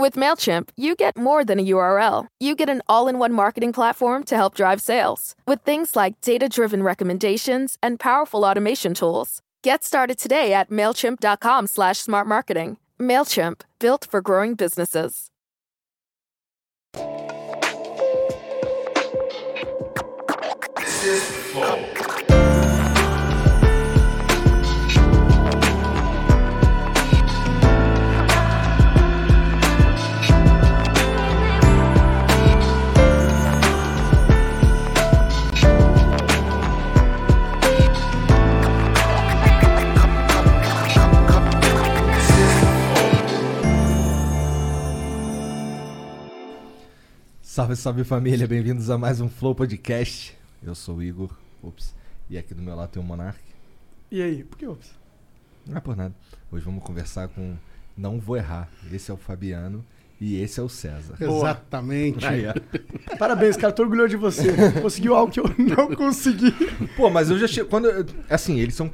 With MailChimp, you get more than a URL. You get an all in one marketing platform to help drive sales with things like data driven recommendations and powerful automation tools. Get started today at MailChimp.com slash smart marketing. MailChimp, built for growing businesses. This is Salve, salve família, bem-vindos a mais um Flow Podcast. Eu sou o Igor, ops, e aqui do meu lado tem o Monark. E aí, por que ops? Não é por nada. Hoje vamos conversar com Não Vou Errar. Esse é o Fabiano e esse é o César. Exatamente. Aí, ó. Parabéns, cara, tô orgulhoso de você. Conseguiu algo que eu não consegui. Pô, mas eu já chego. Quando, eu- assim, eles são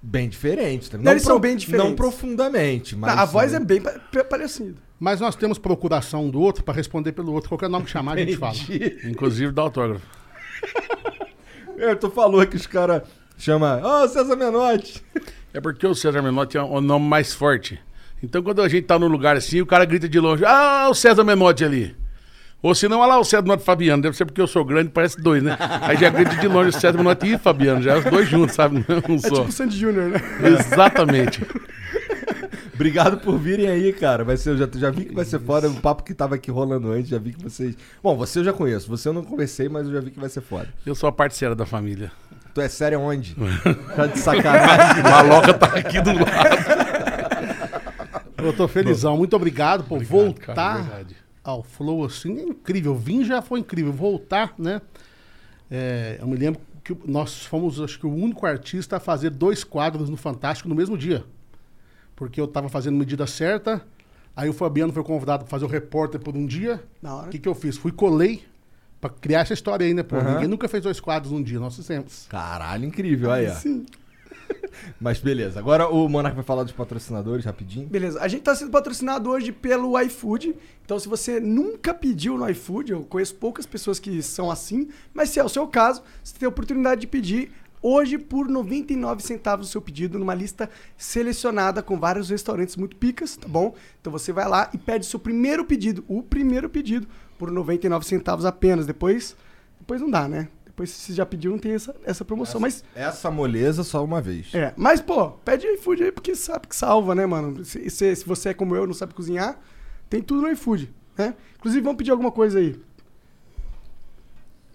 bem diferentes. tá? Não, eles são bem diferentes. Não profundamente, mas. a voz é bem pa- pa- parecida. Mas nós temos procuração um do outro pra responder pelo outro. Qualquer nome que chamar, a gente fala. Inclusive dá autógrafo. É, tu falou que os caras chamam. Ô, César Menotti! É porque o César Menotti é o nome mais forte. Então quando a gente tá num lugar assim, o cara grita de longe, ah, o César Menotti ali. Ou se não, olha lá o César Menotti e Fabiano. Deve ser porque eu sou grande, parece dois, né? Aí já grita de longe o César Menotti e Fabiano. Já é os dois juntos, sabe? Não um É só. tipo o Sandy Júnior, né? Exatamente. Obrigado por virem aí, cara. Vai ser, eu já, já vi que vai ser foda. O papo que tava aqui rolando antes, já vi que vocês. Bom, você eu já conheço. Você eu não conversei, mas eu já vi que vai ser foda. Eu sou a parceira da família. Tu é sério onde? Tá de sacanagem. A Maloca tá aqui do lado. Eu tô felizão. Muito obrigado por voltar cara, ao Flow assim. É incrível. Vim já foi incrível. Voltar, né? É, eu me lembro que nós fomos, acho que, o único artista a fazer dois quadros no Fantástico no mesmo dia. Porque eu tava fazendo medida certa. Aí o Fabiano foi convidado para fazer o repórter por um dia. Da hora. O que, que eu fiz? Fui colei pra criar essa história aí, né? Pô, Aham. ninguém nunca fez dois quadros num dia, nós fizemos. Caralho, incrível. Aí, ó. Sim. Mas beleza. Agora o Monark vai falar dos patrocinadores rapidinho. Beleza, a gente tá sendo patrocinado hoje pelo iFood. Então, se você nunca pediu no iFood, eu conheço poucas pessoas que são assim, mas se é o seu caso, você tem a oportunidade de pedir hoje por 99 centavos o seu pedido numa lista selecionada com vários restaurantes muito picas, tá bom? Então você vai lá e pede seu primeiro pedido, o primeiro pedido, por 99 centavos apenas. Depois, depois não dá, né? Depois se você já pediu, não tem essa, essa promoção. Mas Essa moleza só uma vez. é, mas, pô, pede iFood aí porque sabe que salva, né, mano? Se, se, se você é como eu, não sabe cozinhar, tem tudo no iFood, né? Inclusive, vamos pedir alguma coisa aí.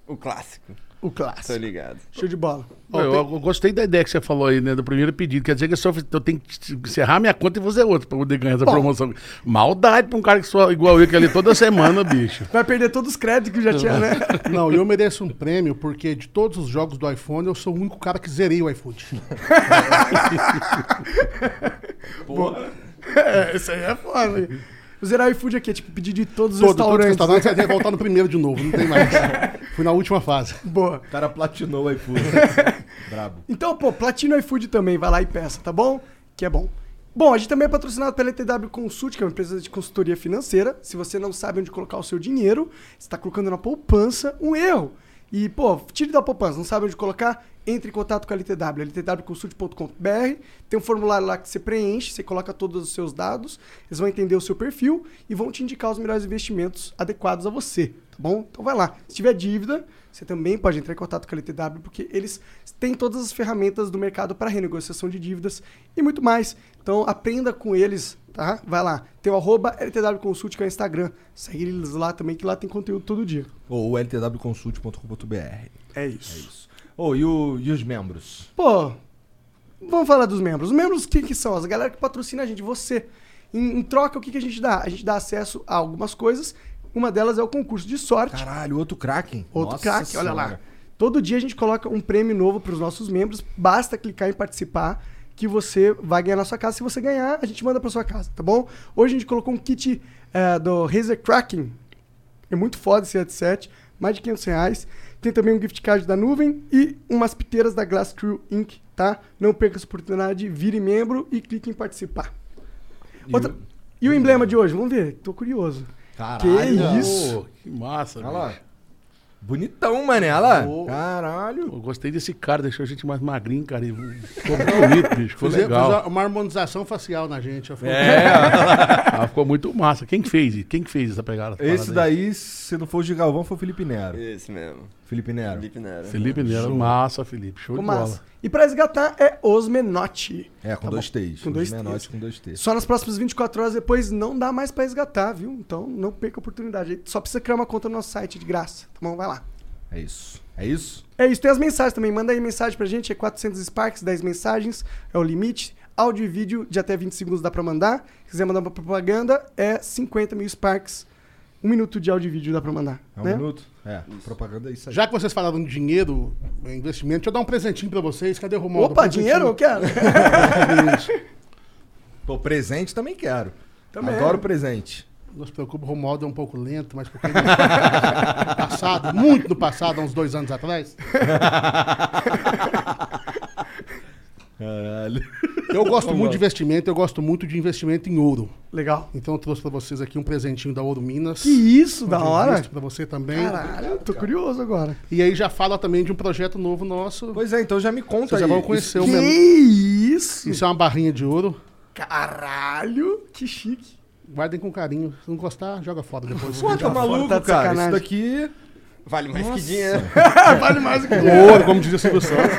O clássico, O tô clássico. ligado. Show de bola. Pô, eu, eu gostei da ideia que você falou aí, né? Do primeiro pedido. Quer dizer que eu, só, eu tenho que encerrar minha conta e fazer outra pra poder ganhar essa Bom. promoção. Maldade pra um cara que sou igual eu, que é ali toda semana, bicho. Vai perder todos os créditos que já tinha, né? Não, eu mereço um prêmio porque de todos os jogos do iPhone eu sou o único cara que zerei o iFood. é, isso aí é foda. O Zerar iFood aqui é tipo pedir de todos os Todo, todos os restaurantes. restaurantes voltar no primeiro de novo, não tem mais. Fui na última fase. Boa. O cara platinou o iFood. Brabo. Então, pô, Platino iFood também, vai lá e peça, tá bom? Que é bom. Bom, a gente também é patrocinado pela ETW Consult, que é uma empresa de consultoria financeira. Se você não sabe onde colocar o seu dinheiro, você está colocando na poupança, um erro. E, pô, tire da poupança, não sabe onde colocar? Entre em contato com a LTW, ltwconsult.com.br. Tem um formulário lá que você preenche, você coloca todos os seus dados, eles vão entender o seu perfil e vão te indicar os melhores investimentos adequados a você, tá bom? Então vai lá. Se tiver dívida, você também pode entrar em contato com a LTW, porque eles têm todas as ferramentas do mercado para renegociação de dívidas e muito mais. Então aprenda com eles, tá? Vai lá. Tem o arroba LTW Consult, que é o Instagram. Segue eles lá também, que lá tem conteúdo todo dia. Ou ltwconsult.com.br. É isso. isso. Ou e, o- e os membros? Pô, vamos falar dos membros. Os membros, quem que são? As galera que patrocina a gente, você. Em, em troca, o que, que a gente dá? A gente dá acesso a algumas coisas. Uma delas é o concurso de sorte. Caralho, outro Kraken. Outro craque, olha lá. Todo dia a gente coloca um prêmio novo para os nossos membros. Basta clicar em participar que você vai ganhar na sua casa. Se você ganhar, a gente manda para sua casa, tá bom? Hoje a gente colocou um kit eh, do Razer Kraken. É muito foda esse headset. Mais de 500 reais. Tem também um gift card da nuvem e umas piteiras da Glass Crew Inc., tá? Não perca essa oportunidade, vire membro e clique em participar. E Outra- o- E o emblema de hoje? Vamos ver, tô curioso. Caralho. isso? Pô, que massa, Olha lá. Bonitão, mané. Olha lá. Ô. Caralho. Eu gostei desse cara, deixou a gente mais magrinho, cara. e Ficou bonito, bicho. Ficou legal. uma harmonização facial na gente. ó. Ficou- É, Ah, ficou muito massa. Quem que fez? Quem que fez essa pegada? esse Parada aí? daí, se não for o Gigalvão, foi o Felipe Nero. Esse mesmo. Felipe Nero. Felipe Nero. Felipe Nero, massa, Felipe. Show Ficou de bola. massa. E pra resgatar é Os Menotti. É, com Tá dois. T's. Com Os dois menores T's. com dois T's. Só nas próximas 24 horas depois não dá mais pra resgatar, viu? Então não perca a oportunidade. Só precisa criar uma conta no nosso site de graça. Tá bom? Vai lá. É isso. É isso? É isso, tem as mensagens também. Manda aí mensagem pra gente, é 400 Sparks, 10 mensagens, é o limite. Áudio e vídeo de até 20 segundos dá pra mandar. Se quiser mandar uma propaganda, é 50 mil Sparks. Um minuto de áudio e vídeo dá pra mandar. É um né? minuto? É, propaganda é isso aí. Já que vocês falaram de dinheiro, é, investimento, deixa eu dar um presentinho pra vocês. Cadê o Romualdo? Opa, Um dinheiro? Eu quero. Pô, presente também quero. Também. Adoro presente. Não se preocupe, o Romualdo é um pouco lento, mas porque ele... no passado, muito no passado, há uns dois anos atrás, Caralho. Eu gosto muito de investimento, eu gosto muito de investimento em ouro. Legal. Então eu trouxe pra vocês aqui um presentinho da Ouro Minas. Que isso, Um da hora. Pra você também. Caralho, tô curioso agora. E aí já fala também de um projeto novo nosso. Pois é, então já me conta Vocês aí. já vão conhecer o Que menor. isso? Isso é uma barrinha de ouro. Caralho, que chique. Guardem com carinho. Se não gostar, joga fora depois. Pô, tá fora, maluco, tá cara. sacanagem. Isso daqui... Vale mais que dinheiro. vale mais do que ouro, como dizia o Silvio Santos.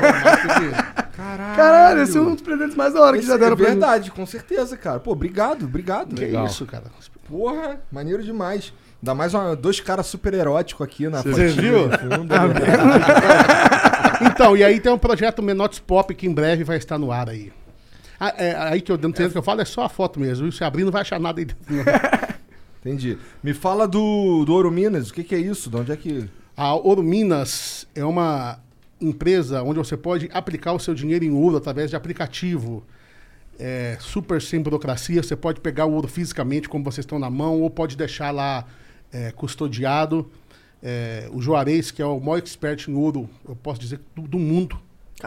Caralho. Caralho, esse é um dos presentes mais da hora que Esse já deram é pra verdade, com certeza, cara. Pô, obrigado, obrigado. Que Legal. isso, cara. Porra, maneiro demais. Ainda mais uma- dois caras super eróticos aqui na Você fotinha viu? no fundo. Então, e aí tem um projeto Menotes Pop que em breve vai estar no ar aí. Ah, é, aí que eu dentro que eu falo é só a foto mesmo. Se abrir não vai achar nada aí dentro. Entendi. Me fala do, do Ouro Minas, o que, que é isso? De onde é que. A Ouro Minas é uma empresa onde você pode aplicar o seu dinheiro em ouro através de aplicativo. É, super sem burocracia. Você pode pegar o ouro fisicamente, como vocês estão na mão, ou pode deixar lá é, custodiado. É, o Juarez, que é o maior expert em ouro, eu posso dizer, do, do mundo.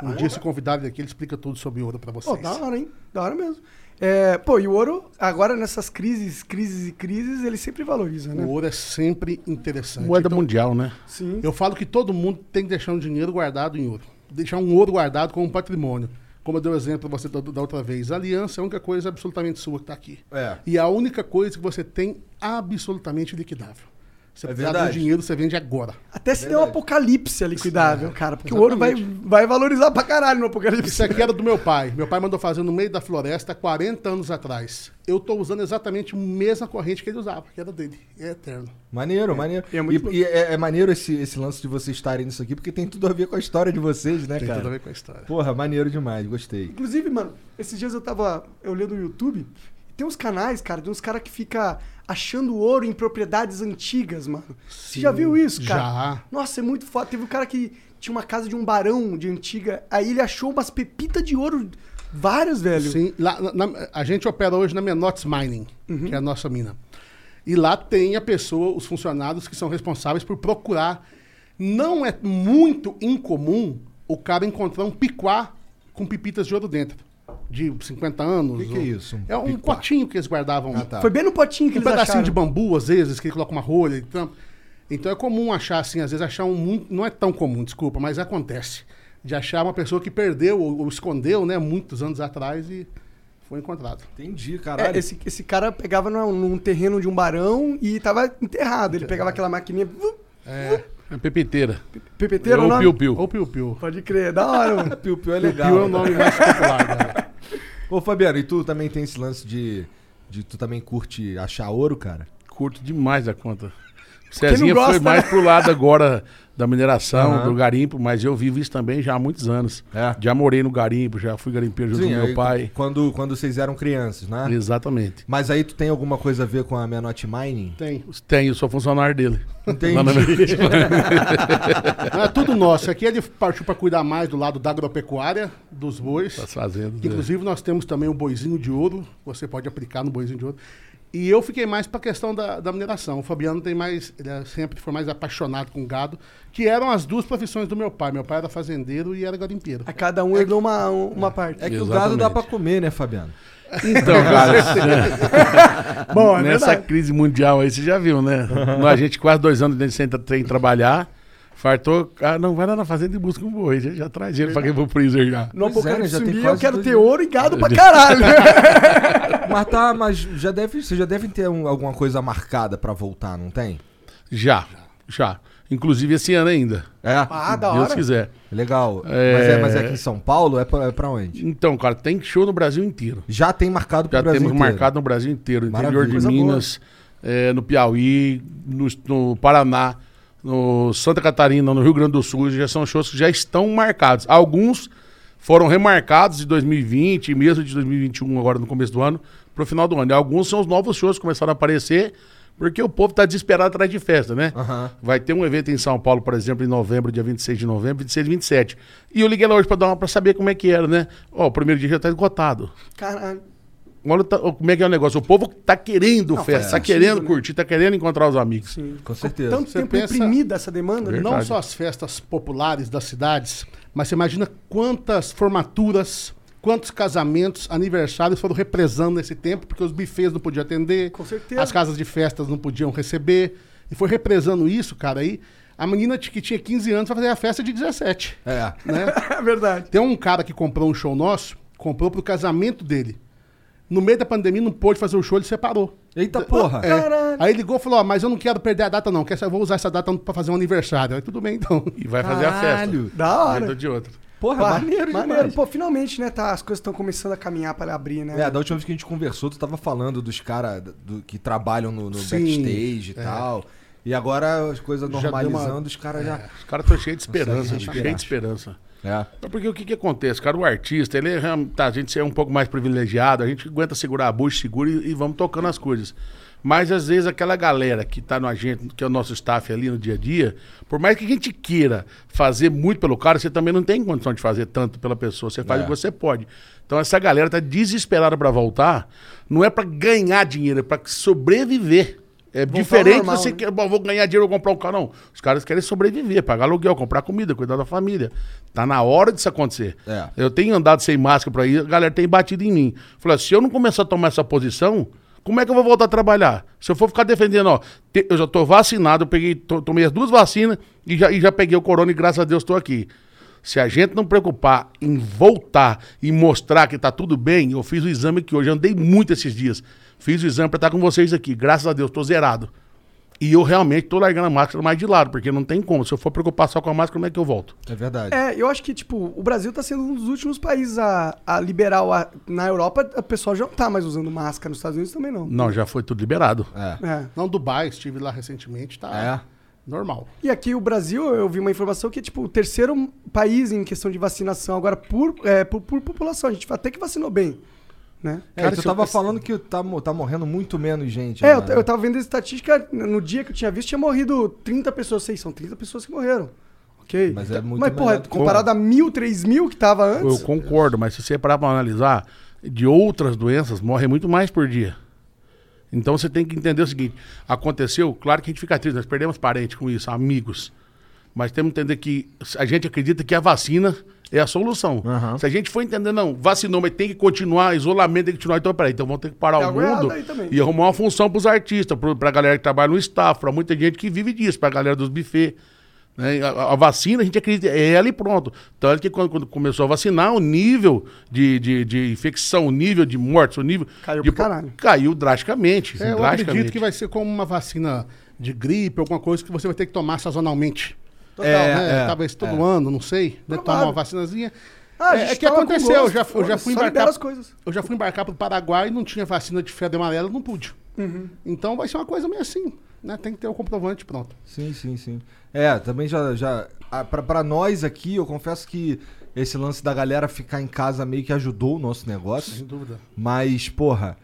Um dia, se convidado aqui, ele explica tudo sobre ouro para vocês. da hora, hein? Da hora mesmo. É, pô, e o ouro, agora nessas crises, crises e crises, ele sempre valoriza, né? O ouro é sempre interessante. Moeda Então, mundial, né? Sim. Eu falo que todo mundo tem que deixar um dinheiro guardado em ouro. Deixar um ouro guardado como patrimônio. Como eu dei o exemplo pra você da, da outra vez. A aliança é a única coisa absolutamente sua que está aqui. É. E a única coisa que você tem absolutamente liquidável. Você É precisar do verdade. dinheiro, você vende agora. Até se der um apocalipse é liquidável, cara. Porque o ouro vai, vai valorizar pra caralho no apocalipse. Isso aqui era do meu pai. Meu pai mandou fazer no meio da floresta 40 anos atrás. Eu tô usando exatamente a mesma corrente que ele usava, que era dele. É eterno. Maneiro, maneiro. é muito e e é, é maneiro esse, esse lance de vocês estarem nisso aqui, porque tem tudo a ver com a história de vocês, né, Tem cara? tudo a ver com a história. Porra, maneiro demais, gostei. Inclusive, mano, esses dias eu tava olhando o YouTube. Tem uns canais, cara, de uns caras que fica achando ouro em propriedades antigas, mano. Você já viu isso, cara? Já. Nossa, é muito foda. Teve um cara que tinha uma casa de um barão de antiga. Aí ele achou umas pepitas de ouro, várias, velho. Sim, lá, na- na- a gente opera hoje na Menotes Mining, Uhum. que é a nossa mina. E lá tem a pessoa, os funcionários que são responsáveis por procurar. Não é muito incomum o cara encontrar um piquá com pipitas de ouro dentro. De 50 anos. O que que é isso, um é um potinho que eles guardavam. Ah, tá. Foi bem no potinho que Um eles pedacinho acharam. de bambu, às vezes, que ele coloca uma rolha e tampa. Então é comum achar assim, às vezes achar um muito. Não é tão comum, desculpa, mas acontece. De achar uma pessoa que perdeu ou, ou escondeu, né, muitos anos atrás e foi encontrado. Entendi, caralho. É, esse, esse cara pegava num, num terreno de um barão e tava enterrado. Ele pegava aquela maquininha. É. É pepiteira. Pepeteiro, Ou não? piu-piu. Ou piu-piu. Pode crer, da hora, mano. Piu-piu é Piu-piu legal. é o nome mais popular, né? Ô, Fabiano, e tu também tem esse lance de, de. Tu também curte achar ouro, cara? Curto demais a conta. Cezinha gosta, foi mais né? pro lado agora da mineração, Aham. do garimpo, mas eu vivo isso também já há muitos anos. É. Já morei no garimpo, já fui garimpeiro junto com aí, meu pai. Quando, quando vocês eram crianças, né? Exatamente. Mas aí tu tem alguma coisa a ver com a Menotti Mining? Tem. Tenho, sou funcionário dele. Entendi. Não, é tudo nosso. Aqui ele partiu para cuidar mais do lado da agropecuária, dos bois. Das fazendas. né? Inclusive, nós temos também o boizinho de ouro. Você pode aplicar no boizinho de ouro. E eu fiquei mais pra questão da, da mineração. O Fabiano tem mais. Ele é- sempre foi mais apaixonado com gado, que eram as duas profissões do meu pai. Meu pai era fazendeiro e era garimpeiro. A cada um herdou uma, uma parte. É que o Exatamente. gado dá pra comer, né, Fabiano? Então, cara, Bom, é nessa verdade. crise mundial aí, você já viu, né? A gente quase dois anos dentro sem, sem trabalhar. Fartou, ah, não, vai lá na fazenda e busca um boi. Já, já traz dinheiro pra quem pro freezer já. No Pois é, já zumbi, eu quero ter anos. ouro e gado pra caralho. Mas tá, mas já deve, vocês já devem ter um- alguma coisa marcada pra voltar, não tem? Já, já. Inclusive esse ano ainda. É? ah, da Deus hora. quiser. Legal. É. Mas, é, mas é aqui em São Paulo? É pra, é pra onde? Então, cara, tem show no Brasil inteiro. Já tem marcado pro Já Brasil temos inteiro. marcado no Brasil inteiro. No Maravilha. interior de Minas, eh, no Piauí, no, no Paraná, no Santa Catarina, no Rio Grande do Sul. Já são shows que já estão marcados. Alguns foram remarcados de 2020 e mesmo de 2021, agora no começo do ano, pro final do ano. E alguns são os novos shows que começaram a aparecer, porque o povo tá desesperado atrás de festa, né? Aham. Vai ter um evento em São Paulo, por exemplo, em novembro, dia 26 de novembro, 26 e 27. E eu liguei lá hoje pra, dar uma, pra saber como é que era, né? Ó, o primeiro dia já tá esgotado. Caralho. Olha o ta- como é que é o negócio. O povo tá querendo Não, festa, tá sentido, querendo né? curtir, tá querendo encontrar os amigos. Sim. Com certeza. Tanto Você tempo pensa- imprimida essa demanda, né? Não Verdade. só as festas populares das cidades, mas você imagina quantas formaturas, quantos casamentos, aniversários foram represando nesse tempo, porque os bufês não podiam atender, Com certeza. as casas de festas não podiam receber. E foi represando isso, cara, aí. A menina que tinha 15 anos vai fazer a festa de 17, É. né? É verdade. Tem um cara que comprou um show nosso, comprou pro casamento dele. No meio da pandemia não pôde fazer o show, ele separou. Eita porra. É. Caralho. Aí ligou e falou: Ó, mas eu não quero perder a data, não. Quer eu vou usar essa data pra fazer um aniversário. Aí tudo bem, então. E vai fazer a Caralho. festa. Da hora. De outra. Porra, Pá, maneiro, maneiro. demais. Pô, finalmente, né? Tá, as coisas estão começando a caminhar para abrir, né? É, da última vez que a gente conversou, tu tava falando dos caras do- que trabalham no, no Sim, backstage e é. tal. E agora as coisas deu uma- normalizando, os caras já. Os caras estão cheios de esperança, Consegue cheio respirar. de esperança. É. Porque o que, que acontece, cara? O artista, ele é, tá, a gente é um pouco mais privilegiado, a gente aguenta segurar a bucha, segura e, e vamos tocando as coisas. Mas às vezes aquela galera que tá no agente, que é o nosso staff ali no dia a dia, por mais que a gente queira fazer muito pelo cara, você também não tem condição de fazer tanto pela pessoa. Você faz É. o que você pode. Então essa galera tá desesperada pra voltar, não é pra ganhar dinheiro, é pra sobreviver. É Voltar diferente normal, você né? bom, vou ganhar dinheiro, vou comprar um carro. Não. Os caras querem sobreviver, pagar aluguel, comprar comida, cuidar da família. Tá na hora disso acontecer. É. Eu tenho andado sem máscara por aí, a galera tem batido em mim. Falei, se eu não começar a tomar essa posição, como é que eu vou voltar a trabalhar? Se eu for ficar defendendo, ó, te- eu já tô vacinado, eu peguei, to- tomei as duas vacinas e já, e já peguei o corona e graças a Deus tô aqui. Se a gente não preocupar em voltar e mostrar que tá tudo bem, eu fiz o exame aqui hoje, andei muito esses dias. Fiz o exame pra estar com vocês aqui. Graças a Deus, tô zerado. E eu realmente tô largando a máscara mais de lado, porque não tem como. Se eu for preocupar só com a máscara, como é que eu volto? É verdade. É, eu acho que, tipo, o Brasil tá sendo um dos últimos países a, a liberar. o a- na Europa, o pessoal já não tá mais usando máscara. Nos Estados Unidos também não. Não, já foi tudo liberado. É. É. Não, Dubai, estive lá recentemente, tá É. normal. E aqui o Brasil, eu vi uma informação que é tipo o terceiro país em questão de vacinação agora por, é, por, por população. A gente até que vacinou bem, né? É, Cara, tu se eu- tava falando que tá, tá morrendo muito menos gente. É, né? eu, eu tava vendo a estatística, no dia que eu tinha visto, tinha morrido 30 pessoas. Sei, são 30 pessoas que morreram. Ok? Mas é muito Mas, porra, comparado a mil, três mil que tava Eu antes. concordo, mas se você parar pra analisar, de outras doenças, morre muito mais por dia. Então você tem que entender o seguinte: aconteceu, claro que a gente fica triste, nós perdemos parentes com isso, amigos. Mas temos que entender que a gente acredita que a vacina é a solução. Aham. Se a gente for entender, não, vacinou, mas tem que continuar, isolamento tem que continuar, então peraí, então vamos ter que parar o mundo e arrumar uma função pros artistas, pro, pra galera que trabalha no staff, pra muita gente que vive disso, pra galera dos buffets. né? A, a vacina, a gente acredita, é ela e pronto. Tanto que quando, quando começou a vacinar, o nível de, de, de infecção, o nível de mortes, o nível. Caiu de, caralho. Caiu drasticamente. É, eu drasticamente. acredito que vai ser como uma vacina de gripe, alguma coisa que você vai ter que tomar sazonalmente. Total, É, né? é, Talvez todo é. ano, não sei. Né? Provável. Tomar uma vacinazinha. Ah, é, é que aconteceu, eu já, eu já fui embarcar. as coisas. Eu já fui embarcar pro Paraguai e não tinha vacina de febre amarela, não pude. Uhum. Então vai ser uma coisa meio assim, né? Tem que ter o comprovante pronto. Sim, sim, sim. É, também já. já ah, pra nós aqui, eu confesso que esse lance da galera ficar em casa meio que ajudou o nosso negócio. Sem dúvida. Mas, porra.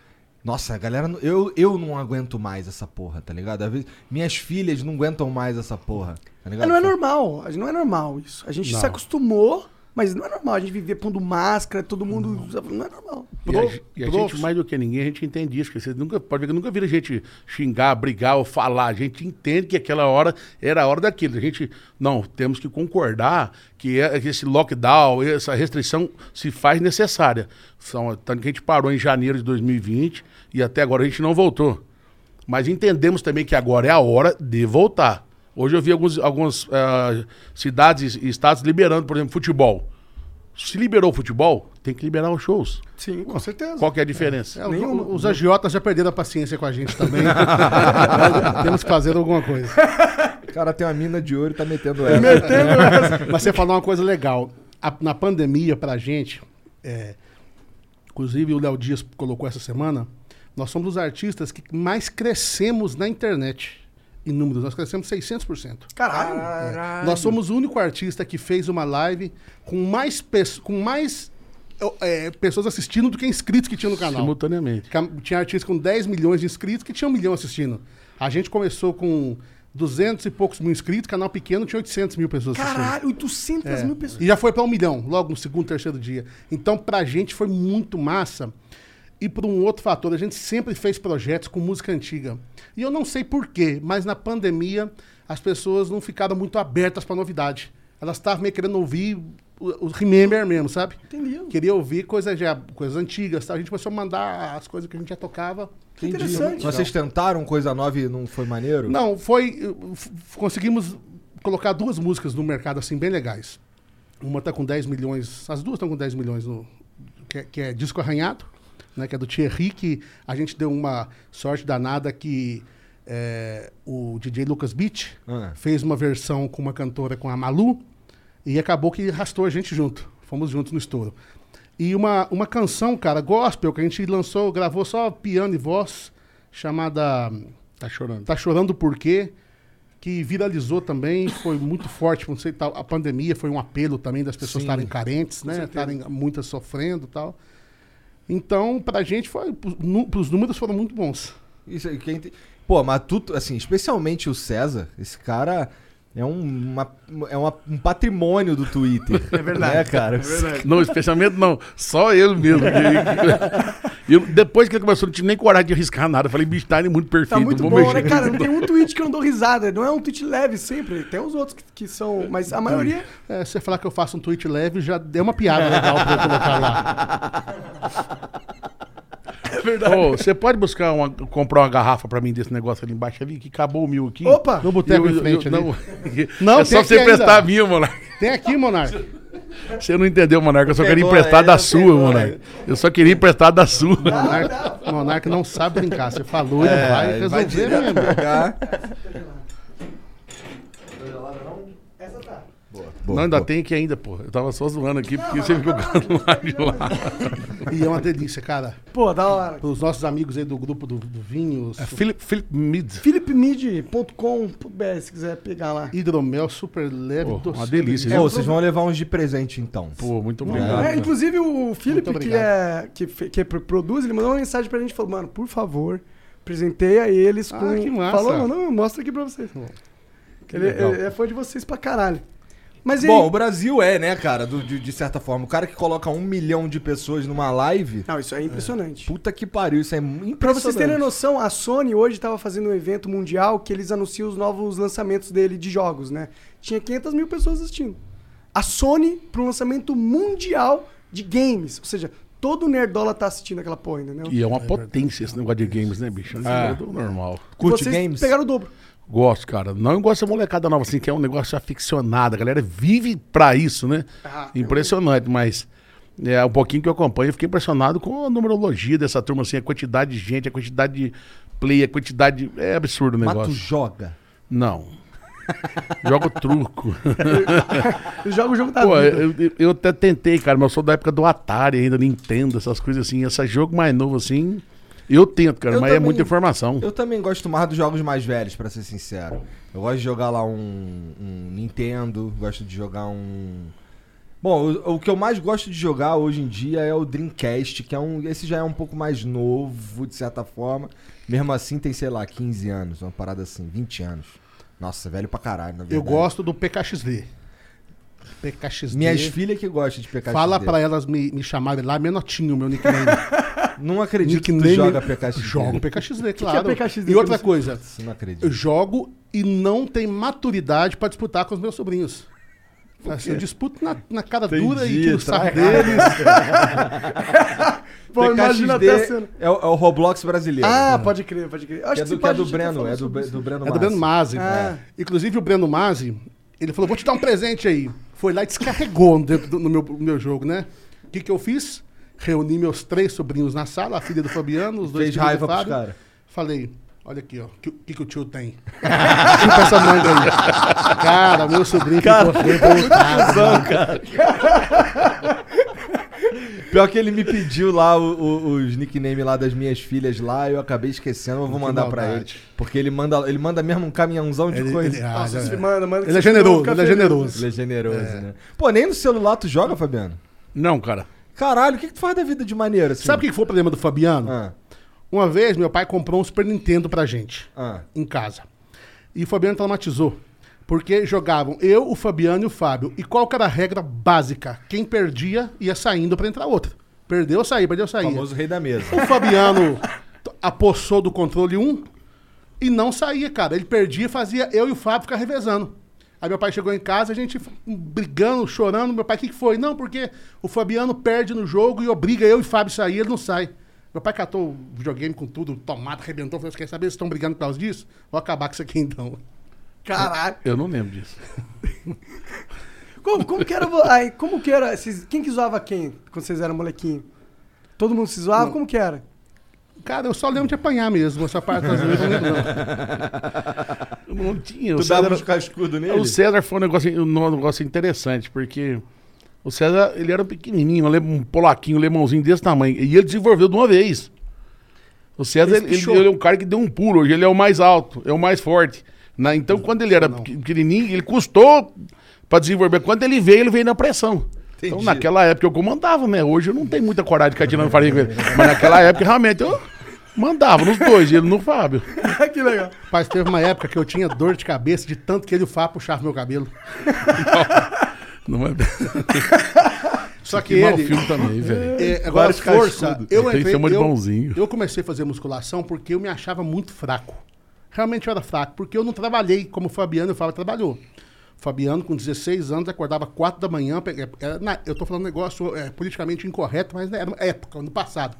Nossa, a galera. não- Eu, eu não aguento mais essa porra, tá ligado? Às vezes, minhas filhas não aguentam mais essa porra, tá É, ligado? não é normal, não é normal isso. A gente Não. se acostumou Mas não é normal a gente viver pondo máscara, todo mundo. Não é normal. E a, e a gente, mais do que ninguém, a gente entende isso. Que vocês nunca, pode ver que nunca viram a gente xingar, brigar ou falar. A gente entende que aquela hora era a hora daquilo. A gente, não, temos que concordar que é- que esse lockdown, essa restrição se faz necessária. São, tanto que a gente parou em janeiro de 2020 e até agora a gente não voltou. Mas entendemos também que agora é a hora de voltar. Hoje eu vi alguns, algumas ah, cidades e estados liberando, por exemplo, futebol. Se liberou o futebol, tem que liberar os shows. Sim, com certeza. Qual que é a diferença? É, os- Nenhuma. os agiotas já perderam a paciência com a gente também. Temos que fazer alguma coisa. O cara tem uma mina de ouro e tá metendo essa. Mas você falou uma coisa legal. A- na pandemia, pra gente, é, inclusive o Léo Dias colocou essa semana, nós somos os artistas que mais crescemos na internet. Em números, nós crescemos 600%. Caralho. Nós somos o único artista que fez uma live com mais, com mais é, pessoas assistindo do que inscritos que tinha no canal. Simultaneamente. Tinha artistas com 10 milhões de inscritos que tinha um milhão assistindo. A gente começou com 200 e poucos mil inscritos, canal pequeno tinha 800 mil pessoas assistindo. Caralho, 800 É. mil pessoas. E já foi para um milhão, logo no segundo, terceiro dia. Então, pra gente foi muito massa. E por um outro fator, a gente sempre fez projetos com música antiga. E eu não sei porquê, mas na pandemia as pessoas não ficaram muito abertas pra novidade. Elas estavam meio querendo ouvir o, o Remember mesmo, sabe? Entendi. Queria ouvir coisas, já, coisas antigas. Tá? A gente começou a mandar as coisas que a gente já tocava. Que interessante. Vocês tentaram coisa nova e não foi maneiro? Não, foi. Conseguimos colocar duas músicas no mercado assim bem legais. Uma tá com 10 milhões, as duas estão com 10 milhões no que, é- que é Disco Arranhado, né, que é do Thierry, que a gente deu uma sorte danada que é, o DJ Lucas Beach Ah. fez uma versão com uma cantora com a Malu e acabou que arrastou a gente junto. Fomos juntos no estouro. E uma, uma canção, cara, gospel, que a gente lançou, gravou só piano e voz, chamada Tá chorando. Tá Chorando Por Quê? Que viralizou também, foi muito forte. Não sei, tal, a pandemia foi um apelo também das pessoas estarem carentes, né? Estarem muitas sofrendo tal. Então, pra gente, foi, pros números foram muito bons. Isso aí, quem tem... Pô, mas tu, assim, especialmente o César, esse cara é um, uma, é uma- um patrimônio do Twitter. É verdade. Né, cara? É verdade. Não, especialmente não. Só ele mesmo. E eu, depois que ele começou, não tinha nem coragem de arriscar nada. Eu falei, bicho, tá ele muito perfeito. Tá muito vou bom, mexer né, cara? Não tem um tweet que eu não dou risada. Não é um tweet leve sempre. Tem os outros que, que são. Mas a maioria. É, se você falar que eu faço um tweet leve, já deu uma piada legal pra eu colocar lá. Ô, você pode buscar uma, comprar uma garrafa pra mim desse negócio ali embaixo ali, que acabou o mil aqui. Opa! No boteco em frente eu- ali. Não, Não, é só você emprestar ainda. a minha, Monarca. Tem aqui, Monarca. Você não entendeu, Monarca. Eu só queria emprestar é, da sua, Monarca. Eu só queria emprestar da sua. Monarca, Monarca não sabe brincar. Você falou, ele vai ele resolver direto mesmo. Pegar. não, ainda tem aqui ainda, pô. Eu tava só zoando aqui, porque você ficou lá de lá. E é uma delícia, cara. Pô, da hora. Os nossos amigos aí do grupo do, do vinho, É Philip, Philip Mid. philipmid.com.br se quiser pegar lá. hidromel super leve. Pô, doce. uma delícia. Pô, vocês vão levar uns de presente, então. Pô, muito obrigado. É, inclusive o Felipe, Muito que, é, que, que pro- produz, ele mandou uma mensagem pra gente e falou, mano, por favor, presenteia eles Ah, com... que massa. Falou, não, mostra aqui pra vocês. Ele, legal. ele é fã de vocês pra caralho. Mas Bom, aí? o Brasil é, né, cara, do- de, de certa forma. O cara que coloca um milhão de pessoas numa live. Não, isso é impressionante. Puta que pariu, isso é impressionante. Pra vocês terem noção, a Sony hoje tava fazendo um evento mundial que eles anunciam os novos lançamentos dele de jogos, né? Tinha 500 mil pessoas assistindo. A Sony, pro lançamento mundial de games. Ou seja, todo nerdola tá assistindo aquela porra, entendeu? E é uma potência esse negócio de games, né, bicho? É do normal. Curte Vocês games? pegaram o dobro. Gosto, cara. Não gosto dessa molecada nova, assim, que é um negócio aficionado. A galera vive pra isso, né? Ah, Impressionante, mas é, um pouquinho que eu acompanho, eu fiquei impressionado com a numerologia dessa turma, assim, a quantidade de gente, a quantidade de play, a quantidade. É absurdo o Mas tu negócio. joga. Não. Jogo truco. Jogam o jogo da Pô, vida. eu, eu- eu até tentei, cara, mas eu sou da época do Atari ainda, Nintendo, essas coisas assim. Esse jogo mais novo, assim. Eu tento, cara, Eu mas é também- muita informação. Eu também gosto mais dos jogos mais velhos, pra ser sincero. Eu gosto de jogar lá um, um Nintendo, gosto de jogar um. Bom, o, o que eu mais gosto de jogar hoje em dia é o Dreamcast, que é um. Esse já é um pouco mais novo, de certa forma. Mesmo assim, tem, sei lá, 15 anos, uma parada assim, 20 anos. Nossa, velho pra caralho, na verdade. Eu gosto do PKXD. PKXD. Minhas filhas que gostam de PKXD. Fala pra elas me, me chamarem lá Menotinho, meu nickname. Não acredito que tu joga PKXD. Jogo PKXD, é claro. PKXD e outra coisa, Não eu acredito. jogo e não tenho maturidade pra disputar com os meus sobrinhos. Assim, eu disputo na, na cara dura e Entendi, tiro o sarro trai- deles. Pô, imagina até a PKXD cena. é o, é o Roblox brasileiro. Ah, pode crer, pode crer. Eu que é Acho do, que, que é do Breno, é do, do Breno É do Breno Masi. Ah. Inclusive o Breno Masi, ele falou, vou te dar um presente aí. Foi lá e descarregou dentro do no meu, no meu jogo, né? O que que eu fiz? Reuni meus três sobrinhos na sala, a filha do Fabiano, os dois Fez filhos raiva do Fábio. caras. Falei, olha aqui, ó, o que, que, que o tio tem? Chupa essa manga aí. Cara, meu sobrinho ficou revoltado. mano. Pior que ele me pediu lá o- o- os nicknames lá das minhas filhas lá, eu acabei esquecendo, eu vou Que mandar pra ele. Porque ele manda, ele manda mesmo um caminhãozão de Ele, coisa. ele- ah, Nossa, se manda, manda. ele é generoso, ele é generoso. Ele é generoso, né? Pô, nem no celular tu joga, Fabiano? Não, cara. Caralho, o que, que tu faz da vida de maneira assim? Sabe o que foi o problema do Fabiano? Ah, Uma vez, meu pai comprou um Super Nintendo pra gente. ah. em casa. E o Fabiano traumatizou. Porque jogavam eu, o Fabiano e o Fábio. E qual que era a regra básica? Quem perdia ia saindo pra entrar outro. Perdeu, saía, perdeu, O saía. famoso rei da mesa. O Fabiano t- apossou do controle 1 e não saía, cara. Ele perdia, fazia eu e o Fábio ficar revezando. Aí meu pai chegou em casa, a gente brigando, chorando. Meu pai, o que, que foi? Não, porque o Fabiano perde no jogo e obriga eu e o Fábio a sair, ele não sai. Meu pai catou o videogame com tudo, tomada, arrebentou. Falei, "Você quer saber se estão brigando por causa disso? Vou acabar com isso aqui então. Caralho. Eu não lembro disso. Como, como que era. como que era? Vocês- quem que zoava quem quando vocês eram molequinho? Todo mundo se zoava? Como que era? Cara, eu só lembro de apanhar mesmo. Essa parte das vezes eu não lembro, não. Não tinha. O Tu dava César, uns cascudos nele? o César foi um negócio, um negócio interessante, porque o César, ele era pequenininho, um um polaquinho, um lemãozinho desse tamanho. E ele desenvolveu de uma vez. O César, ele, ele- ele é um cara que deu um pulo. Hoje ele é o mais alto, é o mais forte. Na- então, quando ele era Não. pequ- pequenininho, ele custou pra desenvolver. Quando ele veio, ele veio na pressão. Então, Entendi. naquela época eu comandava, né? Hoje eu não tenho muita coragem de ficar tirando farinha com ele. Mas naquela época, realmente, eu mandava nos dois, ele no Fábio. que legal. Mas teve uma época que eu tinha dor de cabeça de tanto que ele e o Fábio puxavam meu cabelo. Não é... Só que Que ele... filme também, velho. É, agora, Vários força, cascudos. eu entrei, uma de eu, bonzinho. eu comecei a fazer musculação porque eu me achava muito fraco. Realmente eu era fraco, porque eu não trabalhei como o Fabiano e o Fábio trabalhou. O Fabiano, com 16 anos, acordava 4 da manhã. pe- era na- eu tô falando um negócio é, politicamente incorreto, mas era uma época, no passado.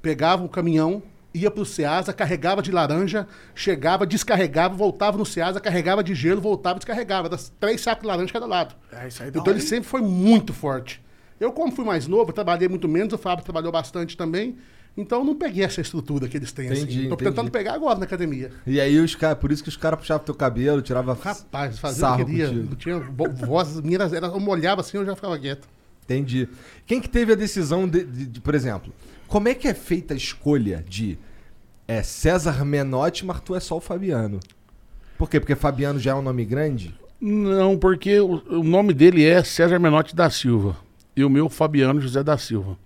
Pegava o caminhão, ia pro Ceasa, carregava de laranja, chegava, descarregava, voltava no Ceasa, carregava de gelo, voltava e descarregava. Era três sacos de laranja de cada lado. É, isso aí Então ele sempre foi muito forte. Eu, como fui mais novo, trabalhei muito menos, o Fábio trabalhou bastante também. Então eu não peguei essa estrutura que eles têm. Entendi, assim. Tô entendi. tentando pegar agora na academia. E aí os caras, por isso que os caras puxavam teu cabelo, tirava Rapaz, fazia o sarro que queria. contigo. Não tinha vo- voz, minhas, era, eu molhava assim, eu já ficava quieto. Entendi. Quem que teve a decisão de, de- de, por exemplo, como é que é feita a escolha de é César Menotti, mas tu é só o Fabiano? Por quê? Porque Fabiano já é um nome grande? Não, porque o, o nome dele é César Menotti da Silva. E o meu, Fabiano José da Silva.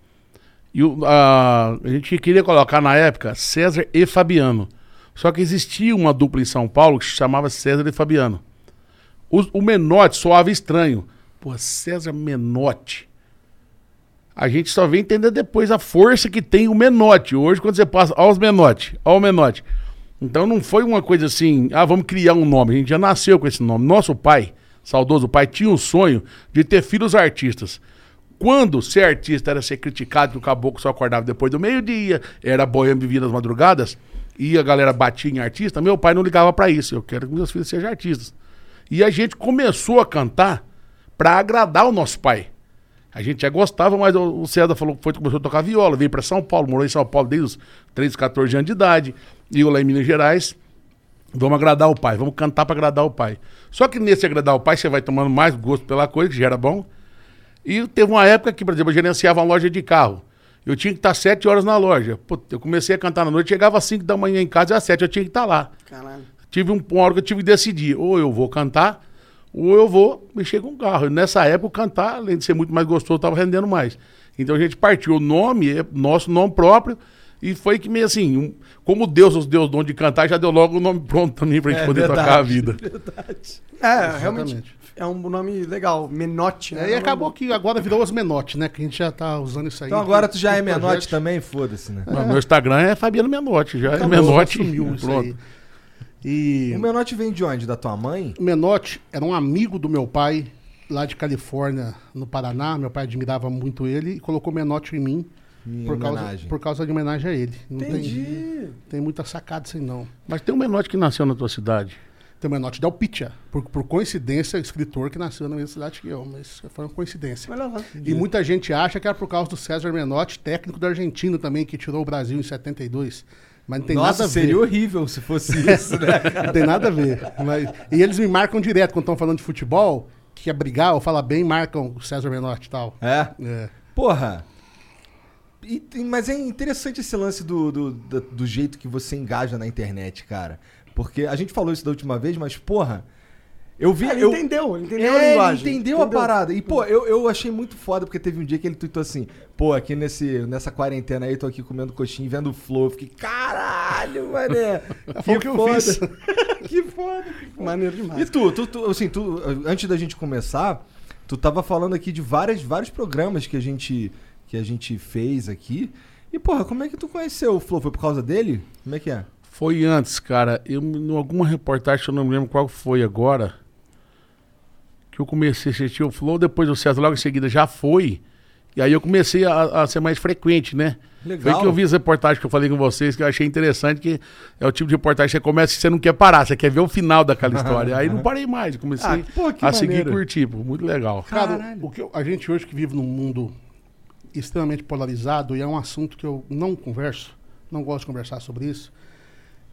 E o- a, a gente queria colocar na época César e Fabiano. Só que existia uma dupla em São Paulo que se chamava César e Fabiano. O, o Menotti soava estranho. Pô, César Menotti. A gente só vem entender depois a força que tem o Menotti. Hoje, quando você passa, ó os Menotti, ó o Menotti. Então não foi uma coisa assim, ah, vamos criar um nome. A gente já nasceu com esse nome. Nosso pai, saudoso pai, tinha um sonho de ter filhos artistas. Quando ser artista era ser criticado, que o caboclo só acordava depois do meio-dia, era boêmio vivia nas madrugadas, e a galera batia em artista, meu pai não ligava pra isso. Eu quero que meus filhos sejam artistas. E a gente começou a cantar pra agradar o nosso pai. A gente já gostava, mas o César falou que foi, começou a tocar viola, veio para São Paulo, morou em São Paulo desde os 13, 14 anos de idade, e eu lá em Minas Gerais. Vamos agradar o pai, vamos cantar para agradar o pai. Só que nesse agradar o pai, você vai tomando mais gosto pela coisa, que já era bom. E teve uma época que, por exemplo, eu gerenciava uma loja de carro. Eu tinha que estar sete horas na loja. Pô, eu comecei a cantar na noite, chegava às 5 da manhã em casa e às 7 eu tinha que estar lá. Caralho. Tive um, uma hora que eu tive que decidir, ou eu vou cantar, ou eu vou mexer com o carro. E nessa época, cantar, além de ser muito mais gostoso, estava rendendo mais. Então a gente partiu. O nome é nosso nome próprio, E foi que meio assim, um- como Deus os deu o dom de cantar, já deu logo o nome pronto também pra gente É poder verdade. tocar a vida. É, realmente. É um nome legal. Menote, né? É, e acabou que agora virou os Menotti, né? Que a gente já tá usando isso aí. Então agora tu já é menote também? Foda-se, né? Não, Meu Instagram é Fabiano Menotti, já é Acabou, Menotti. sumiu isso pronto. aí. E O menote vem de onde? Da tua mãe? o Menotti era um amigo do meu pai, lá de Califórnia, no Paraná. Meu pai admirava muito ele e colocou Menotti em mim. Em Por causa, por causa de homenagem a ele. Não Entendi. tem, tem muita sacada assim, não. Mas tem um Menotti que nasceu na tua cidade. Tem o Menotti Del Picha. Por, por coincidência, escritor que nasceu na mesma cidade que eu. Mas foi uma coincidência. Lá. E muita gente acha que era por causa do César Menotti, técnico da Argentina também, que tirou o Brasil em 72. Mas não tem Nossa, nada a ver. seria horrível se fosse isso, né? Não tem nada a ver. Mas- e eles me marcam direto quando estão falando de futebol, que quer brigar ou falar bem, marcam o César Menotti e tal. É? É. Porra. E mas é interessante esse lance do, do, do, do jeito que você engaja na internet, cara. Porque a gente falou isso da última vez, mas, porra. Eu vi. Ah, ele eu, entendeu, ele entendeu a É, ele linguagem. entendeu, a parada. E, pô, eu, eu achei muito foda, porque teve um dia que ele tweetou assim, pô, aqui nesse, nessa quarentena aí, tô aqui comendo coxinha e vendo o Flow. Eu fiquei, caralho, mané. Foi o que eu fiz. que foda. Maneiro E demais. tu, tu, tu, assim, tu, antes da gente começar, tu tava falando aqui de várias, vários programas que a gente que a gente fez aqui. E, porra, como é que tu conheceu o Flow? Foi por causa dele? Como é que é? Foi antes, cara. Eu, em alguma reportagem, eu não me lembro qual foi agora, que eu comecei a assistir o Flow, depois o César logo em seguida já foi. E aí eu comecei a, a ser mais frequente, né? Legal. Foi que eu vi as reportagens que eu falei com vocês, que eu achei interessante, que é o tipo de reportagem que você começa e você não quer parar, você quer ver o final daquela história. aí não parei mais, comecei Ah, pô, a seguir e curtir, pô, muito legal. Cara, Caralho. o que eu- a gente hoje que vive num mundo extremamente polarizado, e é um assunto que eu não converso, não gosto de conversar sobre isso,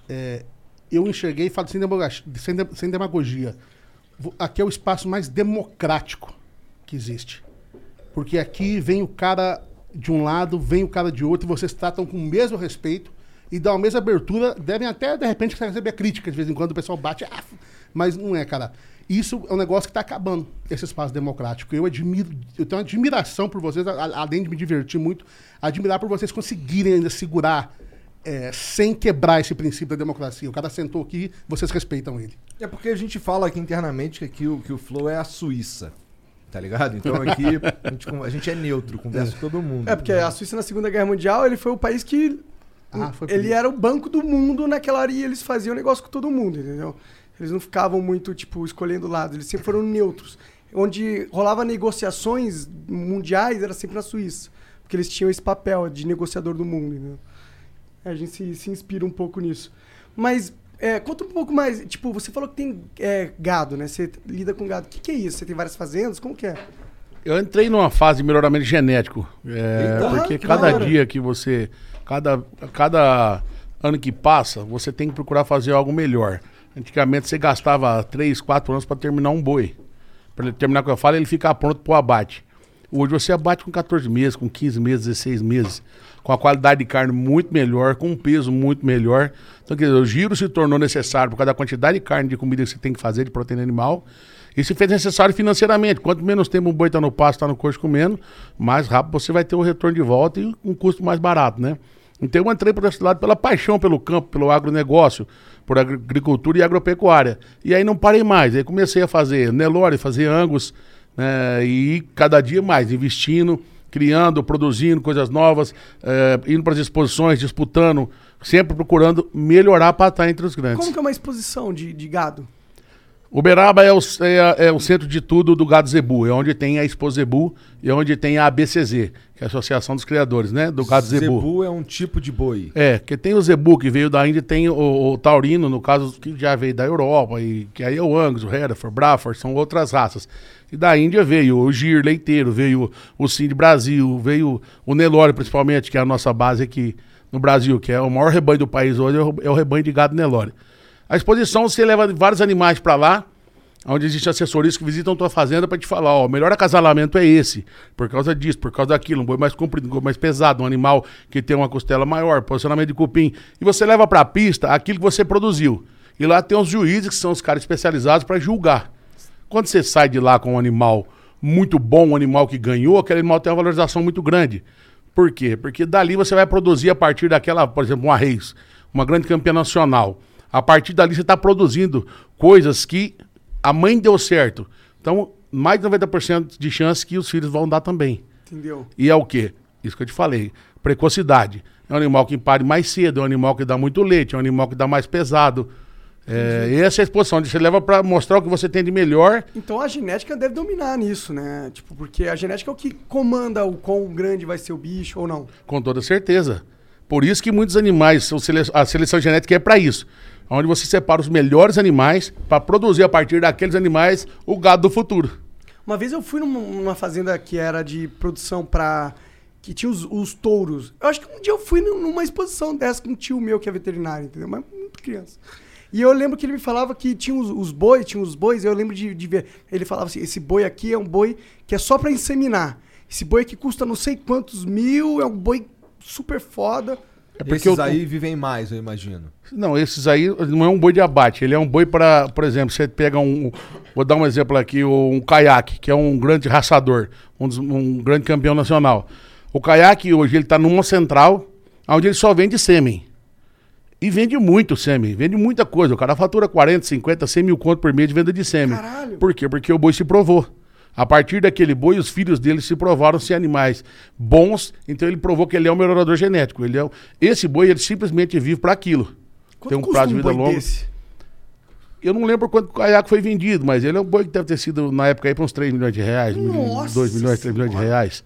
é, eu enxerguei e falo sem demagogia, sem, de- sem demagogia. Aqui é o espaço mais democrático que existe. Porque aqui vem o cara de um lado, vem o cara de outro, e vocês tratam com o mesmo respeito e dão a mesma abertura. Devem até, de repente, receber crítica de vez em quando, o pessoal bate. "Ah", mas não é, cara. Isso é um negócio que está acabando, esse espaço democrático. Eu admiro, eu tenho uma admiração por vocês, além de me divertir muito, admirar por vocês conseguirem ainda segurar é, sem quebrar esse princípio da democracia. O cara sentou aqui, vocês respeitam ele. É porque a gente fala aqui internamente que, aqui o, que o Flow é a Suíça. Tá ligado? Então aqui a gente, a gente é neutro, conversa com todo mundo. É, porque a Suíça na Segunda Guerra Mundial, ele foi o país que. Ah, ele isso. era o banco do mundo naquela área e eles faziam negócio com todo mundo, entendeu? Eles não ficavam muito, tipo, escolhendo lados, eles sempre foram neutros. Onde rolava negociações mundiais era sempre na Suíça. Porque eles tinham esse papel de negociador do mundo, entendeu? A gente se, se inspira um pouco nisso. Mas, é, conta um pouco mais. Tipo, você falou que tem é, gado, né? Você lida com gado. O que, que é isso? Você tem várias fazendas? Como que é? Eu entrei numa fase de melhoramento genético. é, porque que cada hora. dia que você. Cada, cada ano que passa, você tem que procurar fazer algo melhor. Antigamente você gastava 3, 4 anos para terminar um boi. Para ele terminar com a fala, ele ficar pronto para o abate. Hoje você abate com 14 meses, com 15 meses, 16 meses, com a qualidade de carne muito melhor, com um peso muito melhor. Então, quer dizer, o giro se tornou necessário por causa da quantidade de carne de comida que você tem que fazer, de proteína animal. E se fez necessário financeiramente. Quanto menos tempo um boi está no pasto, está no coxo comendo, mais rápido você vai ter o retorno de volta e um custo mais barato, né? Então eu entrei por esse lado pela paixão pelo campo, pelo agronegócio, por agri- agricultura e agropecuária. E aí não parei mais. Aí comecei a fazer Nelore, fazer Angus, né? e cada dia mais, investindo, criando, produzindo coisas novas, eh, indo para as exposições, disputando, sempre procurando melhorar para estar entre os grandes. Como que é uma exposição de, de gado? Uberaba é o, é, é o centro de tudo do gado zebu, é onde tem a Expo Zebu e é onde tem a ABCZ, que é a Associação dos Criadores, né, do gado zebu. Zebu é um tipo de boi. É, que tem o zebu que veio da Índia, tem o, o taurino, no caso, que já veio da Europa, e que aí é o Angus, o Hereford, Braford, são outras raças. E da Índia veio o gir leiteiro, veio o Sind Brasil, veio o Nelore, principalmente, que é a nossa base aqui no Brasil, que é o maior rebanho do país hoje, é o, é o rebanho de gado Nelore. A exposição, você leva vários animais para lá, onde existem assessoristas que visitam tua fazenda para te falar, ó, o melhor acasalamento é esse, por causa disso, por causa daquilo, um boi mais comprido, um boi mais pesado, um animal que tem uma costela maior, posicionamento de cupim. E você leva para a pista aquilo que você produziu. E lá tem os juízes, que são os caras especializados para julgar. Quando você sai de lá com um animal muito bom, um animal que ganhou, aquele animal tem uma valorização muito grande. Por quê? Porque dali você vai produzir a partir daquela, por exemplo, uma Reis, uma grande campeã nacional. A partir dali você está produzindo coisas que a mãe deu certo. Então, mais de 90% de chance que os filhos vão dar também. Entendeu? E é o quê? Isso que eu te falei. Precocidade. É um animal que pare mais cedo, é um animal que dá muito leite, é um animal que dá mais pesado. É, essa é a exposição. Você leva para mostrar o que você tem de melhor. Então a genética deve dominar nisso, né? Tipo, porque a genética é o que comanda o quão grande vai ser o bicho ou não. Com toda certeza. Por isso que muitos animais, a seleção genética é para isso. Onde você separa os melhores animais para produzir a partir daqueles animais o gado do futuro. Uma vez eu fui num- numa fazenda que era de produção pra. que tinha os, os touros. Eu acho que um dia eu fui num- numa exposição dessa com um tio meu que é veterinário, entendeu? Mas muito criança. E eu lembro que ele me falava que tinha os, os bois, tinha os bois, eu lembro de, de ver. Ele falava assim: esse boi aqui é um boi que é só pra inseminar. Esse boi aqui custa não sei quantos mil, é um boi super foda. É porque Esses eu- aí vivem mais, eu imagino. Não, esses aí não é um boi de abate. Ele é um boi para, por exemplo, você pega um. Vou dar um exemplo aqui, um caiaque, que é um grande raçador, um, dos- um grande campeão nacional. O caiaque hoje ele está numa central, onde ele só vende sêmen. E vende muito sêmen, vende muita coisa. O cara fatura 40, 50, 100 mil conto por mês de venda de sêmen. Caralho. Por quê? Porque o boi se provou. A partir daquele boi, os filhos dele se provaram ser animais bons, então ele provou que ele é um melhorador genético. Ele é um- Esse boi, ele simplesmente vive para aquilo. Quanto Tem um prazo de vida boi longo. desse? Eu não lembro quanto o caiaque foi vendido, mas ele é um boi que deve ter sido, na época, aí, para uns 3 milhões de reais, Nossa 2 milhões, 3 milhões de reais.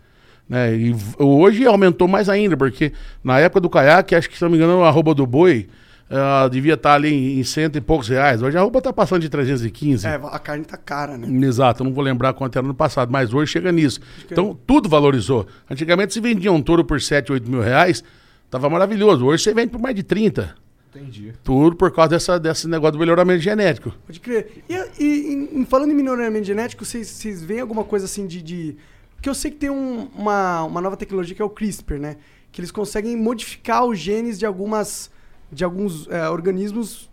Né? E hoje aumentou mais ainda, porque na época do caiaque, acho que, se não me engano, a arroba do boi ah, devia estar ali em, cento e poucos reais. Hoje a arroba está passando de 315. É, a carne tá cara, né? Exato, eu não vou lembrar quanto era no passado, mas hoje chega nisso. Então, tudo valorizou. Antigamente, se vendia um touro por 7, 8 mil reais, tava maravilhoso. Hoje você vende por mais de 30. Entendi. Tudo por causa dessa, desse negócio do melhoramento genético. Pode crer. E, e em- falando em melhoramento genético, vocês, vocês veem alguma coisa assim de. de... Porque eu sei que tem um- uma, uma nova tecnologia que é o CRISPR, né? Que eles conseguem modificar os genes de algumas. De alguns é, organismos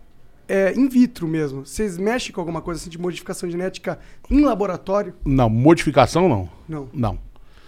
é, in vitro mesmo. Vocês mexem com alguma coisa assim de modificação genética em laboratório? Não, modificação não. Não. Não.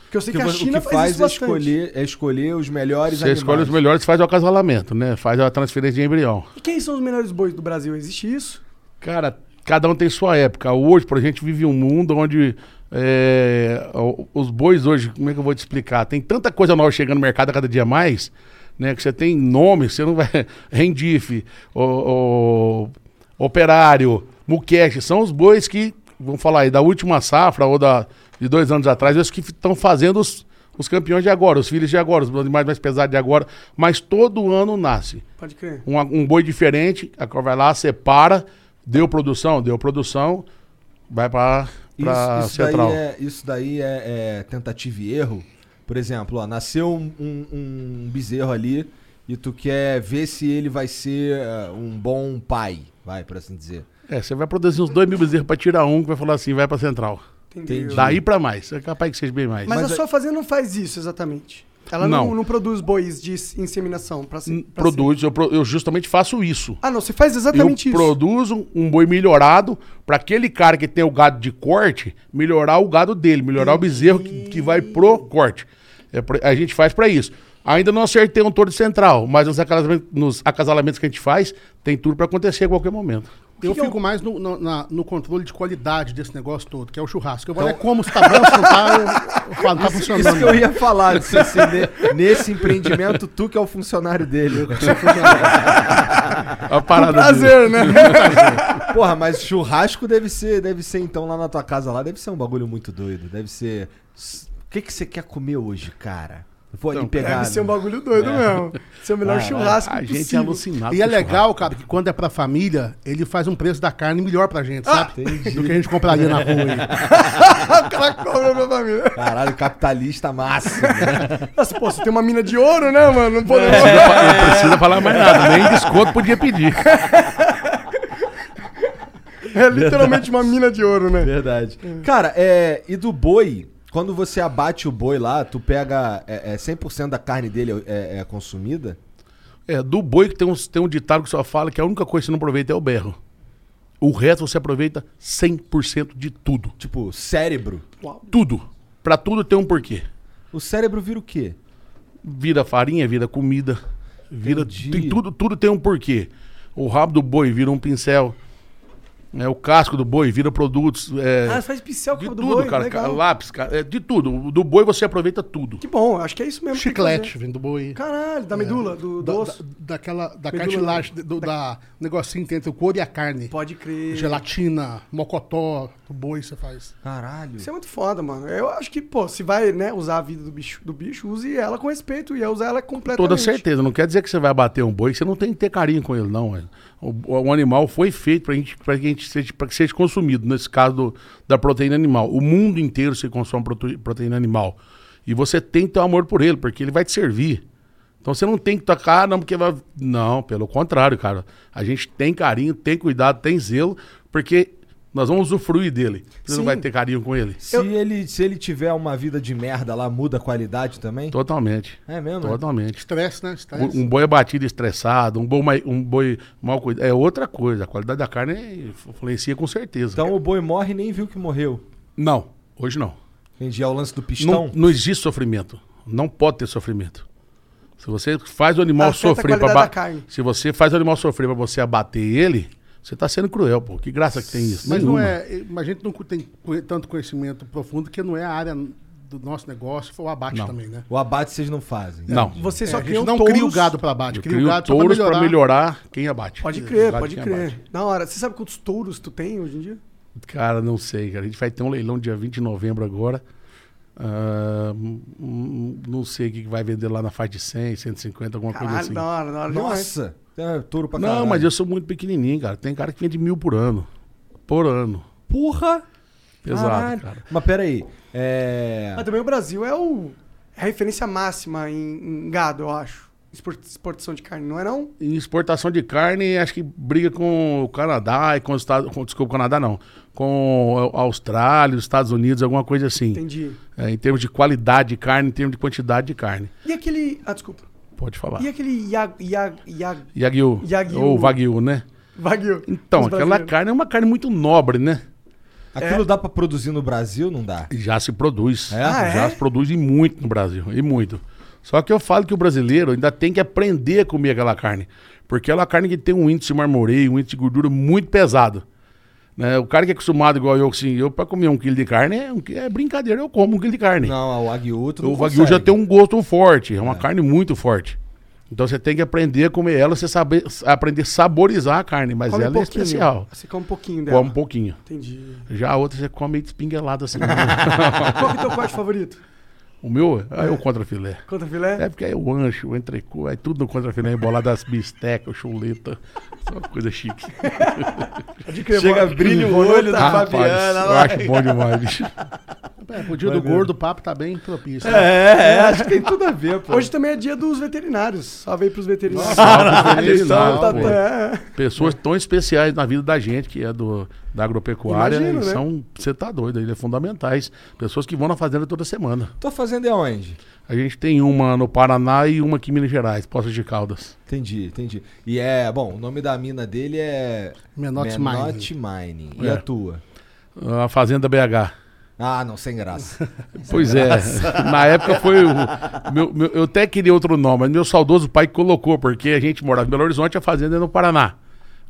Porque eu sei Que que, a China o que faz, faz isso é bastante. escolher, é escolher os melhores Você animais. escolhe os melhores e faz o acasalamento, né? Faz a transferência de embrião. E quem são os melhores bois do Brasil? Existe isso? Cara, cada um tem sua época. Hoje, por exemplo, a gente vive um mundo onde é, os bois hoje, como é que eu vou te explicar? Tem tanta coisa nova chegando no mercado a cada dia mais, né? Que você tem nome, você não vai. Rendife, o, o- Operário, Muqueche, são os bois que, vamos falar aí, da última safra ou da, de dois anos atrás, os que estão fazendo os, os campeões de agora, os filhos de agora, os animais mais pesados de agora, mas todo ano nasce Pode crer. um, um boi diferente, a cor vai lá, separa, deu produção, deu produção, vai para Isso, isso daí, central. é, isso daí é, é tentativa e erro. Por exemplo, ó, nasceu um, um- um bezerro ali e tu quer ver se ele vai ser eh, um bom pai, vai, por assim dizer. É, você vai produzir uns dois mil bezerros para tirar um que vai falar assim, vai para central. Entendi. Daí para mais, é capaz que seja bem mais. Mas, Mas a é- sua fazenda não faz isso exatamente. Ela não, não, Não. produz bois de inseminação para Produz, eu, eu justamente faço isso. Ah, não, você faz exatamente eu isso. produzo um boi melhorado para aquele cara que tem o gado de corte, melhorar o gado dele, melhorar o bezerro que, que vai pro corte. É pra- a gente faz para isso. Ainda não acertei um touro central, mas nos acasalamentos, nos acasalamentos que a gente faz, tem tudo para acontecer a qualquer momento. Eu que é fico mais no, no- na- no controle de qualidade desse negócio todo, que é o churrasco. Eu vou olhar como se tá bom, se não tá, eu, eu falo, tá funcionando. Isso que eu ia falar, se, se ne- nesse empreendimento, tu que é o funcionário dele. A parada Prazer, né? Porra, mas churrasco deve ser, deve ser então lá na tua casa lá, deve ser um bagulho muito doido. Deve ser. O que, que você quer comer hoje, cara? Ali Então, pegar. Deve ser um bagulho doido mesmo. Ser o melhor Vai, churrasco A gente é alucinado. E é legal, cara, que quando é pra família, ele faz um preço da carne melhor pra gente, Ah, sabe? Do que a gente compraria na rua aí. o cara cobra pra família. Caralho, capitalista máximo. né? Nossa, pô, você tem uma mina de ouro, né, mano? Não pode... churrasco. Não precisa falar mais nada, nem desconto podia pedir. É literalmente uma mina de ouro, né? Verdade. Cara, é. E do boi, quando você abate o boi lá, tu pega. É, é 100% da carne dele é, é consumida? É, do boi que tem um, tem um ditado que só fala que a única coisa que você não aproveita é o berro. O resto você aproveita 100% de tudo. Tipo, cérebro. Tudo. Pra tudo tem um porquê. O cérebro vira o quê? vira farinha, vira comida, vira Entendi. tem tudo, tudo tem um porquê. O rabo do boi vira um pincel, né? O casco do boi vira produtos, é, Ah, faz pincel com de o do tudo, boi, cara, legal. lápis, cara, é, de tudo. Do boi você aproveita tudo. Que bom, acho que é isso mesmo. Chiclete, vem do boi. Caralho, da medula, do, do Da, osso. da- daquela, da Medula- cartilagem, do, da negocinho que tem entre o couro e a carne. Pode crer. Gelatina, mocotó, do boi você faz. Caralho. Isso é muito foda, mano. Eu acho que, pô, se vai, né, usar a vida do bicho, do bicho, use ela com respeito e usar ela completamente. Toda certeza. Não quer dizer que você vai bater um boi, que você não tem que ter carinho com ele, não. velho. O, o animal foi feito pra gente, pra que a gente seja, que seja consumido, nesse caso do- da proteína animal. O mundo inteiro se consome prote- proteína animal. E você tem que ter um amor por ele, porque ele vai te servir. Então você não tem que tocar, não, porque vai. Não, pelo contrário, cara. A gente tem carinho, tem cuidado, tem zelo, porque nós vamos usufruir dele. Você Sim. não vai ter carinho com ele. Se, ele, se ele tiver uma vida de merda lá, muda a qualidade também? Totalmente. É mesmo? é? Totalmente. Estresse, né? Estresse. Um boi abatido estressado, um boi, um boi mal cuidado. É outra coisa. A qualidade da carne é- influencia com certeza. Então o boi morre e nem viu que morreu. não, hoje não. Entendi. É o lance do pistão? Não, não existe sofrimento. Não pode ter sofrimento. Se você faz o animal Afeta sofrer para carne. Se você faz o animal sofrer para você abater ele, você tá sendo cruel, pô. Que graça que tem isso? Mas não Nenhuma. é. A gente não tem tanto conhecimento profundo que não é a área do nosso negócio, foi o abate Não. também, né? O abate vocês não fazem. Não. Você É, só a cria gente um não touros. cria o gado para abate, Eu cria o crio gado touros para melhorar. melhorar quem abate. Pode crer, pode crer. abate. Na hora, você sabe quantos touros tu tem hoje em dia? Cara, não sei, cara. A gente vai ter um leilão dia 20 de novembro agora. Hum, não sei o que vai vender lá na faixa de 100, 150, alguma coisa Caralho, assim. da hora, da hora. Nossa! É, touro pra Não, caralho. mas eu sou muito pequenininho, cara. Tem cara que vende mil por ano. Por ano. Porra! Pesado, Caralho. cara. Mas peraí. É... Mas também o Brasil é o é a referência máxima em, em gado, eu acho. Expor- Exportação de carne, não é não? Em exportação de carne, acho que briga com o Canadá e com os Estados com, Desculpa, o Canadá não. Com a Austrália, os Estados Unidos, alguma coisa assim. Entendi. É, em termos de qualidade de carne, em termos de quantidade de carne. E aquele. Ah, desculpa. Pode falar. E aquele Yag, Yag, Yag, Yagyu. Yagyu. Ou Wagyu, né? Wagyu? Então, aquela carne é uma carne muito nobre, né? Aquilo dá pra produzir no Brasil? Não dá. Já se produz. É? Ah, Já é? se produz e muito no Brasil. E muito. Só que eu falo que o brasileiro ainda tem que aprender a comer aquela carne. Porque ela é uma carne que tem um índice de marmoreio, um índice de gordura muito pesado. Né? O cara que é acostumado igual eu, assim, eu pra comer um quilo de carne é, um é brincadeira, eu como um quilo de carne. Não, o Wagyu tu não o Wagyu consegue. já tem um gosto forte, é uma carne muito forte. Então você tem que aprender a comer ela, você saber, aprender a saborizar a carne, mas Come um ela é pouquinho. especial. Você come um pouquinho dela. Come um pouquinho. Entendi. Já a outra você come meio espinguelada assim. Qual que é o teu corte favorito? O meu é o contra filé. Contra filé? É porque aí o ancho, o entrecô, é tudo no contra-filé, embolado das bistecas, chuleta. Só chega chique. Pode crer, Chega, brilha o olho da Rapaz, Fabiana. eu acho bom demais, bicho. É, pro dia do gordo, o papo tá bem propício. É, é, acho que tem tudo a ver, pô. Hoje também é dia dos veterinários. Salve aí pros veterinários. São- veterinário, pô. É. Pessoas tão especiais na vida da gente, que é do, da agropecuária, Imagino, e né? são, você tá doido, eles é fundamentais. Pessoas que vão na fazenda toda semana. Tô fazendo é onde? A gente tem uma no Paraná e uma aqui em Minas Gerais, Poços de Caldas. Entendi, entendi. E é, bom, o nome da mina dele é... Menotti Menotti Mining. E É. a tua? A Fazenda BH. Ah, não, sem graça. Pois é, na época foi o. meu- meu- eu até queria outro nome, mas meu saudoso pai colocou, porque a gente morava em Belo Horizonte, a fazenda é no Paraná.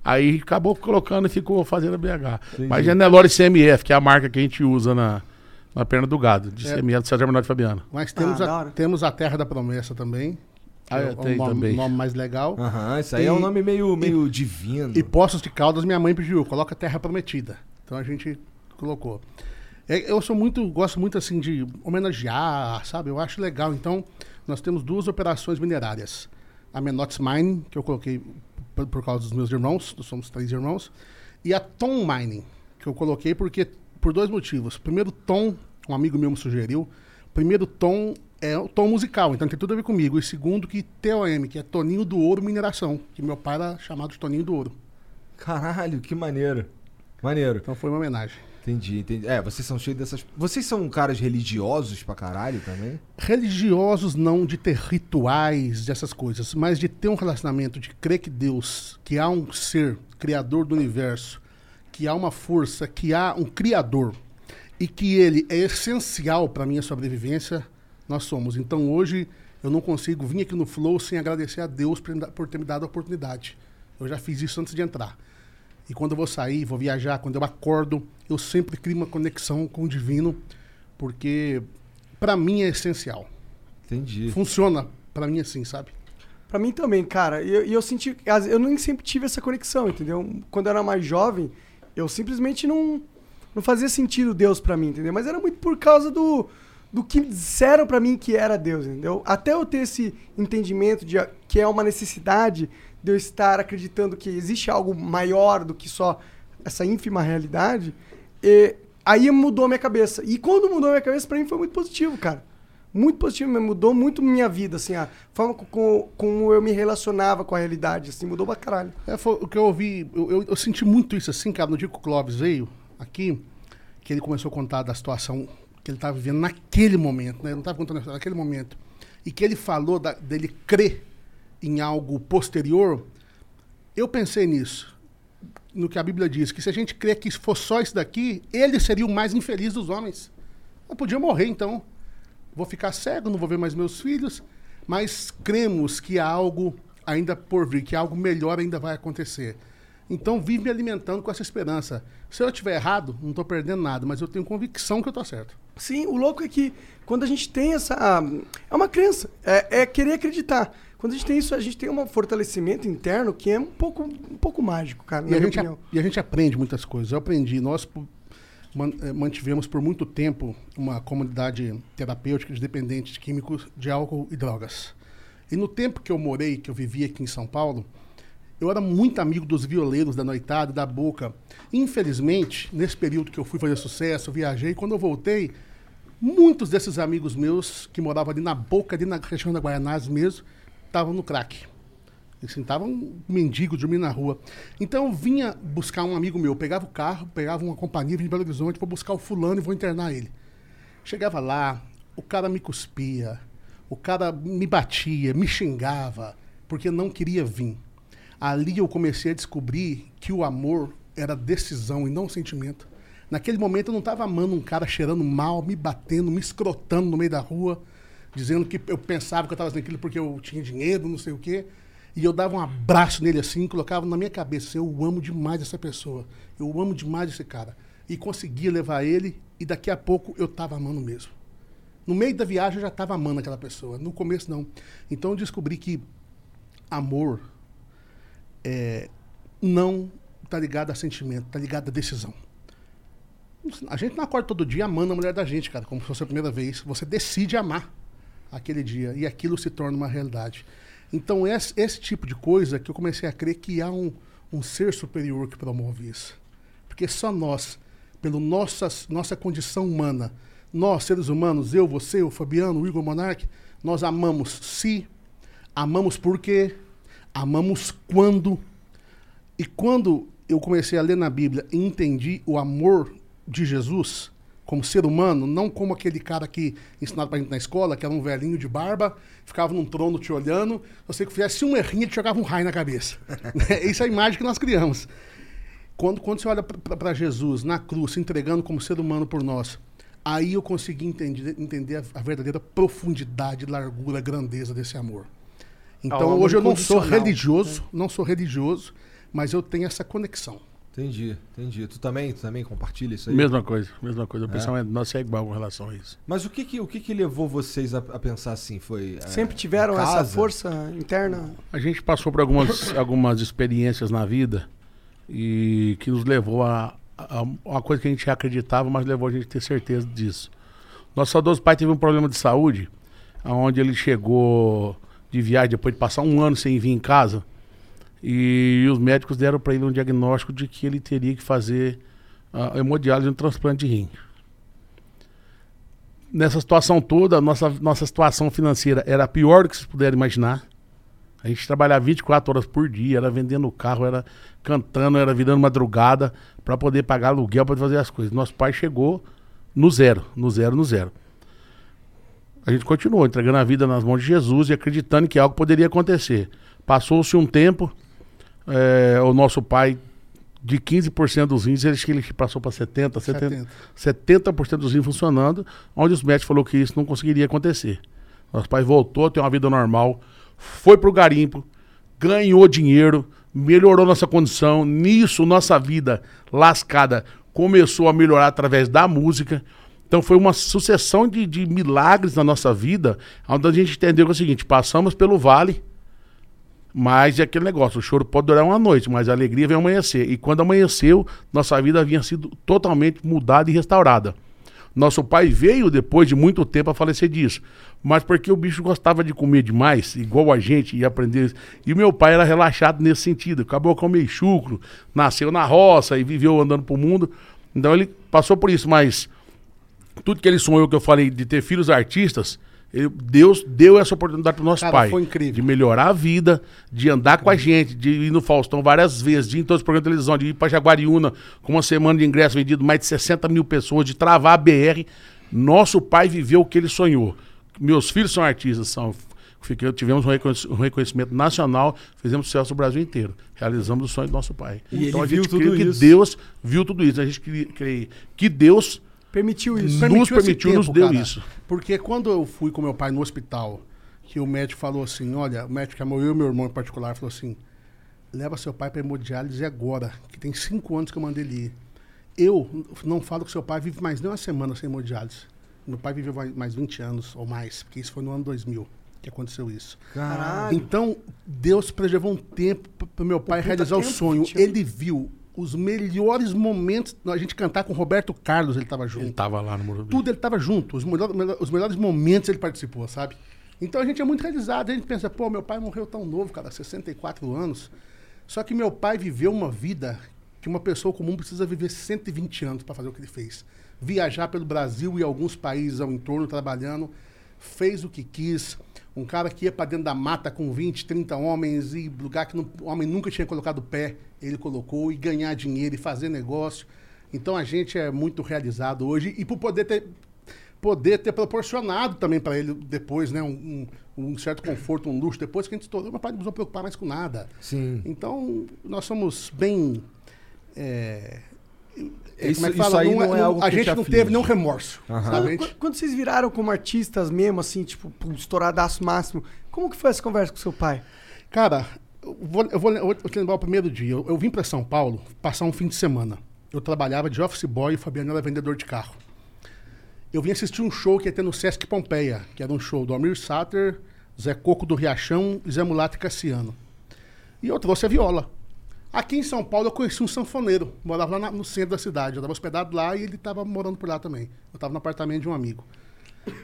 Aí acabou colocando e ficou Fazenda BH. Mas é Nelore CMF, que é a marca que a gente usa na, na perna do gado, de CMF do César Menotti Fabiano. Mas temos, Ah, a, temos a Terra da Promessa também. Ah, é é, o tem nome, também. nome mais legal. Aham, isso aí E- é um nome meio, meio divino. E Poços de Caldas, minha mãe pediu, coloca Terra Prometida. Então a gente colocou. É, eu sou muito, gosto muito assim de homenagear, sabe? Eu acho legal. Então, nós temos duas operações minerárias. A Menottes Mining, que eu coloquei por, por causa dos meus irmãos, nós somos três irmãos, e a Tom Mining, que eu coloquei porque por dois motivos. Primeiro, Tom, um amigo meu me sugeriu. Primeiro, Tom é o tom musical, então tem tudo a ver comigo. E segundo, que TOM, que é Toninho do Ouro Mineração, que meu pai era chamado de Toninho do Ouro. Caralho, que maneiro. Maneiro. Então foi uma homenagem. Entendi, entendi. É, vocês são cheios dessas. Vocês são caras religiosos pra caralho também? religiosos não de ter rituais, dessas coisas, mas de ter um relacionamento, de crer que Deus, que há um ser criador do universo, que há uma força, que há um criador e que ele é essencial para minha sobrevivência, nós somos. Então hoje Eu não consigo vir aqui no Flow sem agradecer a Deus por, ter me dado a oportunidade. Eu já fiz isso antes de entrar. E quando eu vou sair, vou viajar, quando eu acordo, eu sempre crio uma conexão com o divino, porque pra mim é essencial. Entendi. Funciona pra mim assim, sabe? Pra mim também, cara. E eu, eu senti. Eu nem sempre tive essa conexão, entendeu? Quando eu era mais jovem, eu simplesmente não. Não fazia sentido Deus pra mim, entendeu? Mas era muito por causa do. Do que disseram pra mim que era Deus, entendeu? Até eu ter esse entendimento de que é uma necessidade de eu estar acreditando que existe algo maior do que só essa ínfima realidade, e aí mudou a minha cabeça. E quando mudou a minha cabeça, pra mim foi muito positivo, cara. Muito positivo, mudou muito minha vida, assim, a forma co- co- como eu me relacionava com a realidade, assim, mudou pra caralho. É, foi o que eu ouvi, eu, eu- eu senti muito isso assim, cara, no dia que o Clóvis veio aqui, que ele começou a contar da situação que ele estava vivendo naquele momento, né? Ele não estava contando a história, naquele momento. E que ele falou da- dele crer em algo posterior, eu pensei nisso. No que a Bíblia diz, que se a gente crer que for só isso daqui, ele seria o mais infeliz dos homens. Eu podia morrer, então. Vou ficar cego, não vou ver mais meus filhos, mas cremos que há algo ainda por vir, que algo melhor ainda vai acontecer. Então, vive me alimentando com essa esperança. Se eu estiver errado, não estou perdendo nada, mas eu tenho convicção que eu estou certo. Sim, o louco é que quando a gente tem essa. É uma crença, é, é querer acreditar. Quando a gente tem isso, a gente tem um fortalecimento interno que é um pouco, um pouco mágico, cara, E a, gente, a- e a gente aprende muitas coisas. Eu aprendi. Nós eh, mantivemos por muito tempo uma comunidade terapêutica de dependentes químicos de álcool e drogas. E no tempo que eu morei, que eu vivi aqui em São Paulo, eu era muito amigo dos violeiros da noitada, da boca. Infelizmente, nesse período que eu fui fazer sucesso, viajei, quando eu voltei, muitos desses amigos meus que moravam ali na boca, ali na região da Guaianazes mesmo, estavam no crack. Assim, tava um mendigo dormindo na rua. Então eu vinha buscar um amigo meu, pegava o carro, pegava uma companhia, vinha de Belo Horizonte, vou buscar o fulano e vou internar ele. Chegava lá, o cara me cuspia, o cara me batia, me xingava, porque não queria vir. Ali eu comecei a descobrir que o amor era decisão e não sentimento. Naquele momento eu não estava amando um cara cheirando mal, me batendo, me escrotando no meio da rua, dizendo que eu pensava que eu estava fazendo aquilo porque eu tinha dinheiro, não sei o quê. E eu dava um abraço nele assim, colocava na minha cabeça, eu amo demais essa pessoa, eu amo demais esse cara. E conseguia levar ele, e daqui a pouco eu estava amando mesmo. No meio da viagem eu já estava amando aquela pessoa, no começo não. Então eu descobri que amor é, não está ligado a sentimento, está ligado a decisão. A gente não acorda todo dia amando a mulher da gente, cara, como se fosse a primeira vez. Você decide amar aquele dia e aquilo se torna uma realidade. Então, esse, esse tipo de coisa que eu comecei a crer que há um, um ser superior que promove isso. Porque só nós, pela nossa, nossa condição humana, nós, seres humanos, eu, você, o Fabiano, o Igor Monark, nós amamos se, amamos porque, amamos quando. E quando eu comecei a ler na Bíblia e entendi o amor de Jesus como ser humano, não como aquele cara que ensinado pra gente na escola, que era um velhinho de barba, ficava num trono te olhando, você que fizesse um errinho, ele te jogava um raio na cabeça. Essa é a imagem que nós criamos. Quando, quando você olha para Jesus na cruz, se entregando como ser humano por nós, aí eu consegui entender, entender a, a verdadeira profundidade, largura, grandeza desse amor. Então hoje eu não sou incondicional, religioso, não sou religioso, mas eu tenho essa conexão. Entendi, entendi. Tu também, tu também compartilha isso aí? Mesma coisa, mesma coisa. O pensamento nosso é igual com relação a isso. Mas o que que, o que, que levou vocês a, a pensar assim? Foi é, Sempre tiveram essa força interna. A gente passou por algumas, algumas experiências na vida e que nos levou a, a uma coisa que a gente acreditava, mas levou a gente a ter certeza disso. Nosso saudoso pai teve um problema de saúde, onde ele chegou de viagem depois de passar um ano sem vir em casa. E os médicos deram para ele um diagnóstico de que ele teria que fazer a hemodiálise e um transplante de rim. Nessa situação toda, nossa, nossa situação financeira era pior do que vocês puderem imaginar. A gente trabalhava 24 horas por dia, era vendendo carro, era cantando, era virando madrugada para poder pagar aluguel, para fazer as coisas. Nosso pai chegou no zero, no zero, no zero. A gente continuou entregando a vida nas mãos de Jesus e acreditando que algo poderia acontecer. Passou-se um tempo, eh, o nosso pai, de 15% dos rins, ele, ele passou para 70%, 70%, 70% dos rins funcionando, onde os médicos falaram que isso não conseguiria acontecer. Nosso pai voltou a ter uma vida normal, foi pro garimpo, ganhou dinheiro, melhorou nossa condição. Nisso, nossa vida lascada começou a melhorar através da música. Então foi uma sucessão de, de milagres na nossa vida, onde a gente entendeu que é o seguinte: passamos pelo vale, mas é aquele negócio, o choro pode durar uma noite, mas a alegria vem amanhecer. E quando amanheceu, nossa vida havia sido totalmente mudada e restaurada. Nosso pai veio depois de muito tempo a falecer disso. Mas porque o bicho gostava de comer demais, igual a gente, e aprender. E meu pai era relaxado nesse sentido. Acabou com meio chucro, nasceu na roça e viveu andando pro mundo. Então ele passou por isso, mas tudo que ele sonhou que eu falei de ter filhos artistas, ele- Deus deu essa oportunidade pro nosso Cara, pai. foi incrível. De melhorar a vida, de andar com a gente, de ir no Faustão várias vezes, de ir em todos os programas de televisão, de ir pra Jaguariúna com uma semana de ingresso vendido, mais de 60 mil pessoas, de travar a BR. Nosso pai viveu o que ele sonhou. Meus filhos são artistas, são. Fiquei, tivemos um reconhec- reconhecimento nacional, fizemos sucesso no Brasil inteiro. Realizamos o sonho do nosso pai. E então a gente viu tudo crê que isso. Deus viu tudo isso. A gente crê que Deus Permitiu isso. Nos Permitiu permitiu, nos deu isso. Porque quando eu fui com meu pai no hospital, que o médico falou assim, olha, o médico chamou eu e meu irmão em particular, falou assim, leva seu pai para hemodiálise agora, que tem cinco anos que eu mandei ele ir. Eu não falo que seu pai vive mais nem uma semana sem hemodiálise. Meu pai viveu mais- mais 20 anos ou mais, porque isso foi no ano 2000 que aconteceu isso. Caralho. Então, Deus preservou um tempo para meu pai puta realizar o tempo, sonho. 20 anos. Ele viu os melhores momentos, a gente cantar com o Roberto Carlos, ele estava junto ele tava lá no Morumbi. tudo ele estava junto, os, melhor- melhor- os melhores momentos ele participou, sabe? Então a gente é muito realizado, a gente pensa, pô, meu pai morreu tão novo, cara, 64 anos. Só que meu pai viveu uma vida que uma pessoa comum precisa viver 120 anos para fazer o que ele fez. Viajar pelo Brasil e alguns países ao entorno trabalhando, fez o que quis. Um cara que ia para dentro da mata com 20, 30 homens e lugar que não- o homem nunca tinha colocado o pé, ele colocou e ganhar dinheiro e fazer negócio. Então a gente é muito realizado hoje e por poder ter poder ter proporcionado também para ele depois, né, um, um- um certo conforto, um luxo depois que a gente estourou, meu pai não precisou preocupar mais com nada. Sim. Então nós somos bem é, Isso- como é que isso fala? aí não é algo a que gente te não teve nenhum remorso. A Quando, quando- quando vocês viraram como artistas mesmo, assim, tipo, estouradaço máximo, como que foi essa conversa com seu pai? Cara, eu vou, eu vou, eu vou te lembrar o primeiro dia. Eu, eu vim para São Paulo passar um fim de semana. Eu trabalhava de office boy e o Fabiano era vendedor de carro. Eu vim assistir um show que ia ter no Sesc Pompeia, que era um show do Almir Sater, Zé Coco do Riachão e Zé Mulato e Cassiano. E eu trouxe a viola. Aqui em São Paulo eu conheci um sanfoneiro, morava lá na- no centro da cidade. Eu estava hospedado lá e ele estava morando por lá também. Eu estava no apartamento de um amigo.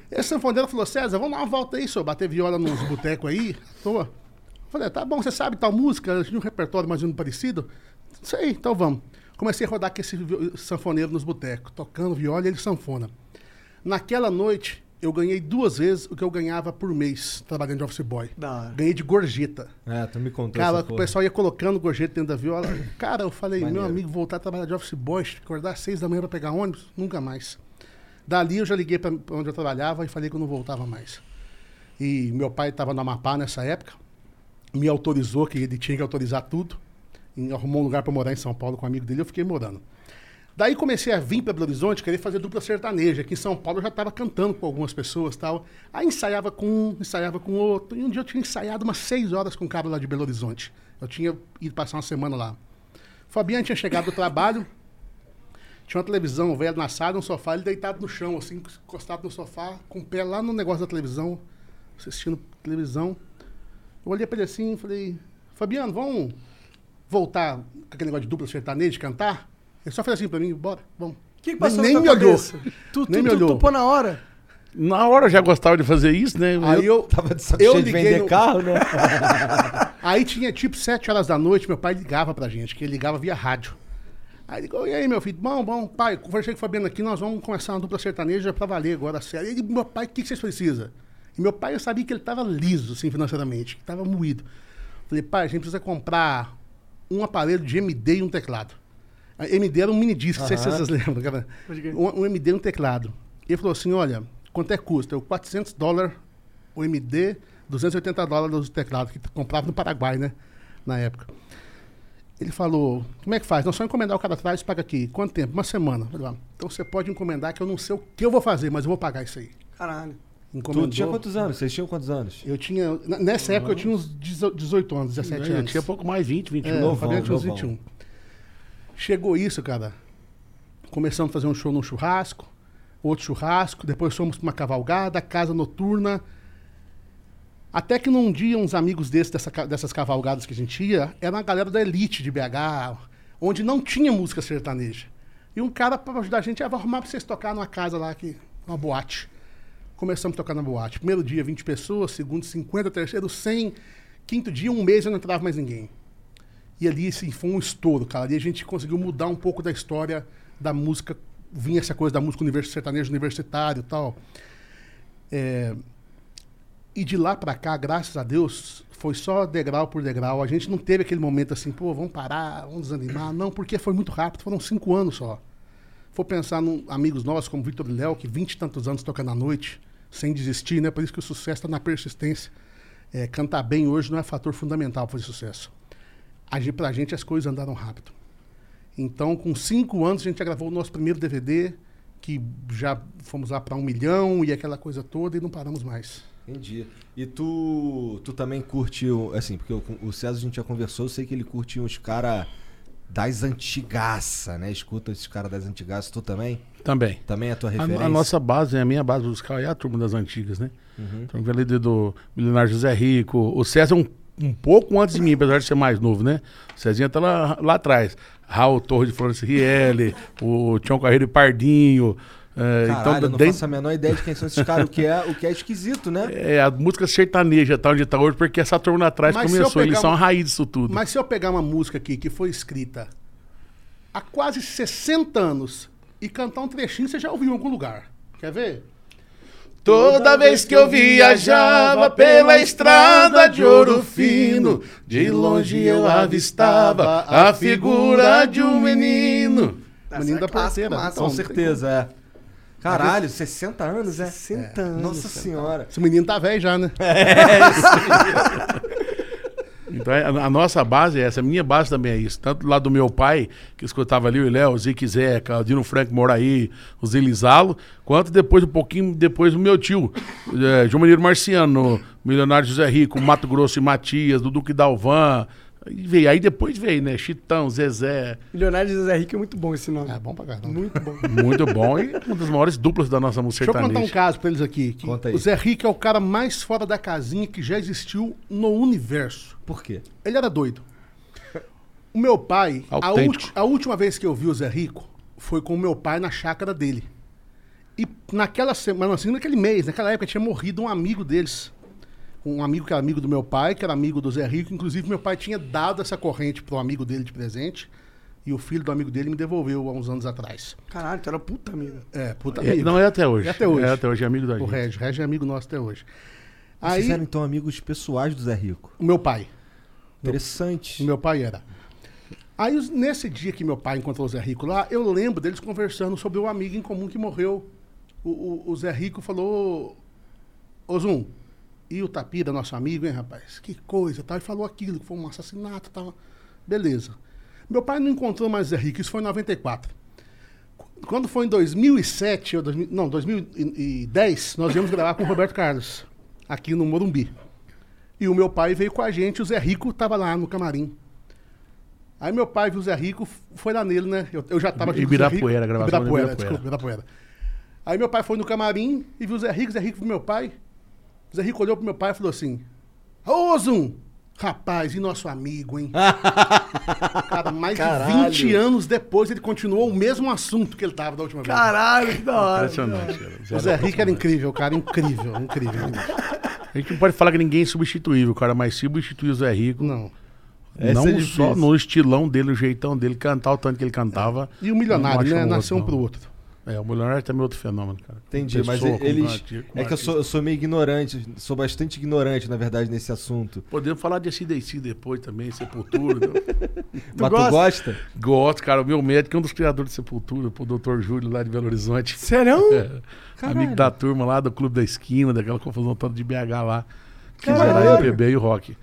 Esse sanfoneiro falou, César, vamos dar uma volta aí, senhor, bater viola nos botecos aí, à toa. Eu falei, tá bom, você sabe tal música, tinha um repertório mais ou menos parecido? Sei, então vamos. Comecei a rodar com esse sanfoneiro nos botecos, tocando viola e ele sanfona. Naquela noite, eu ganhei duas vezes o que eu ganhava por mês trabalhando de office boy. Da. Ganhei de gorjeta. É, tu me contou Cara, essa o porra. pessoal ia colocando gorjeta dentro da viola. Cara, eu falei, Maneiro. meu amigo, voltar a trabalhar de office boy, acordar às seis da manhã pra pegar ônibus, nunca mais. Dali eu já liguei pra pra onde eu trabalhava e falei que eu não voltava mais. E meu pai estava no Amapá nessa época, me autorizou, que ele tinha que autorizar tudo, e arrumou um lugar para morar em São Paulo com um amigo dele, eu fiquei morando. Daí comecei a vir para Belo Horizonte, querer fazer dupla sertaneja. Aqui em São Paulo eu já estava cantando com algumas pessoas tal. Aí ensaiava com um, ensaiava com outro. E um dia eu tinha ensaiado umas seis horas com um cara lá de Belo Horizonte. Eu tinha ido passar uma semana lá. Fabiano tinha chegado do trabalho, tinha uma televisão velha na sala, um sofá, ele deitado no chão, assim, encostado no sofá, com o pé lá no negócio da televisão, assistindo televisão. Eu olhei pra ele assim e falei, Fabiano, vamos voltar com aquele negócio de dupla sertaneja, de cantar? Ele só fez assim pra mim, bora, vamos. O que, que passou nem na me olhou. Tu, tu, Nem me tu olhou. topou na hora? Na hora eu já gostava de fazer isso, né? Aí eu, Tava de saco eu cheio de vender no- carro, né? Aí tinha tipo sete horas da noite, meu pai ligava pra gente, que ele ligava via rádio. Aí ligou, e aí, meu filho? Bom, bom, pai, conversei com o Fabiano aqui, nós vamos começar uma dupla sertaneja pra valer agora, sério. Ele, meu pai, o que, que vocês precisam? E meu pai, eu sabia que ele tava liso, assim, financeiramente, que tava moído. Falei, pai, a gente precisa comprar um aparelho de MD e um teclado. A MD era um mini disc, não sei se vocês lembram, cara. Um, um MD e um teclado. Ele falou assim, olha, quanto é que custa? Eu, 400 dólares o MD, 280 dólares o teclado, que comprava no Paraguai, né? Na época. Ele falou, como é que faz? Nós só encomendar o cara atrás, paga aqui. Quanto tempo? Uma semana. Eu falei, "Ah, então você pode encomendar que eu não sei o que eu vou fazer, mas eu vou pagar isso aí. Caralho. Encomendou. Tu tinha quantos anos? Vocês tinham quantos anos? Eu tinha. Nessa época eu tinha uns 18 anos, 17 Eu anos. tinha pouco mais, 20, 21. É, novão, uns novão. 21. Chegou isso, cara. Começamos a fazer um show num churrasco, outro churrasco, depois fomos pra uma cavalgada, casa noturna. Até que num dia, uns amigos desses, dessa dessas cavalgadas que a gente ia, era uma galera da elite de BH, onde não tinha música sertaneja. E um cara, para ajudar a gente, ah, vou arrumar pra vocês tocar numa casa lá, aqui, uma boate. Começamos a tocar na boate. Primeiro dia, 20 pessoas, segundo, 50, terceiro, 100. Quinto dia, um mês, eu não entrava mais ninguém. E ali, assim, foi um estouro, cara. Ali a gente conseguiu mudar um pouco da história da música. Vinha essa coisa da música univers sertanejo universitário e tal. É, E de lá pra cá, graças a Deus, foi só degrau por degrau. A gente não teve aquele momento assim, pô, vamos parar, vamos desanimar. Não, porque foi muito rápido, foram cinco anos só. For pensar em amigos nossos como Vitor Léo, que vinte e tantos anos tocando à noite, sem desistir, né? Por isso que o sucesso está na persistência. É, cantar bem hoje não é fator fundamental para fazer sucesso. A gente, pra gente as coisas andaram rápido. Então, com cinco anos, a gente já gravou o nosso primeiro DVD, que já fomos lá para um milhão e aquela coisa toda, e não paramos mais. Entendi. E tu, tu também curte, o- assim, porque o, o César a gente já conversou, eu sei que ele curte uns caras das antigaça, né? Escuta esses caras das antigaças, tu também? Também. Também é a tua A, referência? a nossa base, a minha base musical é a turma das antigas, né? Então, ali do, do Milionário José Rico. O César é um, um pouco antes de mim, apesar de ser mais novo, né? O Cezinha tá lá, lá atrás. Raul Torre de Florence Rielli, o Tião Carreiro e Pardinho. é, Caralho, eu não dentro- faço a menor ideia de quem são esses caras, o que é, o que é esquisito, né? é, a música sertaneja tá onde tá hoje, porque essa turma lá atrás Mas começou. Eles pegar são a raiz disso tudo. Mas se eu pegar uma música aqui que foi escrita há quase 60 anos e cantar um trechinho, você já ouviu em algum lugar. Quer ver? Toda vez que eu viajava pela estrada de ouro fino, de longe eu avistava a figura de um menino. Menino é da clássica, porteira. massa. Com certeza, é. Caralho, 60 anos, é? 60 anos. Nossa senhora. Esse menino tá velho já, né? Então a, a nossa base é essa, a minha base também é isso. Tanto lá do meu pai, que escutava ali o Léo, o Zique Zeca, o Dino Frank Moraí, o Zelizalo, quanto depois, um pouquinho depois, o meu tio, é, João Mineiro Marciano, Milionário José Rico, Mato Grosso e Matias, do Duque Dalvan. Aí, veio, aí depois veio, né? Chitão, Zezé. Milionário de José Rico é muito bom esse nome. É bom pra caramba. Muito bom. Muito bom e uma das maiores duplas da nossa música Deixa eu contar um caso pra eles aqui. que Conta aí. O Zé Rico é o cara mais fora da casinha que já existiu no universo. Por quê? Ele era doido. O meu pai, a, ulti- a última vez que eu vi o Zé Rico foi com o meu pai na chácara dele. E naquela semana, assim, naquele mês, naquela época, tinha morrido um amigo deles. Um amigo que era amigo do meu pai, que era amigo do Zé Rico. Inclusive, meu pai tinha dado essa corrente pro amigo dele de presente. E o filho do amigo dele me devolveu há uns anos atrás. Caralho, tu era puta amigo. É, puta É, amigo. não é até hoje. É até hoje. É até hoje, é amigo da O gente. Regi. Regi é amigo nosso até hoje. Vocês Aí, eram então amigos pessoais do Zé Rico. o meu pai. Interessante. O meu pai era. Aí, nesse dia que meu pai encontrou o Zé Rico lá, eu lembro deles conversando sobre o amigo em comum que morreu. O, o- o Zé Rico falou: Ô Zum, e o Tapira, nosso amigo, hein, rapaz? Que coisa, tal. E falou aquilo, que foi um assassinato tal. Beleza. Meu pai não encontrou mais o Zé Rico, isso foi em 94. Quando foi em 2007, ou 2000, não, 2010, nós viemos gravar com o Roberto Carlos, aqui no Morumbi. E o meu pai veio com a gente, o Zé Rico estava lá no camarim. Aí meu pai viu o Zé Rico, foi lá nele, né? Eu, eu já estava o Zé Ibirapuera, gravação de Ibirapuera, Ibirapuera. desculpa, Ibirapuera. Aí meu pai foi no camarim e viu o Zé Rico, Zé Rico viu meu pai. O Zé Rico olhou pro meu pai e falou assim: Ô Zum, rapaz, e nosso amigo, hein? Cara, mais Caralho. de 20 anos depois ele continuou o mesmo assunto que ele tava da última vez. Caralho, que da hora. Impressionante. cara. o Zé Rico era incrível, cara, incrível, incrível. A gente não pode falar que ninguém é substituível, cara, mas substituir o Zé Rico. Não. Essa não é difícil. só no estilão dele, o jeitão dele, cantar o tanto que ele cantava. E o milionário, né? Nasceu um outro, pro outro. É, o milionário também é outro fenômeno, cara. Entendi, mas eles. É que eu sou, eu sou meio ignorante, sou bastante ignorante, na verdade, nesse assunto. Podemos falar de ACDC depois também, Sepultura. né? Mas gosta? tu gosta? Gosto, cara. O meu médico é um dos criadores de Sepultura, o Dr. Júlio lá de Belo Horizonte. Serão? É, amigo da turma lá do Clube da Esquina, daquela confusão toda de BH lá. Que Caralho. era MPB e o rock.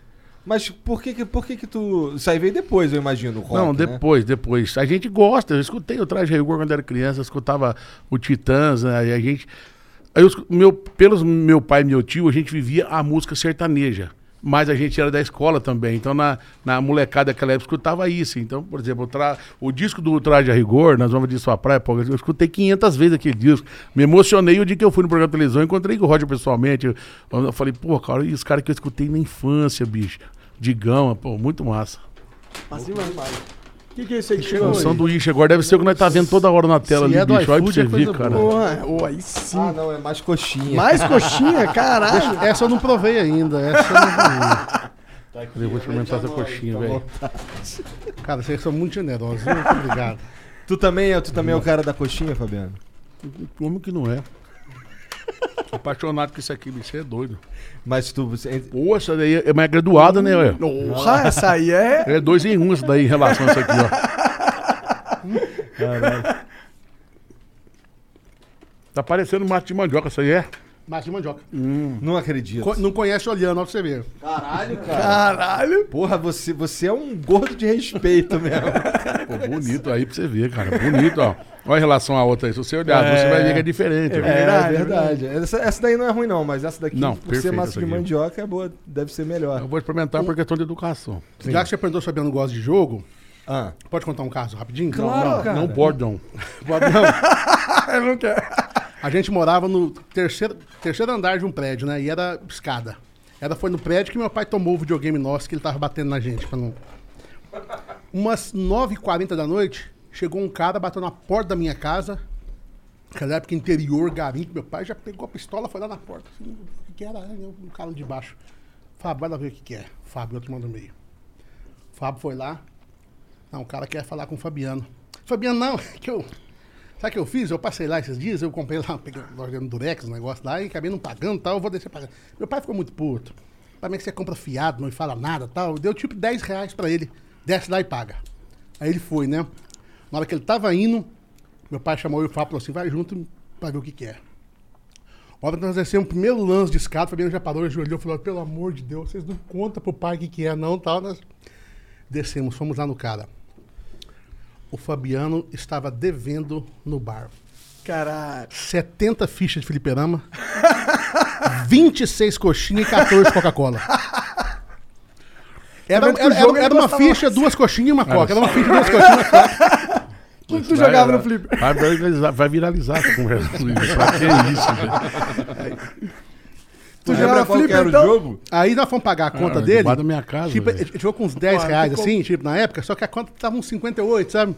Mas por que, que- por que que tu. Isso aí veio depois, eu imagino, rock, Não, né? depois, depois. A gente gosta. Eu escutei o Traje Rigor quando era criança, eu escutava o Titãs, né? E a gente. Aí os- meu, pelos meu pai e meu tio, a gente vivia a música sertaneja. Mas a gente era da escola também. Então, na, na molecada daquela época, escutava isso. Então, por exemplo, o, tra- o disco do Traje a Rigor, Nós Vamos de Sua Praia, pô, eu escutei 500 vezes aquele disco. Me emocionei o dia que eu fui no programa de televisão, encontrei com o Roger pessoalmente. Eu, eu falei, pô, cara, e os caras que eu escutei na infância, bicho. Digão, pô, muito massa. Assim, mano. O que, que é isso aí que Um chegou? sanduíche agora deve ser o que nós tá vendo toda hora na tela Se ali, é do bicho. Olha pra você é ver, coisa cara. Porra, oh, aí sim. Ah, não, é mais coxinha. Mais coxinha? Caralho. Essa eu não provei ainda. Essa eu não provei. Eu vou experimentar essa coxinha, velho. Cara, vocês são muito generosos. Muito obrigado. Tu também, é- tu também é o cara da coxinha, Fabiano? Como que não é? Tô apaixonado com isso aqui, bicho. é doido. Mas tu. Você, Pô, essa daí é mais graduada, né, ué? Porra, essa aí é. É dois em um isso daí em relação a isso aqui, ó. Tá parecendo mato de mandioca, isso aí é? Massa de mandioca. não acredito. Co- não conhece olhando, ó, pra você ver. Caralho, cara. Caralho. Porra, você, você é um gordo de respeito mesmo. Pô, bonito aí pra você ver, cara. Bonito, ó. Olha em relação à outra aí. Se você olhar, você vai ver que é diferente. É verdade, verdade. Essa, essa daí não é ruim, não, mas essa daqui, Não, por ser massa essa de aqui. mandioca, é boa. Deve ser melhor. Eu vou experimentar por questão de educação. Já que você perguntou se o Fabiano gosta de jogo, Ah. pode contar um caso rapidinho? Claro, não, cara. Não pode, não. Pode não. Eu não quero. A gente morava no terceiro, terceiro andar de um prédio, né? E era escada. Era, foi no prédio que meu pai tomou o videogame nosso, que ele tava batendo na gente. Não... Umas 9h40 da noite, chegou um cara, bateu na porta da minha casa. Naquela época, interior, garimpo. Meu pai já pegou a pistola, foi lá na porta. Assim, o que era? Um cara de baixo. Fábio, vai lá ver o que, que é. Fábio, outro manda no meio. Fábio foi lá. Não, o cara quer falar com o Fabiano. Fabiano, não, que eu. Sabe o que eu fiz? Eu passei lá esses dias, eu comprei lá, peguei loja no Durex, um negócio lá, e acabei não pagando tal, eu vou deixar pagar. Meu pai ficou muito puto. Pra mim que você compra fiado, não me fala nada tal. Deu tipo 10 reais pra ele. Desce lá e paga. Aí ele foi, né? Na hora que ele tava indo, meu pai chamou eu e falou assim, vai junto pra ver o que que é. Hora que nós descemos o primeiro lance de escada, o Fabiano já parou, ajoelhou falou, pelo amor de Deus, vocês não contam pro pai o que que é não, tal. Nós descemos, fomos lá no cara. O Fabiano estava devendo no bar. Caralho. 70 fichas de fliperama, 26 coxinhas e 14 Coca-Cola. Era, o era, era- ele era uma ficha, duas coxinhas e uma coca. Era uma ficha, duas coxinhas e uma coca. Que tu jogava no flip? Vai viralizar, vai viralizar essa conversa. Pra que isso, velho? Tu lembra qual que flip, era o então? jogo? Aí nós fomos pagar a conta Ah, dele. da minha casa, Tipo, velho. ele com uns 10 Pô, reais, ficou- assim, tipo, na época, só que a conta tava uns 58, sabe?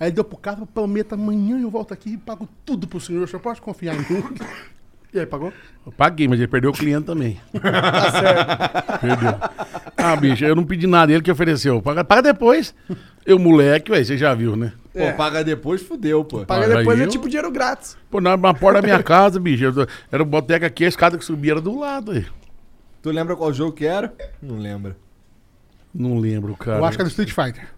Aí ele deu pro cara, prometo, amanhã eu volto aqui e pago tudo pro senhor, o senhor pode confiar em mim. E aí, pagou? Eu paguei, mas ele perdeu o cliente também. Tá certo. Perdeu. Ah, bicho, eu não pedi nada, ele que ofereceu. Paga, paga depois. Eu, moleque, velho, você já viu, né? Pô, paga depois, fudeu, pô. Paga depois é eu- tipo dinheiro grátis. Pô, na, na porta da minha casa, bicho. eu tô- era o boteca aqui, a escada que subia era do lado. aí. Tu lembra qual jogo que era? Não lembra. Não lembro, cara. Eu acho que era do Street Fighter.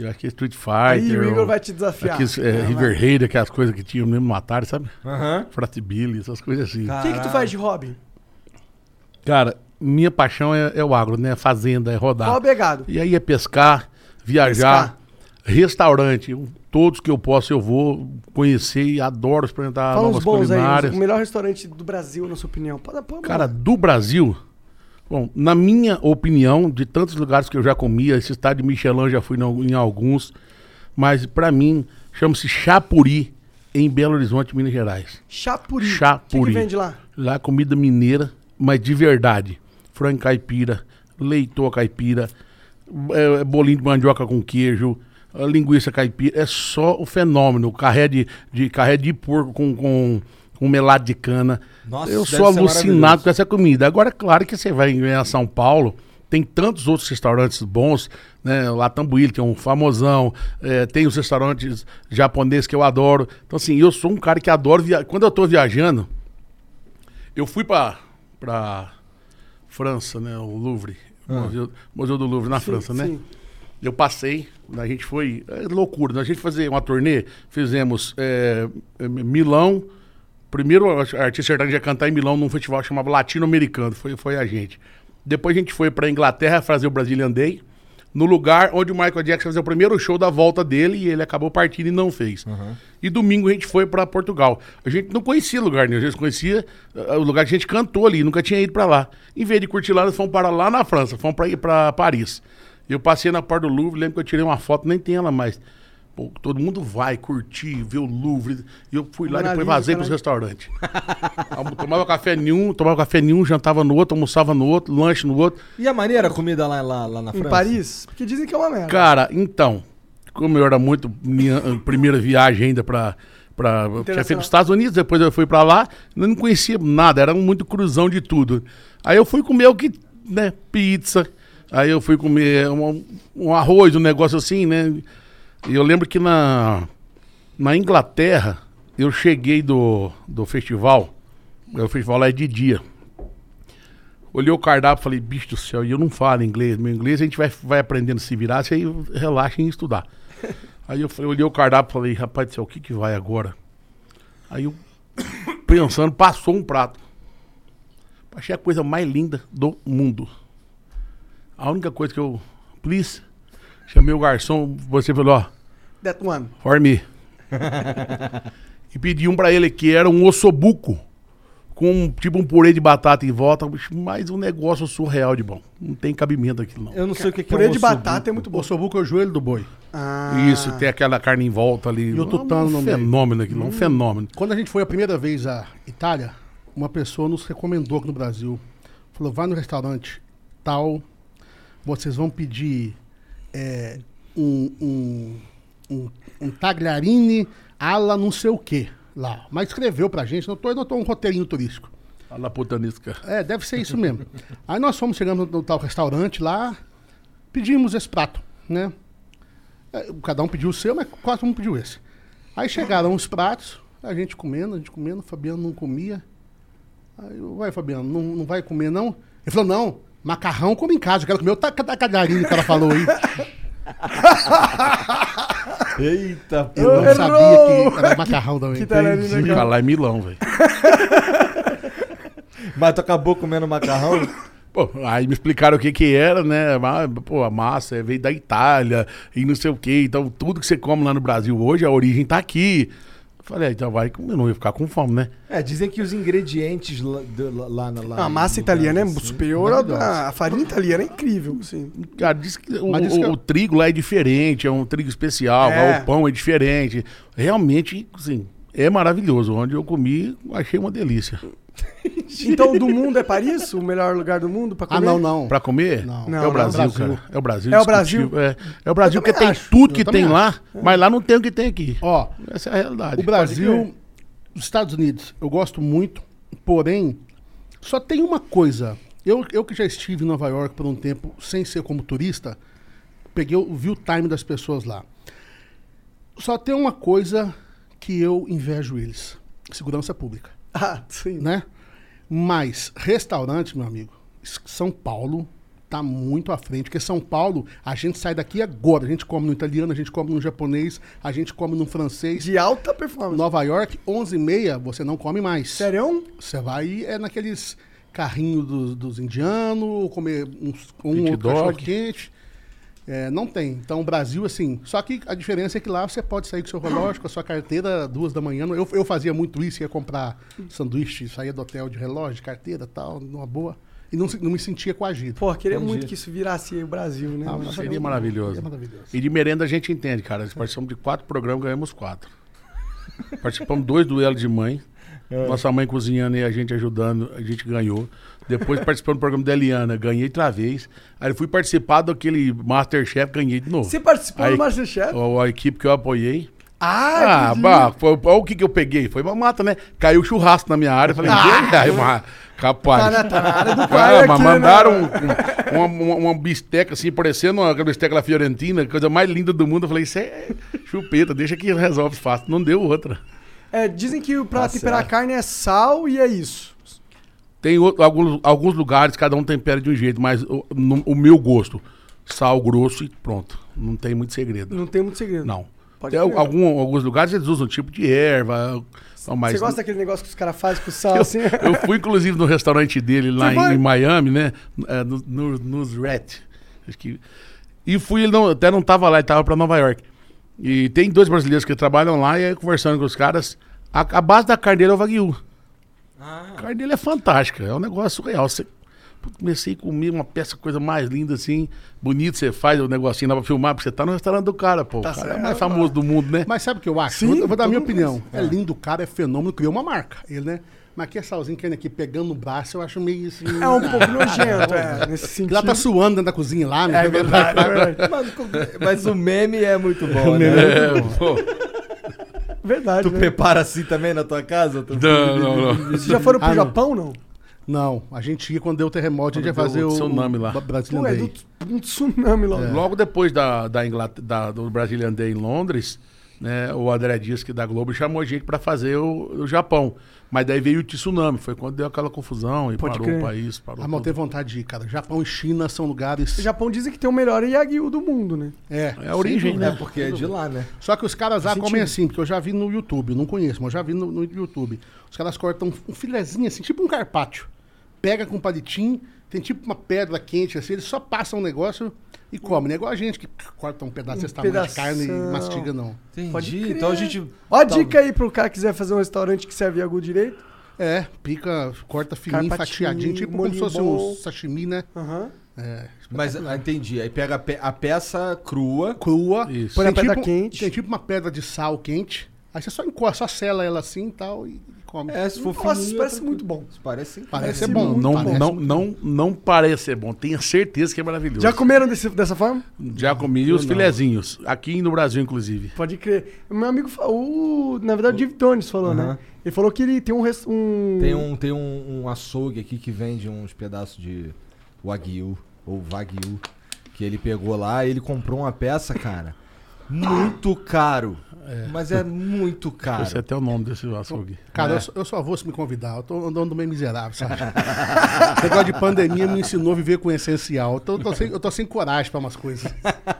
Eu acho que é Street Aí Fighter. o Igor ou vai te desafiar. Aqueles é, River Raid, aquelas coisas que tinham mesmo no Atari, sabe? Aham. Frat Billy, essas coisas assim. O que, que tu faz de hobby? Cara, minha paixão é, é o agro, né? Fazenda, é rodar. Hobby é gado. E aí é pescar, viajar, restaurante. um- Todos que eu posso eu vou conhecer e adoro experimentar Fala novas bons aí. culinárias. O melhor restaurante do Brasil, na sua opinião. Pode, pode, Cara, do Brasil, bom, na minha opinião, de tantos lugares que eu já comia, esse estado de Michelin já fui em, alguns, mas pra mim chama-se Chapuri, em Belo Horizonte, Minas Gerais. Chapuri. Chapuri. O que, que vende lá? Lá comida mineira, mas de verdade. Frango caipira, leitô caipira, é, bolinho de mandioca com queijo, linguiça caipira. É só o fenômeno. Carré de, de, carré de porco com, com, com melado de cana. Nossa, Eu sou alucinado com essa comida. Agora, claro que você vai em São Paulo, tem tantos outros restaurantes bons, né? Lá Tambuíli, que é um famosão, é, tem os restaurantes japoneses que eu adoro. Então, assim, eu sou um cara que adoro viajar. Quando eu tô viajando, eu fui pra, pra França, né? O Louvre. o Museu, Museu do Louvre na França, né? sim. Eu passei, a gente foi. É loucura, né? a gente fazer uma turnê, fizemos é, Milão. Primeiro a artista sertaneja ia cantar em Milão num festival chamado Latino-Americano, foi, foi a gente. Depois a gente foi pra Inglaterra fazer o Brazilian Day. no lugar onde o Michael Jackson fazia o primeiro show da volta dele e ele acabou partindo e não fez. E domingo a gente foi pra Portugal. A gente não conhecia lugar nenhum, a gente conhecia ah, o lugar que a gente cantou ali, nunca tinha ido pra lá. Em vez de curtir lá, nós fomos para lá na França, fomos pra ir pra Paris. Eu passei na porta do Louvre, lembro que eu tirei uma foto, nem tem ela mais. Pô, todo mundo vai curtir, ver o Louvre. E eu fui lá e depois vazei pros caralho. restaurantes. Tomava café nenhum, tomava café nenhum, jantava no outro, almoçava no outro, lanche no outro. E a maneira a comida lá, lá, lá na Em França? Paris? Porque dizem que é uma merda. Cara, então, como eu era muito minha eh, primeira viagem ainda pra. pra eu tinha feito os Estados Unidos, depois eu fui pra lá, eu não conhecia nada, era muito cruzão de tudo. Aí eu fui comer o que, né, pizza. Aí eu fui comer um, um arroz, um negócio assim, né? E eu lembro que na, na Inglaterra, eu cheguei do, do festival, o festival lá é de dia. Olhei o cardápio e falei, bicho do céu, e eu não falo inglês. Meu inglês a gente vai, vai aprendendo a se virar, você aí relaxa em estudar. aí eu falei, olhei o cardápio e falei, rapaz do céu, o que que vai agora? Aí eu, pensando, passou um prato. Achei a coisa mais linda do mundo. A única coisa que eu, please, chamei o garçom, você falou, ó, That one. for me. e pedi um pra ele que era um ossobuco. Com tipo um purê de batata em volta, mas um negócio surreal de bom. Não tem cabimento aquilo, não. Eu não sei o que, que Purê é um de ossobuco. batata é muito bom. O sobuco é o joelho do boi. Ah, Isso, tem aquela carne em volta ali. E o tutano um no meio. fenômeno aquilo, um fenômeno. Quando a gente foi a primeira vez à Itália, uma pessoa nos recomendou aqui no Brasil. Falou, vai no restaurante tal, vocês vão pedir é, um, um, um, um tagliarine ala não sei o que lá. Mas escreveu pra gente, notou, notou um roteirinho turístico. A la putanisca. É, deve ser isso mesmo. Aí nós fomos chegando no tal restaurante lá, pedimos esse prato, né? É, Cada um pediu o seu, mas quase um pediu esse. Aí chegaram os pratos, a gente comendo, a gente comendo, o Fabiano não comia. Aí eu, vai, Fabiano, não, não vai comer não? Ele falou, não, macarrão como em casa, eu quero comer o tacarinho que ela falou aí. Eita, pô. Eu não Errou! sabia que era macarrão também. que. Fica lá em Milão, velho. Mas tu acabou comendo macarrão? Pô, aí me explicaram o que que era, né? Pô, a massa veio da Itália e não sei o quê. Então, tudo que você come lá no Brasil hoje, a origem tá aqui. Eu Falei, ah, então vai, eu não ia ficar com fome, né? É, dizem que os ingredientes lá, lá, lá, lá a massa italiana é assim, superior à a farinha italiana é incrível, assim. Cara, diz que o, diz que o- eu- o trigo lá é diferente, é um trigo especial, É. o pão é diferente. Realmente, assim, é maravilhoso. Onde eu comi, achei uma delícia. Então, do mundo é Paris? O melhor lugar do mundo pra comer? Ah, não, não. Pra comer? Não. é o Brasil, não, cara. Brasil. É o Brasil. É o Brasil? É, é o Brasil porque tem acho. tudo que tem também lá, mas lá não tem o que tem aqui. Ó, Essa é a realidade. O Brasil, os Estados Unidos, eu gosto muito, porém, só tem uma coisa. Eu, eu que já estive em Nova York por um tempo, sem ser como turista, peguei, o- vi o time das pessoas lá. Só tem uma coisa que eu invejo eles: segurança pública, Ah, sim. né? Mas restaurante, meu amigo, São Paulo tá muito à frente, porque São Paulo, a gente sai daqui agora, a gente come no italiano, a gente come no japonês, a gente come no francês. De alta performance. Nova York, 11h30, você não come mais. Sério? Você vai é naqueles carrinhos dos, dos indianos, ou comer uns, um Pit outro dog. cachorro quente. É, não tem. Então, o Brasil, assim. Só que a diferença é que lá você pode sair com seu relógio, com a sua carteira, duas da manhã. Eu, eu fazia muito isso, ia comprar sanduíche, saía do hotel de relógio, carteira tal, numa boa. E não, se- não me sentia coagido. Pô, queria Entendi. muito que isso virasse aí o Brasil, né? Ah, mano? Seria maravilhoso. É maravilhoso. E de merenda a gente entende, cara. Nós participamos de quatro programas, ganhamos quatro. Participamos dois duelos de mãe. Nossa mãe cozinhando e a gente ajudando, a gente ganhou. Depois participamos do programa da Eliana, ganhei outra vez. Aí fui participar daquele Masterchef, ganhei de novo. Você participou Aí- do Masterchef? A, a equipe que eu apoiei. Ah, Ah, bah, foi, olha o que, que eu peguei. Foi uma mata, né? Caiu churrasco na minha área. Falei, Ah! aí, uma, capaz. Tá na- tá na área do pai Caramba, aqui, mandaram né? um- um- uma, uma, bisteca assim, parecendo uma bisteca da Fiorentina, coisa mais linda do mundo. Eu falei, isso é chupeta, deixa que resolve fácil. Não deu outra. É, dizem que pra Tá temperar certo. carne é sal e é isso. Tem outro- alguns, alguns lugares, cada um tempera de um jeito, mas o, no- o meu gosto, sal grosso e pronto. Não tem muito segredo. Não tem muito segredo. Não. Pode Tem crer. algum, alguns lugares eles usam tipo de erva. não, mas Você gosta daquele negócio que os caras fazem com sal assim? eu fui, inclusive, no restaurante dele lá Você foi? em, em Miami, né? É, no, no, nos Rat. Acho que. E fui, ele não, até não tava lá, ele tava pra Nova York. E tem dois brasileiros que trabalham lá e aí, conversando com os caras. A, a base da carne dele é o Wagyu. A carne dele é fantástica, é um negócio surreal. Você, comecei a comer uma peça, coisa mais linda assim, bonito, você faz o negocinho lá pra filmar, porque você tá no restaurante do cara, pô. Tá o cara é certo, o mais famoso do mundo, né? Mas sabe o que eu acho? Sim, eu vou dar a minha opinião. É lindo, o cara é fenômeno, criou uma marca. Ele, né? Mas aqui é salzinho que aqui pegando no braço, eu acho meio assim. É um pouco nojento, é, nesse Ele sentido. lá tá suando dentro da cozinha lá, né? É verdade, é verdade. Mano, mas o meme é muito bom, né? É, pô. Verdade, Tu né? prepara assim também na tua casa? Tu- Não, não, não. Vocês já foram pro Ah. Japão, não? Não, a gente ia quando deu o terremoto, a gente ia Quando fazer o tsunami lá. Pô, é Day. do, um tsunami lá. Logo depois da, da, Inglaterra, da- do Brazilian Day em Londres, né, o André Dias, que é da Globo, chamou a gente pra fazer o, o Japão. Mas daí veio o tsunami, foi quando deu aquela confusão e Pode parou crer. o país. Parou Ah, tenho vontade de ir, cara. Japão e China são lugares. O Japão dizem que tem o melhor Yagyu do mundo, né? É, É a origem, É né? porque é de lá, né? Só que os caras lá comem assim, porque eu já vi no YouTube, não conheço, mas eu já vi no, no YouTube. Os caras cortam um filezinho assim, tipo um carpaccio. Pega com um palitinho, tem tipo uma pedra quente assim, eles só passam um negócio e comem. Não é igual a gente que corta um pedaço desse tamanho de carne e mastiga, não. Entendi. Pode crer. Então a gente. Ó a Tá- dica aí pro cara que quiser fazer um restaurante que serve Yagyu direito. É, pica, corta fininho, Carpatinho, fatiadinho, tipo como se fosse um sashimi, né? Aham. É, Mas ah, entendi. Aí pega a, pe- a peça crua. crua. Isso. Põe na Tem pedra tipo, quente. Tem tipo uma pedra de sal quente. Aí você só encosta, só sela ela assim e tal e come. É, se for Nossa, isso parece é muito bom. Isso parece. Parece ser bom. muito Não, parece não, muito não, não parece ser bom, tenha certeza que é maravilhoso. Já comeram desse- dessa forma? Já comi os filezinhos, aqui no Brasil, inclusive. Pode crer. Meu amigo, o, na verdade, o Div Donis falou, Aham. né? Ele falou que ele tem um... um... Tem um, tem um, um açougue aqui que vende uns pedaços de Wagyu ou Wagyu que ele pegou lá e ele comprou uma peça, cara, muito caro. Mas é muito Esse é caro. até o nome desse açougue. Cara, É. eu, só, eu só vou se me convidar. Eu tô andando meio miserável, sabe? Esse negócio de pandemia me ensinou a viver com o essencial. Eu tô, eu tô sem, eu tô sem coragem pra umas coisas.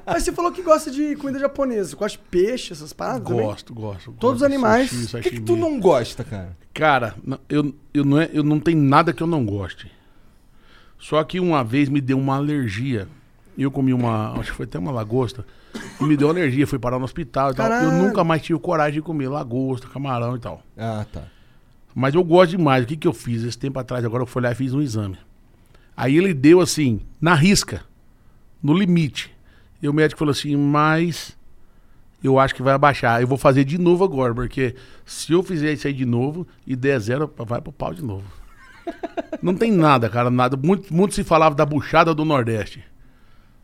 Mas você falou que gosta de comida japonesa. Você gosta de peixe, essas paradas também? Gosto, gosto. Todos gosto os animais. sushi, O que, que tu não gosta, cara? Cara, eu, eu, não é, eu não tenho nada que eu não goste. Só que uma vez me deu uma alergia. Eu comi uma. Acho que foi até uma lagosta. E me deu alergia, fui parar no hospital e tal. Eu Caralho. nunca mais tive coragem de comer lagosta, camarão e tal. Ah, tá. Mas eu gosto demais. O que, que eu fiz? Esse tempo atrás, agora eu fui lá e fiz um exame. Aí ele deu assim, na risca, no limite. E o médico falou assim, mas eu acho que vai abaixar. Eu vou fazer de novo agora, porque se eu fizer isso aí de novo e der zero, vai pro pau de novo. Não tem nada, cara, nada. Muito, muito se falava da buchada do Nordeste.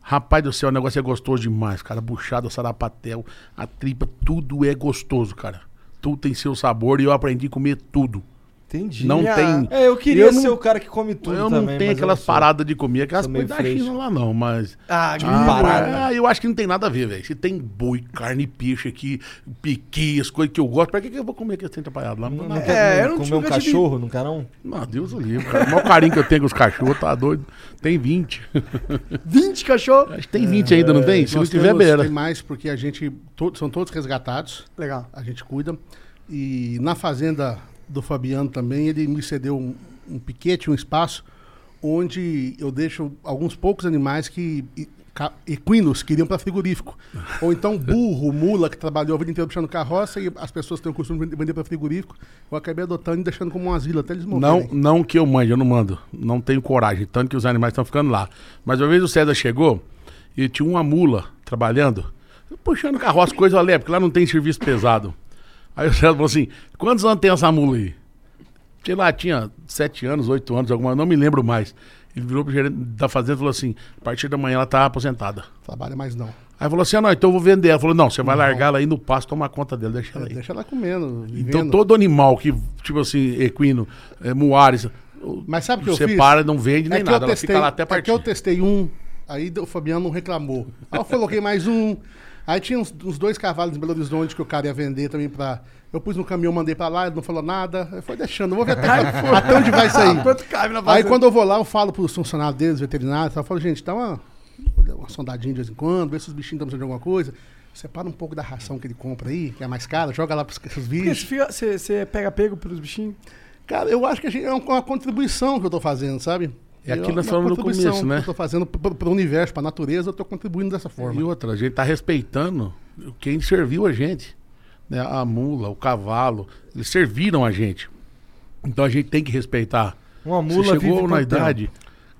Rapaz do céu, o negócio é gostoso demais, cara. Buchada, sarapatel, a tripa, tudo é gostoso, cara. Tudo tem seu sabor e eu aprendi a comer tudo. Entendi. Não Minha- tem. É, eu queria Eu não- ser o cara que come tudo eu também. não tenho mas aquelas paradas de comer, aquelas coisas da China lá não, mas. Ah, de Ah, parada. Ah, eu acho que não tem nada a ver, velho. Se tem boi, carne, peixe aqui, piqui, as coisas que eu gosto, pra que, que eu vou comer aquele centro atrapalhado lá? Não, Não não, É, eu não comer um nunca tive- cachorro, não quer não? não, Deus o livre, cara. O maior carinho que eu tenho com os cachorros, tá doido. Tem 20. 20 cachorros. Acho que tem 20 ainda, não tem? Se não tiver, beira. Tem mais porque a gente. to- são todos resgatados. Legal. A gente cuida. E na fazenda do Fabiano também, ele me cedeu um, um piquete, um espaço, onde eu deixo alguns poucos animais que. Equinos que iriam para frigorífico. Ou então burro, mula, que trabalhou a vida inteira puxando carroça e as pessoas têm o costume de vender para frigorífico. Eu acabei adotando e deixando como um asilo até eles Não, morrerem. não que eu mande, eu não mando. Não tenho coragem, tanto que os animais estão ficando lá. Mas uma vez o César chegou e tinha uma mula trabalhando, puxando carroça, coisa leve, porque lá não tem serviço pesado. Aí o César falou assim: quantos anos tem essa mula aí? Sei lá, tinha sete anos, oito anos, alguma, não me lembro mais. Ele virou pro gerente da fazenda e falou assim: a partir da manhã ela tá aposentada. Trabalha mais não. Aí falou assim: ah, não, então eu vou vender. Ela falou: não, você vai largar ela aí no pasto, tomar conta dela, deixa ela aí. Deixa ela comendo. Então vivendo. todo animal que, tipo assim, equino, é, muares, Mas sabe o que eu fiz? separa, não vende nem É que nada, eu ela testei, fica lá até é que partir. eu testei um, aí o Fabiano não reclamou. Aí eu coloquei mais um. Aí tinha uns, uns dois cavalos em Belo Horizonte que o cara ia vender também pra. Eu pus no caminhão, mandei pra lá, ele não falou nada. Aí foi deixando, vou ver até, até onde vai sair. Quanto cabe na Aí quando eu vou lá, eu falo pros funcionários deles, veterinários, eu falo, gente, dá uma, uma sondadinha de vez em quando, vê se os bichinhos estão precisando de alguma coisa. Separa um pouco da ração que ele compra aí, que é mais cara, joga lá pros, pros bichos. você, pega pego pelos bichinhos? Cara, eu acho que gente- é uma contribuição que eu tô fazendo, sabe? É aquilo que nós uma falamos no começo, né? que Eu tô fazendo pro, pro universo, pra natureza, eu tô contribuindo dessa forma. E outra, a gente tá respeitando quem serviu a gente. Né? A mula, o cavalo, eles serviram a gente. Então a gente tem que respeitar. Uma Você mula chegou vive na idade,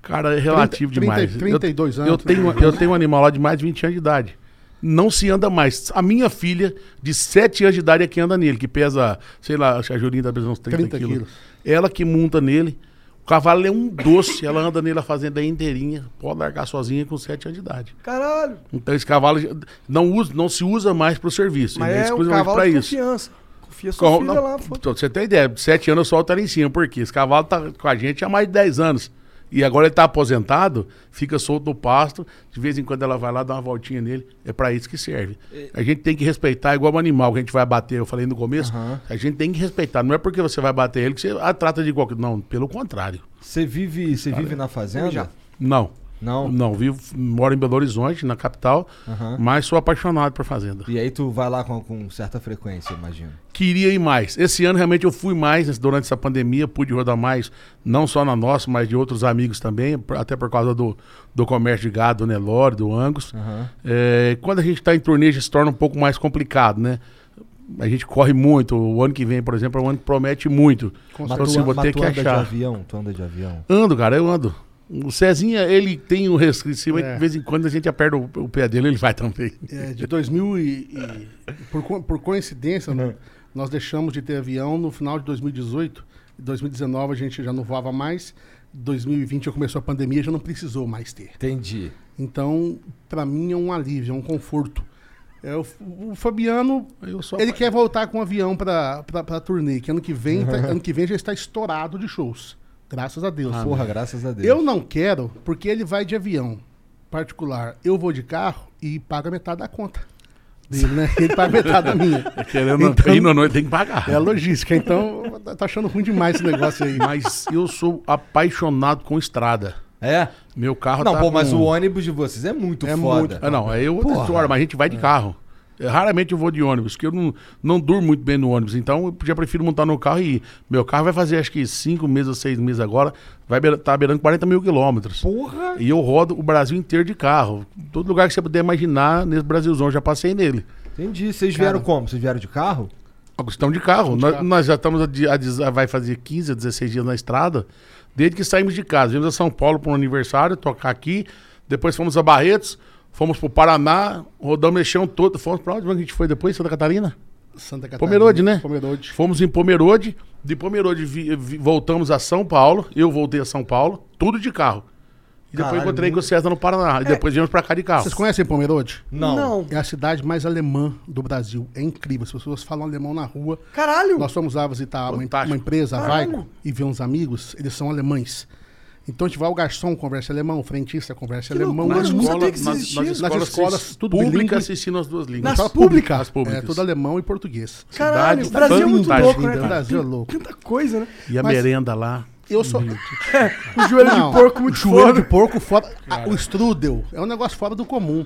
cara, é relativo 30, demais. 32 eu, anos, Eu tenho, 32 eu tenho um animal lá de mais de 20 anos de idade. Não se anda mais. A minha filha, de 7 anos de idade, é que anda nele, que pesa, sei lá, acho que a Julinha tá pesando uns 30, 30 quilos. quilos. Ela que monta nele. O cavalo é um doce, ela anda nele a fazenda inteirinha. Pode largar sozinha com 7 anos de idade. Caralho. Então esse cavalo não, usa, não se usa mais para o serviço. Mas é o exclusivamente de isso. confiança. Confia sua Com- filha não, lá, foda pra você ter ideia, de 7 anos eu solto ela em cima. Por quê? Esse cavalo tá com a gente há mais de 10 anos. E agora ele tá aposentado, fica solto no pasto. De vez em quando ela vai lá dar uma voltinha nele. É para isso que serve. A gente tem que respeitar igual um animal que a gente vai bater. Eu falei no começo. A gente tem que respeitar. Não é porque você vai bater ele que você a trata de qualquer. Não, pelo contrário. Você vive, você vive na fazenda? Já. Não. Não? Não, vivo, moro em Belo Horizonte, na capital, Aham. mas sou apaixonado por fazenda. E aí tu vai lá com, com certa frequência, imagino. Queria ir mais. Esse ano realmente eu fui mais durante essa pandemia, pude rodar mais, não só na nossa, mas de outros amigos também, até por causa do, do comércio de gado, do Nelore, do Angus. Aham. É, quando a gente está em turnê, já se torna um pouco mais complicado, né? A gente corre muito. O ano que vem, por exemplo, é um ano que promete muito. Mas Então, tu, assim, vou mas ter tu que anda de achar. avião? Tu anda de avião? Ando, cara, eu ando. O Cezinha, ele tem um resquício, É. de vez em quando a gente aperta o, o pé dele, ele vai também. É, de 2000 e, e- por, por coincidência, né, nós deixamos de ter avião no final de 2018. Em 2019 a gente já não voava mais. 2020 já começou a pandemia, já não precisou mais ter. Entendi. Então, pra mim é um alívio, é um conforto. É, o, o Fabiano, Eu sou ele quer voltar com o avião pra turnê, que ano que vem, tá- ano que vem já está estourado de shows. Graças a Deus. Porra, graças a Deus. Eu não quero, porque ele vai de avião particular. Eu vou de carro e paga metade da conta dele, né? Ele paga metade da minha. Querendo Então- ir no noite, tem que pagar. É a logística. Então, tá achando ruim demais esse negócio aí. Mas eu sou apaixonado com estrada. É? Meu carro Não, tá pô, mas com- o ônibus de vocês é muito É foda. muito- Ah, não, aí eu outra história, mas a gente vai de carro. É, Raramente eu vou de ônibus, porque eu não, não durmo muito bem no ônibus. Então eu já prefiro montar no carro e ir. Meu carro vai fazer acho que 5 meses ou 6 meses agora. Vai beira- tá beirando 40 mil quilômetros. Porra! E eu rodo o Brasil inteiro de carro. Todo lugar que você puder imaginar, nesse Brasilzão, eu já passei nele. Entendi. Vocês vieram como? Vocês vieram de carro? Estamos de carro. de nós, carro. nós já estamos, a, a vai fazer 15 a 16 dias na estrada, desde que saímos de casa. Viemos a São Paulo para um aniversário, tocar aqui. Depois fomos a Barretos, fomos para o Paraná, rodamos o chão todo. Fomos para onde a gente foi depois? Santa Catarina? Santa Catarina. Pomerode, né? Pomerode. Fomos em Pomerode. De Pomerode vi- vi- voltamos a São Paulo. Eu voltei a São Paulo, tudo de carro. E depois Caralho, encontrei com o muito- César no Paraná. E depois viemos para cá de carro. Vocês conhecem Pomerode? Não. É a cidade mais alemã do Brasil. É incrível. As pessoas falam alemão na rua. Caralho! Nós fomos lá visitar uma, Fantástico. uma empresa, a. Vaico, e ver uns amigos. Eles são alemães. Então a gente vai, o garçom conversa alemão, o frentista conversa Que alemão. loucura, Na Nas escola, nas, nas Nas escolas, escolas, se- tudo se ensinam as duas línguas. Nas públicas? As públicas. É, tudo alemão e português. Caralho, o Cidade Brasil é muito louco, né? O Brasil é louco. Tanta coisa, né? E a Mas- merenda lá. Eu sou. O joelho Não, de porco muito joelho foda. de porco fora. Ah, o strudel é um negócio fora do comum.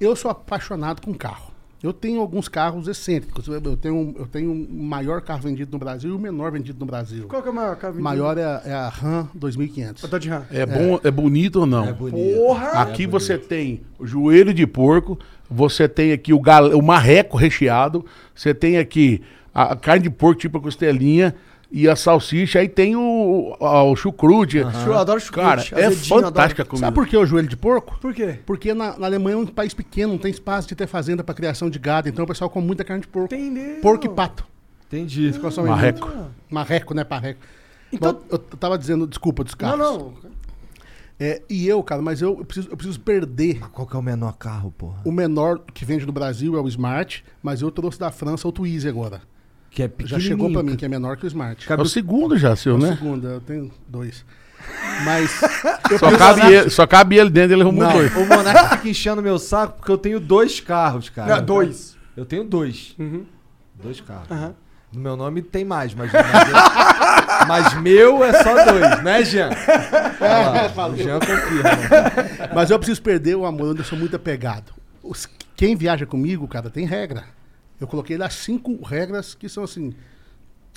Eu sou apaixonado com carro. Eu tenho alguns carros excêntricos. Eu tenho, eu tenho o maior carro vendido no Brasil e o menor vendido no Brasil. Qual que é o maior carro O maior é, a- é a Ram 2500. A Dodge Ram. É, bom, é bonito ou não? É bonito. Porra! Aqui você tem o joelho de porco, você tem aqui o, gal... o marreco recheado, você tem aqui a a carne de porco tipo a costelinha e a salsicha, aí tem o, a- o chucrute. Eu adoro chucrute, Cara, é fantástica a comida. Sabe por que o joelho de porco? Por quê? Porque na, na Alemanha é um país pequeno, não tem espaço de ter fazenda para criação de gado, então o pessoal come muita carne de porco. Entendeu? Porco e pato. Entendi. Marreco. muito. Marreco, né? Parreco. Então- Bom, eu tava dizendo, desculpa, dos Não, carros. não. É, e eu, cara, mas eu, eu preciso, eu preciso perder. Qual que é o menor carro, porra? O menor que vende no Brasil é o Smart, mas eu trouxe da França o Twizy agora. Que é Já chegou pra mim, que é menor que o Smart. É o segundo já, seu, É o né? segundo, eu tenho dois. Mas eu Só cabe, ele, só cabe ele dentro, ele arrumou Não, dois. o Monark fica enchendo meu saco porque eu tenho dois carros, cara. Não, dois. Eu tenho dois. Uhum. Dois carros. Aham. No meu nome tem mais, mas, mas, meu é só dois, né, Jean? É, lá, o Jean confirma. Mas eu preciso perder o amor, eu sou muito apegado. Os- quem viaja comigo, cara, tem regra. Eu coloquei lá cinco regras que são assim: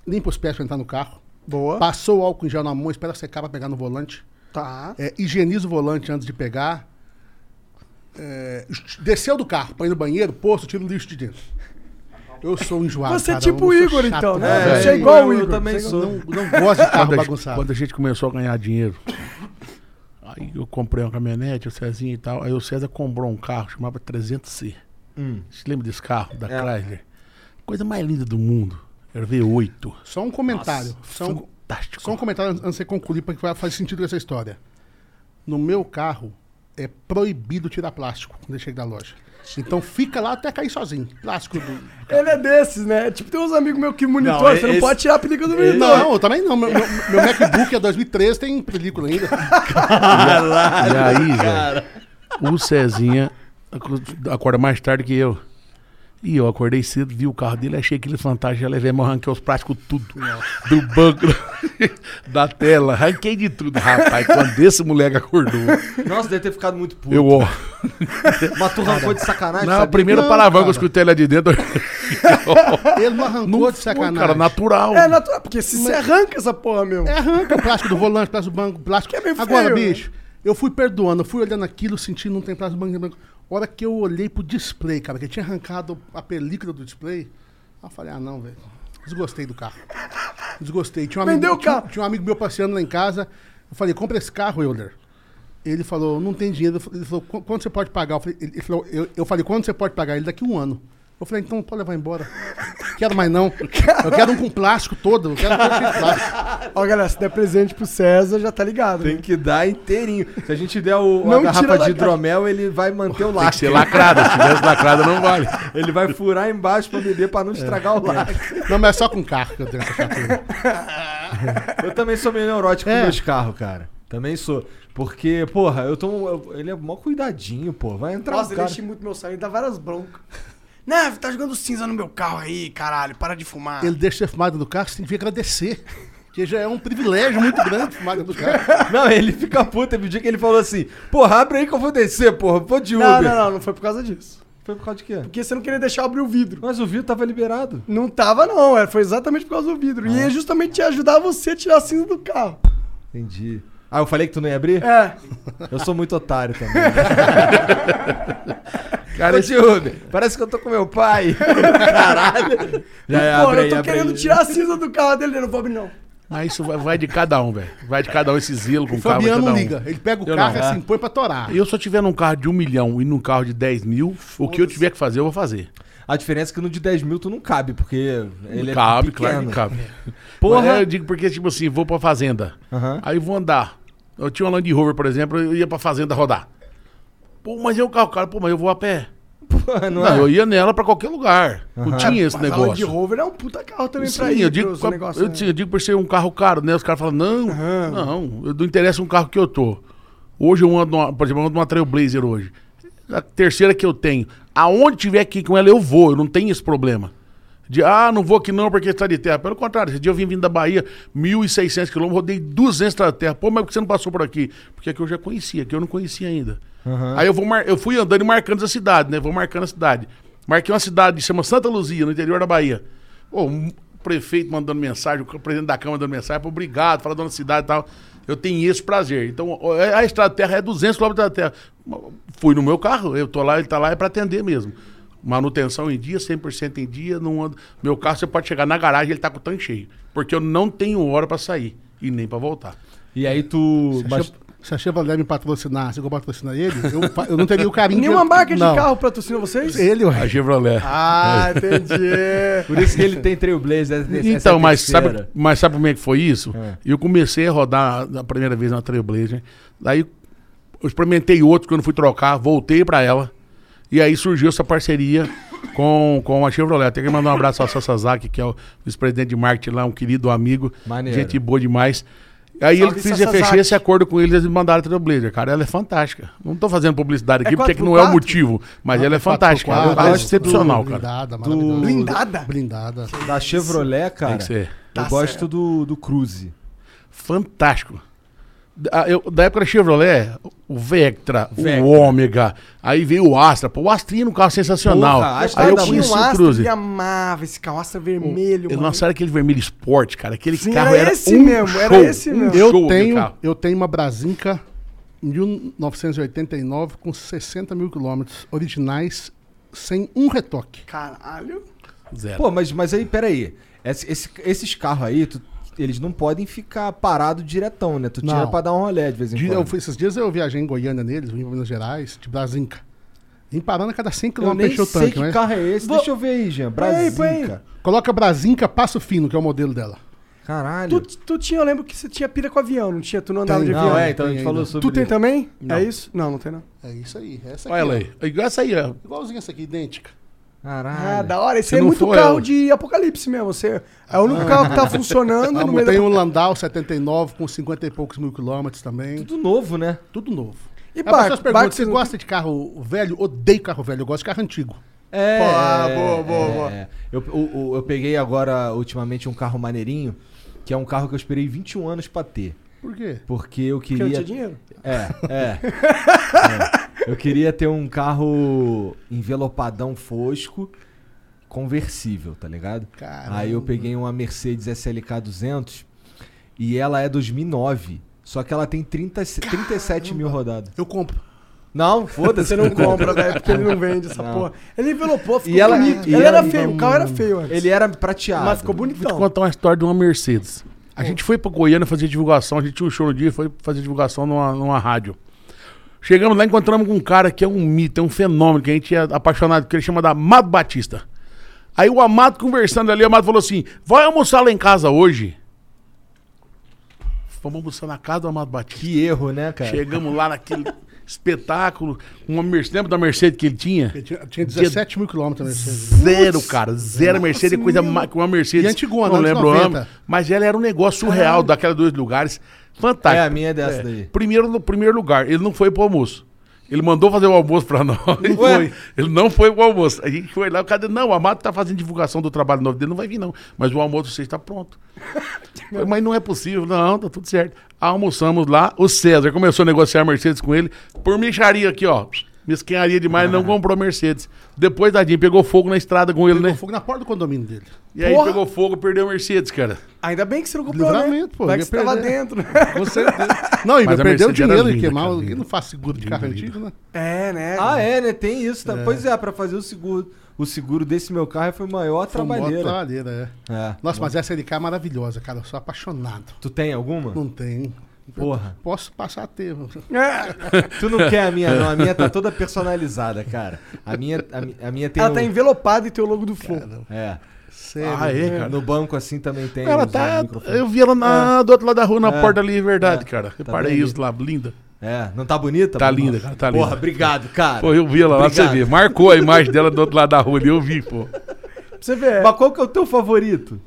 limpa os pés pra entrar no carro. Boa. Passou o álcool em gel na mão, espera secar pra pegar no volante. Tá. É, higieniza o volante antes de pegar. É, desceu do carro pra ir no banheiro, posto, tira o lixo de dentro. Eu sou enjoado. Você é tipo o eu Igor, chato, então, né? Você é igual o eu Igor. também Você é sou. Não, não gosto de carro Quando a, bagunçado. quando a gente começou a ganhar dinheiro, aí eu comprei uma caminhonete, o Cezinho e tal. Aí o César comprou um carro, chamava 300C. Hum. Você lembra desse carro, da É. Chrysler? Coisa mais linda do mundo. Era V8. Só um comentário. Só um, Fantástico. só um comentário antes de você concluir, porque faz sentido com essa história. No meu carro, é proibido tirar plástico quando ele chega da loja. Então fica lá até cair sozinho. Plástico do. Ele é desses, né? Tipo, tem uns amigos meus que monitoram, Não, você não esse- pode tirar a película do monitor. Não, eu também não. Meu, meu- meu MacBook é 2013, tem película ainda. E aí, velho, o Cezinha acorda mais tarde que eu. E eu acordei cedo, vi o carro dele, achei aquele fantástico, já levei, mas arranquei os plásticos tudo. Do banco, da tela, arranquei de tudo, rapaz. Quando esse moleque acordou, Nossa, deve ter ficado muito puto. eu, ó. Mas tu arrancou de sacanagem, Na sabe? primeira Não, palavrão que eu escutei lá de dentro. Ele não arrancou Não de sacanagem. cara, natural. É natural, porque se você arranca essa porra mesmo. É, arranca o plástico do volante, plástico do banco, plástico. Que é meio Agora, feio, bicho, eu fui perdoando, eu fui olhando aquilo, sentindo não tem plástico do banco. Hora que eu olhei pro display, cara, que tinha arrancado a película do display, eu falei, ah, não, velho. Desgostei do carro. Desgostei. Tinha um amigo, Vendeu o tinha, carro. tinha um amigo meu passeando lá em casa. Eu falei, compra esse carro, Euler. Ele falou, não tem dinheiro. Ele falou, "Qu- quanto você pode pagar? Eu falei, ele falou, eu, eu falei, quanto você pode pagar? Ele daqui um ano. Eu falei, então pode levar embora. Quero mais não. Eu quero um com plástico todo. Eu quero um de plástico. Ó, galera, se der presente pro César, já tá ligado. Tem né? que dar inteirinho. Se a gente der o, Não a garrafa de hidromel, ele vai manter o Tem que lacre. ser lacrada. Se tivesse lacrada, não vale. Ele vai furar embaixo pra beber pra não estragar o lacre. Não, mas é só com carro que eu tenho essa chatura. Eu também sou meio neurótico É. com meus carros, cara. Também sou. Porque, porra, eu tô. eu- ele é mó cuidadinho, pô. Vai entrar Nossa, um ele cara. enche muito meu saco, ele dá várias broncas. Neve, tá jogando cinza no meu carro aí, caralho, para de fumar. Ele deixa ser fumado do carro, você tem que agradecer. Porque já é um privilégio muito grande fumar dentro do carro. Não, ele fica puto. Teve um dia que ele falou assim: Porra, abre aí que eu vou descer, porra. Vou de Uber. Não, não, não, não foi por causa disso. Foi por causa de quê? Porque você não queria deixar eu abrir o vidro. Mas o vidro tava liberado. Não tava, não, é, foi exatamente por causa do vidro. E é justamente ajudar você a tirar a cinza do carro. Entendi. Ah, eu falei que tu não ia abrir? É. Eu sou muito otário também. Cara, esse- Uber. Parece que eu tô com meu pai. Caralho. Já é, Pô, abre eu aí, tô abre querendo aí. tirar a cinza do carro dele, eu não vou não. Mas isso vai, vai de cada um, velho. Vai de cada um esse zelo com O carro. Fabiano não um. liga. Ele pega o Eu carro não, e assim, é. põe pra torar. Eu, se eu tiver num carro de um milhão e num carro de 10 mil, o que eu tiver que fazer, eu vou fazer. A diferença é que no de 10 mil tu não cabe, porque ele cabe, é claro pequeno. que cabe. Porra. Mas eu digo porque, tipo assim, vou pra fazenda. Aham. Aí vou andar. Eu tinha uma Land Rover, por exemplo, eu ia pra fazenda rodar. Pô, mas é o carro, cara, pô, mas eu vou a pé. Porra, não, Não, é? eu ia nela pra qualquer lugar. Não tinha esse Mas a Land negócio. Rover é um puta carro também Sim, pra ir eu digo, pros eu, né? eu digo por ser um carro caro, né? Os caras falam, não, não, eu não interessa um carro que eu tô. Hoje eu ando, numa, por exemplo, eu ando numa Trailblazer hoje. A terceira que eu tenho. Aonde tiver aqui com ela, eu vou, eu não tenho esse problema. De, ah, não vou aqui não porque está de terra. Pelo contrário, esse dia eu vim vindo da Bahia, 1.600 quilômetros, rodei 200 estradas de terra. Pô, mas por que você não passou por aqui? Porque aqui eu já conhecia, aqui eu não conhecia ainda. Aí eu, vou mar... eu fui andando e marcando a cidade, né? Vou marcando a cidade. Marquei uma cidade que chama Santa Luzia, no interior da Bahia. Pô, um prefeito mandando mensagem, o presidente da Câmara mandando mensagem, obrigado, falando da cidade e tal. Eu tenho esse prazer. Então, é- a estrada de terra é 200 km da terra. Fui no meu carro, eu tô lá, ele tá lá, é pra atender mesmo. Manutenção em dia, 100% em dia, não ando... Meu carro você pode chegar na garagem, ele tá com o tanque cheio. Porque eu não tenho hora pra sair e nem pra voltar. E aí tu. Se a a Chevrolet me patrocinar, se eu patrocinar ele, eu, eu não teria o carinho Nenhuma marca de Não. carro patrocina vocês? Ele, A ué. Chevrolet. Ah, entendi. Por isso que ele tem Trailblazer. essa é a Então, mas sabe, mas sabe como é que foi isso? É. Eu comecei a rodar a primeira vez na Trailblazer. Daí eu experimentei outro quando fui trocar, voltei pra ela. E aí surgiu essa parceria com, com a Chevrolet. Tenho que mandar um abraço ao Sasazaki, que é o vice-presidente de marketing lá, um querido amigo. Maneiro. Gente boa demais. Aí Salve, ele fez, eu fechei esse acordo com eles, eles me mandaram a Trailblazer. Cara, ela é fantástica. Não tô fazendo publicidade aqui, É porque que 4x4? não é o motivo. Mas ela é fantástica. Ela é excepcional, cara. Blindada, Do- maravilhosa. Blindada? Blindada. Da Chevrolet, cara. Tem que ser. Eu Tá gosto certo. do, do Cruze. Fantástico. Da, eu- da época da Chevrolet, o Vectra, Vectra. o Ômega, aí veio o Astra. Pô, o Astra ia no carro sensacional. Porra, Astra aí eu conheci um o Astra Cruze. e amava esse carro, Astra vermelho, Eu, mano. nossa, era aquele vermelho esporte, cara. Aquele Sim, carro era era, esse um mesmo, era show, esse um mesmo. show Eu tenho, eu tenho uma Brasinca 1989 com 60 mil quilômetros originais, sem um retoque. Caralho. Zero. Pô, mas, mas aí, peraí. Esse, esse- esses carros aí, tu- eles não podem ficar parados diretão, né? Tu tira Não. pra dar um rolé de vez em quando. eu fui- esses dias eu viajei em Goiânia neles, vim pra Minas Gerais, de Brasinca. Vim parando a cada 100 Eu km nem encher o sei tanque, que mas... carro é esse. Vou- Deixa eu ver aí, Jean. Põe aí, põe aí. Brasinca. Coloca Brasinca Passo Fino, que é o modelo dela. Caralho. Tu, tu tinha, eu lembro que você tinha pira com avião, não tinha? Tu não andava Tem, de Não, avião? é, então a gente falou sobre Tu tem também? Não. É isso? Não, não tem não. É isso aí. Essa Olha ela aqui, aí. Igual essa aí, ó. Igualzinha essa aqui, idêntica. Caralho. Ah, da hora. Esse Se é muito for, carro eu- de apocalipse mesmo. Você é o único carro que tá funcionando Ah, no meio tem da... um Landau 79 com 50 e poucos mil quilômetros também. Tudo novo, né? Tudo novo. E as barco? pessoas perguntam, barco você não- gosta de carro velho? Odeio carro velho, eu gosto de carro antigo. É. Pô, ah, boa, boa, é, boa. é. Eu, o- eu peguei agora, ultimamente, um carro maneirinho, que é um carro que eu esperei 21 anos pra ter. Por quê? Porque eu Porque queria. não tinha dinheiro. É, é. É. Eu queria ter um carro envelopadão fosco, conversível, tá ligado? Caramba. Aí eu peguei uma Mercedes SLK 200 e ela é 2009. Só que ela tem 30, 37 mil rodadas. Eu compro. Não, foda-se. Você não compra, velho, porque ele não vende essa Não. porra. Ele envelopou, ficou E ela- bonito. e ele ela- era feio, o carro era feio antes. Ele era prateado. Mas ficou Vou te bonitão. contar uma história de uma Mercedes. A gente foi pra Goiânia fazer divulgação, a gente tinha um show no dia e foi fazer divulgação numa, numa rádio. Chegamos lá encontramos com um cara que é um mito, é um fenômeno, que a gente é apaixonado, que ele chama da Amado Batista. Aí o Amado conversando ali, o Amado falou assim: vai almoçar lá em casa hoje. Vamos almoçar na casa do Amado Batista. Que erro, né, cara? Chegamos lá naquele espetáculo, uma Mercedes, lembra da Mercedes que ele tinha? Tinha, tinha 17 mil quilômetros a Mercedes. Zero, cara. Zero Mercedes. É coisa mais que uma Mercedes. E antigona, não lembro o 90. ano. Mas ela era um negócio surreal, daquela dois lugares. Fantástico. É, a minha é dessa daí. Primeiro, no primeiro lugar, ele não foi pro almoço. Ele mandou fazer o almoço pra nós. Não foi. Ele não foi pro almoço. A gente foi lá, cadê? Não, o Amado tá fazendo divulgação do trabalho novo dele, não vai vir, não. Mas o almoço você está pronto. Falei, Mas não é possível. Não, tá tudo certo. Almoçamos lá. O César começou a negociar a Mercedes com ele. Por micharia aqui, ó. Mesquinharia demais, não comprou Mercedes. Depois, tadinho, pegou fogo na estrada com ele, Pegou né? fogo na porta do condomínio dele. E aí Porra. pegou fogo, perdeu a Mercedes, cara. Ainda bem que você não comprou, Livramento, né? pô, Vai que você tava dentro. né? Com certeza. Não, e perdeu Mercedes dinheiro e queimar. Quem não faz seguro de carro antigo, né? É, né? Ah, é, né? Tem isso. Tá? Pois é, pra fazer o seguro. O seguro desse meu carro foi maior Foi uma boa trabalheira. é. É. Nossa, mas essa LK é maravilhosa, cara. Eu sou apaixonado. Tu tem alguma? Não tem. Porra. Posso passar a ter. É. Tu não quer a minha, não. A minha tá toda personalizada, cara. A minha, a, mi- a minha tem. Ela um- tá envelopada e tem o logo do Flow. É. Sério. Ah, é, cara. No banco assim também tem. Ela tá. Eu vi ela na, do outro lado da rua, na É. porta ali, é verdade, É. cara. Tá Reparei bem isso lá, linda. É, não tá bonita? Tá linda, cara, tá Porra, linda. obrigado, cara. Pô, eu vi ela lá, pra você ver. Marcou a imagem dela do outro lado da rua ali, eu vi, pô. Pra você ver. Mas qual que é o teu favorito?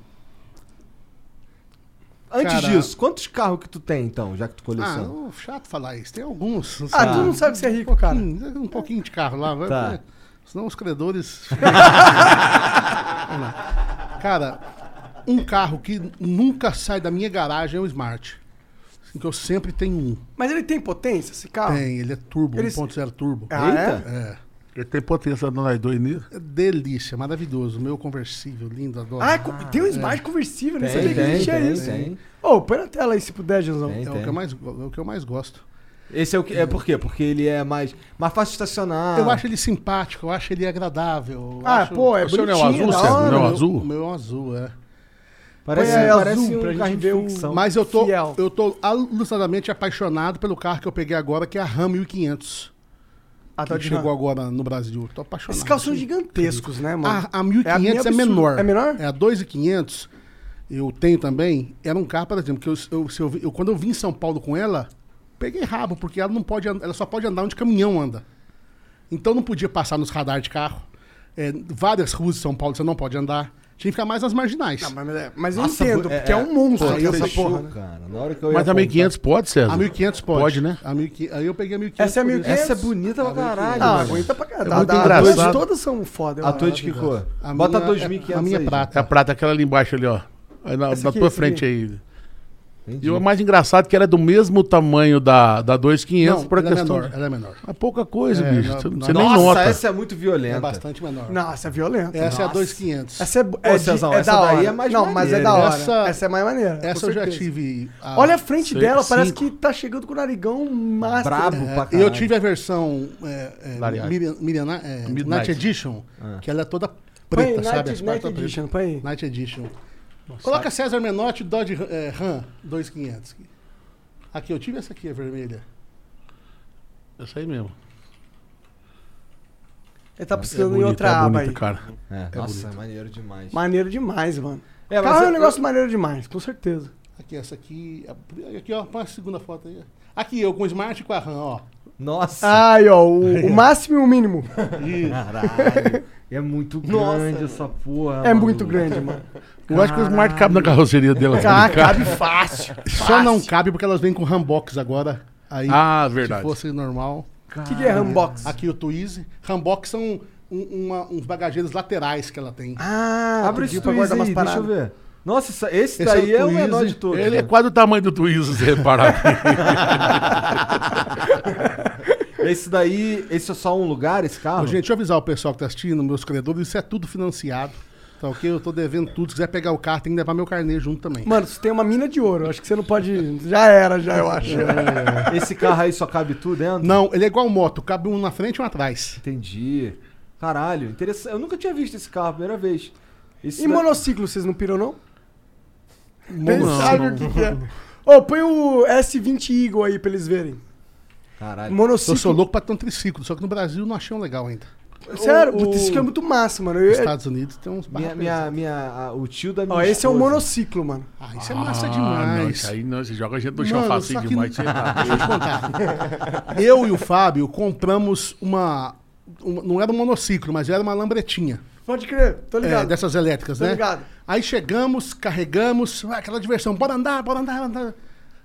Antes Cara- disso, quantos carros que tu tem, então, já que tu Ah, coleciona? não, chato falar isso. Tem alguns. Ah, sabe? tu não sabe você é rico, cara. Hum, Um pouquinho de carro lá, vai. Tá. Senão os credores. Cara, um carro que nunca sai da minha garagem é o Smart. Assim, que eu sempre tenho um. Mas ele tem potência, esse carro? Tem, ele é turbo, Ele- 1.0 turbo. Ah, Eita. é? É. Ele tem potência do nós dois nisso. É delícia, maravilhoso. Meu conversível, lindo, adoro. Ah, é co- tem um Smart conversível, nem Tem, sabia que tem, isso. tem. Ô, põe na tela aí se puder, Janzão. É, o que eu mais, é o que eu mais gosto. Esse é o que. É por quê? Porque ele é mais. Mais fácil de estacionar. Eu acho ele simpático, eu acho ele agradável. Ah, acho- pô, é O seu não é o bonitinho, azul, hora. Não é o meu- azul? O meu é um azul, é. Parece, aí parece azul um pra gente carro de ver o- ficção. Mas eu tô, Fiel. eu tô alucinadamente apaixonado pelo carro que eu peguei agora, que é a Ram 1500. Ah, tá que chegou RAM. agora no Brasil. Tô apaixonado. Esses carros são gigantescos, né, mano? A, a 1500 é, É absurdo. menor. É menor? É a 2500. Eu tenho também. Era um carro, por exemplo, que eu, eu- eu eu- quando eu vim em São Paulo com ela, peguei rabo, porque ela não pode, ela só pode andar onde caminhão anda. Então não podia passar nos radares de carro. É, várias ruas de São Paulo você não pode andar. Tinha que ficar mais nas marginais. Não, mas, é- mas eu Nossa, entendo, é- porque é, é- um monstro Pô, aí essa fechou, porra, né? cara. Na hora que eu Mas a apontar- 1500 pode, César? A 1500 pode. Pode, né? A 1500, aí eu peguei a 1500. Essa é a por 1500? Essa é bonita pra caralho. Ah, bonita pra caralho. É muito engraçado. as Todas são foda. eu A tua de que cor? A Bota minha- 2500 A minha é prata. É a prata, aquela ali embaixo ali, ó. Na, tua frente aí. Entendi. E o mais engraçado é que ela é do mesmo tamanho da, da 2500 Não, por ela é questão. menor, de- ela é menor. É pouca coisa, É, bicho. não- Você, não- você nem Nossa, nota. essa é muito É violenta. bastante menor. Nossa, é violenta. Essa é a Nossa. 2500. Essa é, Pô, é, Cezão, é essa da daí hora. é mais Não, mas é maneira. da hora. Essa- Essa, é mais maneira. Essa eu já tive. a- Olha a frente Sei, dela, parece cinco. que tá chegando com o narigão massa. Brabo É, pra e caralho. eu tive a versão é, é, Lariat. Miriam- Miriam- é, Midnight. Night Edition, que ela é toda preta, sabe? Night. Edition, põe aí. Night Edition. Coloca César Menotti Dodge é, Ram 2500. aqui. Aqui, eu tive essa aqui, a vermelha. Essa aí mesmo. Ele tá É precisando em bonita, outra é aba bonita, aí. cara. É, nossa, é maneiro demais. Maneiro demais, mano. É, mas Carro é um negócio maneiro demais, com certeza. Aqui, essa aqui. Aqui, ó, põe a segunda foto aí. Aqui, eu com o Smart e com a RAM, ó. Nossa. Ai, ó, o, o máximo e o mínimo. Caralho. É muito grande essa porra. É mano. muito grande, mano. Eu acho que o Smart cabe na carroceria dela. Ah, cara. cabe fácil. Só não cabe porque elas vêm com Rambox agora. Aí, Ah, se verdade. fosse normal. O que, que é Rambox? Aqui o Twizy. Rambox são um- uma- uns bagageiros laterais que ela tem. Ah, Abre esse Twizy guardar aí, deixa eu ver. Nossa, esse, Esse daí é é o menor de todos. Ele é quase o tamanho do Twizy, se reparar. Esse daí, esse é só um lugar, esse carro? Ô, gente, deixa eu avisar o pessoal que tá assistindo, meus credores, isso é tudo financiado. Tá ok? Eu tô devendo tudo. Se quiser pegar o carro, tem que levar meu carnê junto também. Mano, você tem uma mina de ouro. Acho que você não pode. Já era, já, eu acho. Esse carro aí só cabe tudo dentro? Não, ele é igual moto, cabe um na frente e um atrás. Entendi. Caralho, interessante. Eu nunca tinha visto esse carro, primeira vez. Esse E da- monociclo, vocês não piram, não? Sabe o que, que é. Ô, põe o S20 Eagle aí pra eles verem. Caralho. Eu Monociclo. sou louco pra ter um triciclo, só que no Brasil não achei um legal ainda. Sério, O- o triciclo é muito massa, mano. Eu- Nos Estados Unidos tem uns Minha, minha, minha, a- o tio da minha Ó, esse é um monociclo, mano. Ah, isso é massa Ah, demais. não, isso aí não, você joga a gente no chão fácil demais. você Deixa eu te contar. Eu e o Fábio compramos uma, uma- Não era um monociclo, mas era uma lambretinha. Pode crer, tô é, ligado. dessas elétricas, Tô né? ligado. Aí chegamos, carregamos, ah, aquela diversão, bora andar, bora andar, bora andar.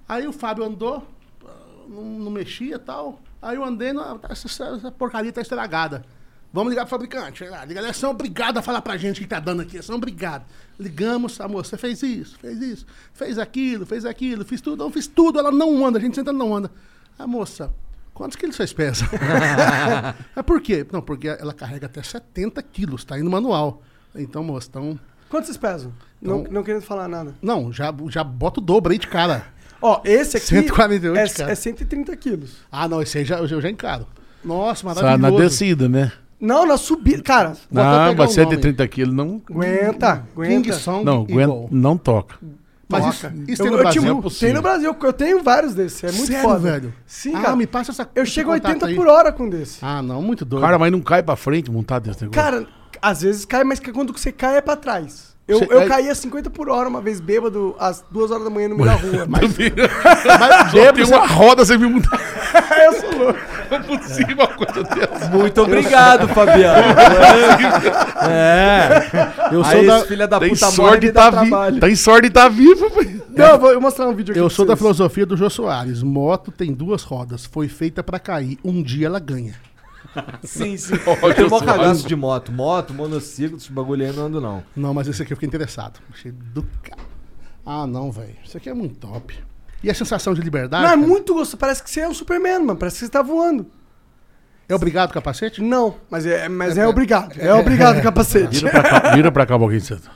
Aí o Fábio andou, ah, não, não mexia e tal. Aí eu andei, não, essa, essa porcaria tá estragada. Vamos ligar pro fabricante. Ah, Liga, eles são obrigados a falar pra gente o que tá dando aqui, são obrigados. Ligamos, a moça fez isso, fez isso, fez aquilo, fez aquilo, fiz tudo, não fiz tudo, ela não anda, a gente senta, não anda. A moça, quantos quilos vocês pesam? é por quê? Não, porque ela carrega até 70 quilos, tá no manual. Então, moça, então... Quanto vocês pesam? Não, Então- não querendo falar nada. Não, já, já bota o dobro aí de cara. Ó, esse aqui 148, é, cara. é 130 quilos. Ah, não, esse aí já, eu já- encaro. Nossa, Só maravilhoso. na descida, né? Não, na subida. Cara, Vou até Não, pegar mas o nome. 130 quilos não. aguenta, aguenta. King Song Não, aguenta, não toca. Mas Toca. isso, isso eu, tem no eu Brasil? te- é possível. Tem no Brasil, eu tenho vários desses. É muito Sério, foda. velho? Sim, ah, cara. me passa essa Eu chego a contato 80 aí. por hora com desse. Ah, não, muito doido. Cara, mas não cai pra frente montado desse negócio. Cara, às vezes cai, mas quando você cai é pra trás. Eu, eu é- caí a 50 por hora uma vez bêbado, às 2 horas da manhã no meio da rua. mas, Mas só tem uma roda, você viu muito. eu sou louco. Não é possível uma coisa dessa. Muito obrigado, Fabiano. é. eu Aí sou da, esse filho da Tem puta morre sorte de tá trabalho. vivo. Tem sorte de tá vivo. Não, eu vou mostrar um vídeo aqui. eu pra sou da filosofia do Jô Soares. Moto tem duas rodas. Foi feita pra cair. Um dia ela ganha. Sim, sim. Eu tenho mó cagaço de moto. Moto, monociclo, esse bagulho aí não ando não. Não, mas esse aqui eu fiquei interessado. Achei do cara. Ah, não, velho. Isso aqui é muito top. E a sensação de liberdade? Não, é cara? muito gostoso. Parece que você é um Superman, mano. Parece que você tá voando. É obrigado capacete? Não, mas é, mas é, É- obrigado. É obrigado, capacete. Vira pra cá, vira pra cá um pouquinho, César.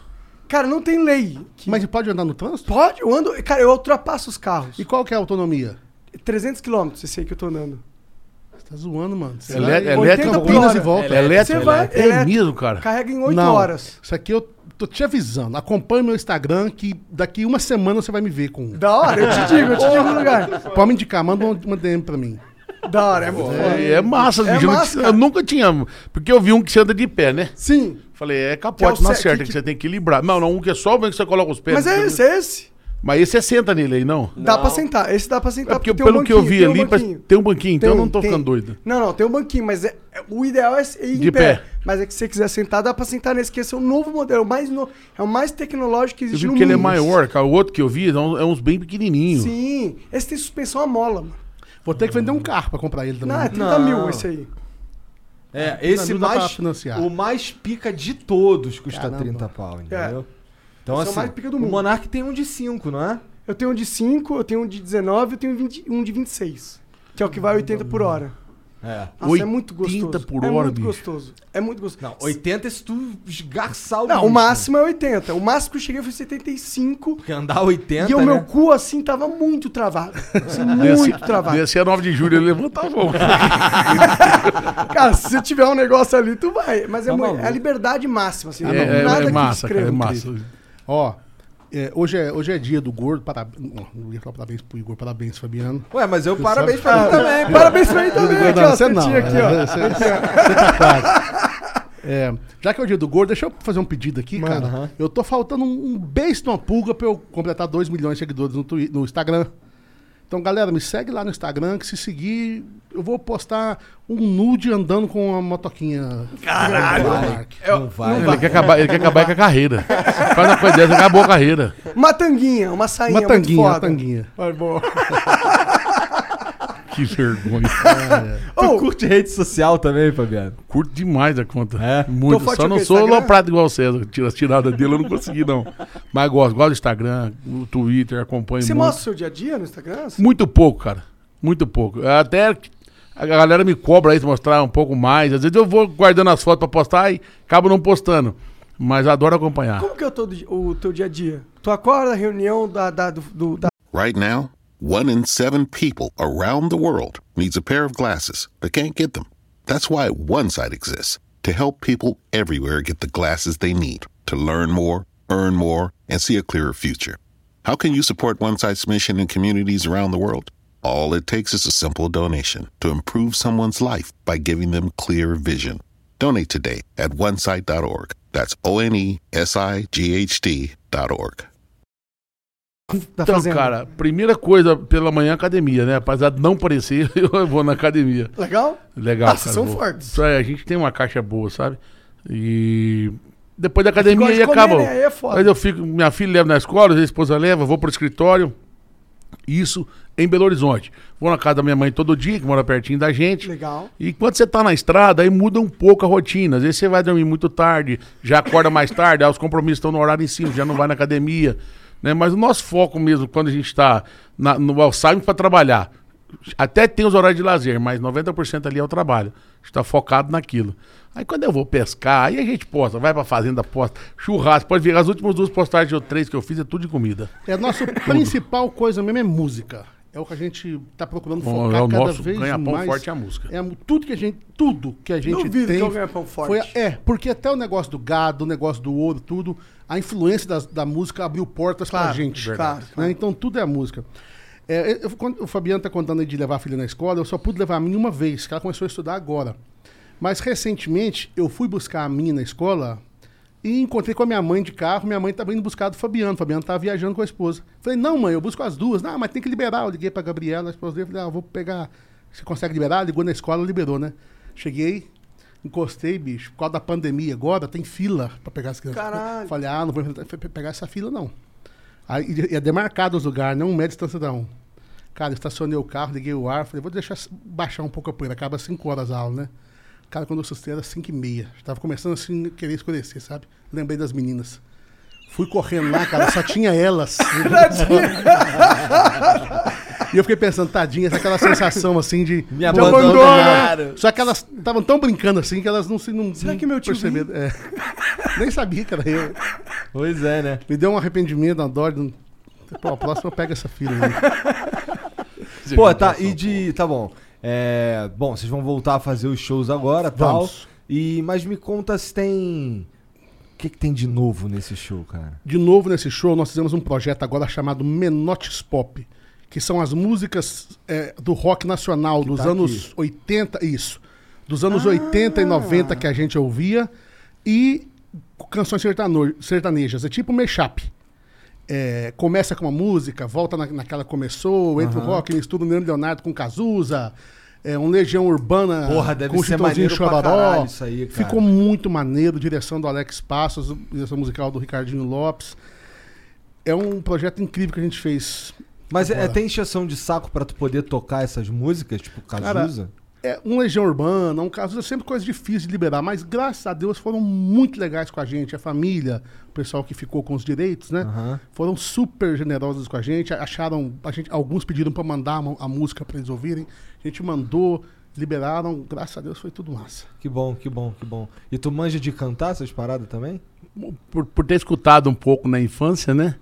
Cara, não tem lei. que- Mas pode andar no trânsito? Pode, eu ando. Cara, eu ultrapasso os carros. E qual que é a autonomia? 300 km, esse aí que eu tô andando. Tá zoando, mano. Você Elé- vai- elétrico, 80 por Campinas hora. e volta. É elétrico? Você vai, é elétrico. mesmo, cara. Carrega em 8 Não, horas. Isso aqui eu tô te avisando. Acompanhe meu Instagram que daqui uma semana você vai me ver com um. Da hora, eu te digo, eu te digo no lugar. Pode me indicar, manda uma DM pra mim. Da hora, é foda. É, é massa, É. Eu massa, eu cara. nunca tinha. Porque eu vi um que você anda de pé, né? Sim. Falei, é Que é capote, o não ce- acerta, que- que, você tem que equilibrar. Não, não, um que é só o que você coloca os pés. Mas é esse, é esse. Mas esse é senta nele aí, não? Dá pra sentar. Esse dá pra sentar É porque tem um pelo que eu vi tem um ali, banquinho. tem um banquinho, então eu não tô tem. ficando doido. Não, não, tem um banquinho, mas é- é- o ideal é ir em De pé. pé. Mas é que se você quiser sentar, dá pra sentar nesse, que esse é o novo modelo, o mais no- é o mais tecnológico que Eu existe vi no que ele é maior, cara. O outro que eu vi é um- é uns bem pequenininhos. Sim. Esse tem suspensão a mola, mano. Vou ter que vender um carro pra comprar ele também. Não, é 30 Não. mil esse aí. É, esse mais. O mais pica de todos custa Caramba. 30 pau, entendeu? Então, Esse é o assim, mais pica do o mundo. Monark tem um de 5, não é? Eu tenho um de 5, eu tenho um de 19, eu tenho 20 um de 26. Que é o que vai 80 por hora. É. Nossa, é muito 80 gostoso. por é hora, muito bicho. gostoso. É muito gostoso. Não, 80 é se tu esgarçar o Não, o bicho. máximo é 80. O máximo que eu cheguei foi 75. Porque andar 80, e o meu né? cu, assim, tava muito travado. Assim, muito travado. Descia 9 de julho, ele levanta a mão. Cara, se tiver um negócio ali, tu vai. Mas é, Tá é a liberdade máxima, assim. É, não, é- nada é que massa, cara, é escreva. massa. Ó, é, hoje, é, hoje é dia do gordo. Parabéns. Não ia falar parabéns pro Igor, parabéns, Fabiano. Ué, mas eu Você parabéns pra mim também. pô. Parabéns pra mim também, aqui, ó. você não. Aqui, ó. Você, você tá quase. É, já que é o dia do gordo, deixa eu fazer um pedido aqui, Manda. cara. Aham. Eu tô faltando um, um beijo de uma pulga pra eu completar 2 milhões de seguidores no, Twi- no Instagram. Então, galera, me segue lá no Instagram, que se seguir, eu vou postar um nude andando com uma motoquinha. Caralho! Não vai. Ele quer, acabar, ele quer acabar com a carreira. Faz uma coisa dessa, acabou a carreira. Uma tanguinha, uma sainha Uma tanguinha, muito uma tanguinha. Vai, boa. Que vergonha. Tu Ô, curte rede social também, Fabiano? Curto demais a conta. É? Muito. Só não sou Instagram? aloprado igual o César. Tira as tiradas dele, eu não consegui, não. Mas gosto. Gosto do Instagram, do Twitter, acompanho Você muito. mostra o seu dia a dia no Instagram? Muito pouco, cara. Muito pouco. Até a galera me cobra aí de mostrar um pouco mais. Às vezes eu vou guardando as fotos pra postar e acabo não postando. Mas adoro acompanhar. Como que é o teu, o teu dia a dia? Tu acorda, reunião da, da, do, do- da Right now, one in seven people around the world needs a pair of glasses but can't get them. That's why One Sight exists to help people everywhere get the glasses they need to learn more, earn more, and see a clearer future. How can you support One Sight's mission in communities around the world? All it takes is a simple donation to improve someone's life by giving them clear vision. Donate today at onesight.org. That's O N E S I G H T dot org. Da Então, fazenda. cara, primeira coisa pela manhã, academia, né? Apesar de não parecer, eu vou na academia. Legal? Legal, Ah, cara. são vou. fortes. Aí, a gente tem uma caixa boa, sabe? E depois da academia gosta aí de acaba. né? É. Mas eu fico, minha filha leva na escola, a esposa leva, vou pro escritório. Isso em Belo Horizonte. Vou na casa da minha mãe todo dia, que mora pertinho da gente. Legal. E quando você tá na estrada, aí muda um pouco a rotina. Às vezes você vai dormir muito tarde, já acorda mais tarde, aí os compromissos estão no horário em cima, já não vai na academia. Né? Mas o nosso foco mesmo, quando a gente tá na, no saímos para trabalhar, até tem os horários de lazer, mas 90% ali é o trabalho. A gente tá focado naquilo. Aí quando eu vou pescar, aí a gente posta, vai pra fazenda, posta, churrasco, pode ver, as últimas duas postagens ou três que eu fiz é tudo de comida. É a nossa principal coisa mesmo é música. É o que a gente tá procurando Bom, focar é o cada nosso vez ganha-pão mais. forte é a música. É tudo que a gente, tudo que a gente Duvido tem. que é o ganha-pão forte. foi é, porque até o negócio do gado, o negócio do ouro, tudo, a influência das- da música abriu portas pra Claro, gente. verdade. né? claro. Então tudo é a música. É, eu- quando o Fabiano tá contando aí de levar a filha na escola, eu só pude levar a minha uma vez, que ela começou a estudar agora. Mas recentemente eu fui buscar a minha na escola e encontrei com a minha mãe de carro. Minha mãe estava indo buscar do Fabiano. O Fabiano estava viajando com a esposa. Falei, não, mãe, eu busco as duas. Não, mas tem que liberar. Eu liguei pra Gabriela, a esposa dele. Falei, ah, vou pegar. Você consegue liberar? Ligou na escola, liberou, né? Cheguei, encostei, bicho. Por causa da pandemia agora, tem fila pra pegar as crianças. Caralho. Falei, ah, não vou pegar essa fila, não. Aí ia demarcado os lugares, não um de distância da um. Cara, estacionei o carro, liguei o ar, falei, vou deixar baixar um pouco a poeira, acaba 5 horas a aula, né? Cara, quando eu assustei era 5 e meia. Tava começando assim, a querer escurecer, sabe? Lembrei das meninas. Fui correndo lá, cara, só tinha elas. e eu fiquei pensando, tadinha, aquela sensação assim de. Me abandonaram. Só que elas estavam tão brincando assim que elas não se. Não, Será não que meu tio perceberam. É. Nem sabia que era eu. Pois é, né? Me deu um arrependimento, uma dó. de- Pô, a próxima pega essa filha aí. Pô, tá, e de. Tá bom. É, bom, vocês vão voltar a fazer os shows agora tal. Vamos. E, mas me conta se tem. O que, que tem de novo nesse show, cara? De novo nesse show, nós fizemos um projeto agora chamado Menotes Pop, que são as músicas é, do rock nacional dos tá anos 80, isso. Dos anos 80 e 90 que a gente ouvia, e canções sertano- sertanejas. É tipo mashup. É, começa com uma música, volta na, naquela que começou, entra o rock, mistura o Leandro Leonardo com Cazuza, é, um Legião Urbana Porra, deve com ser Chitãozinho Chororó. Ficou muito maneiro, direção do Alex Passos, direção musical do Ricardinho Lopes. É um projeto incrível que a gente fez. Mas é, Agora. tem encheção de saco pra tu poder tocar essas músicas, tipo Cara, Cazuza? É, um Legião Urbana, um caso, é sempre coisa difícil de liberar, mas graças a Deus foram muito legais com a gente, a família, o pessoal que ficou com os direitos, né? Aham. Foram super generosos com a gente, acharam, a gente alguns pediram pra mandar a, a música pra eles ouvirem, a gente mandou, liberaram, graças a Deus foi tudo massa. Que bom, que bom, que bom. E tu manja de cantar essas paradas também? Por, por ter escutado um pouco na infância, né?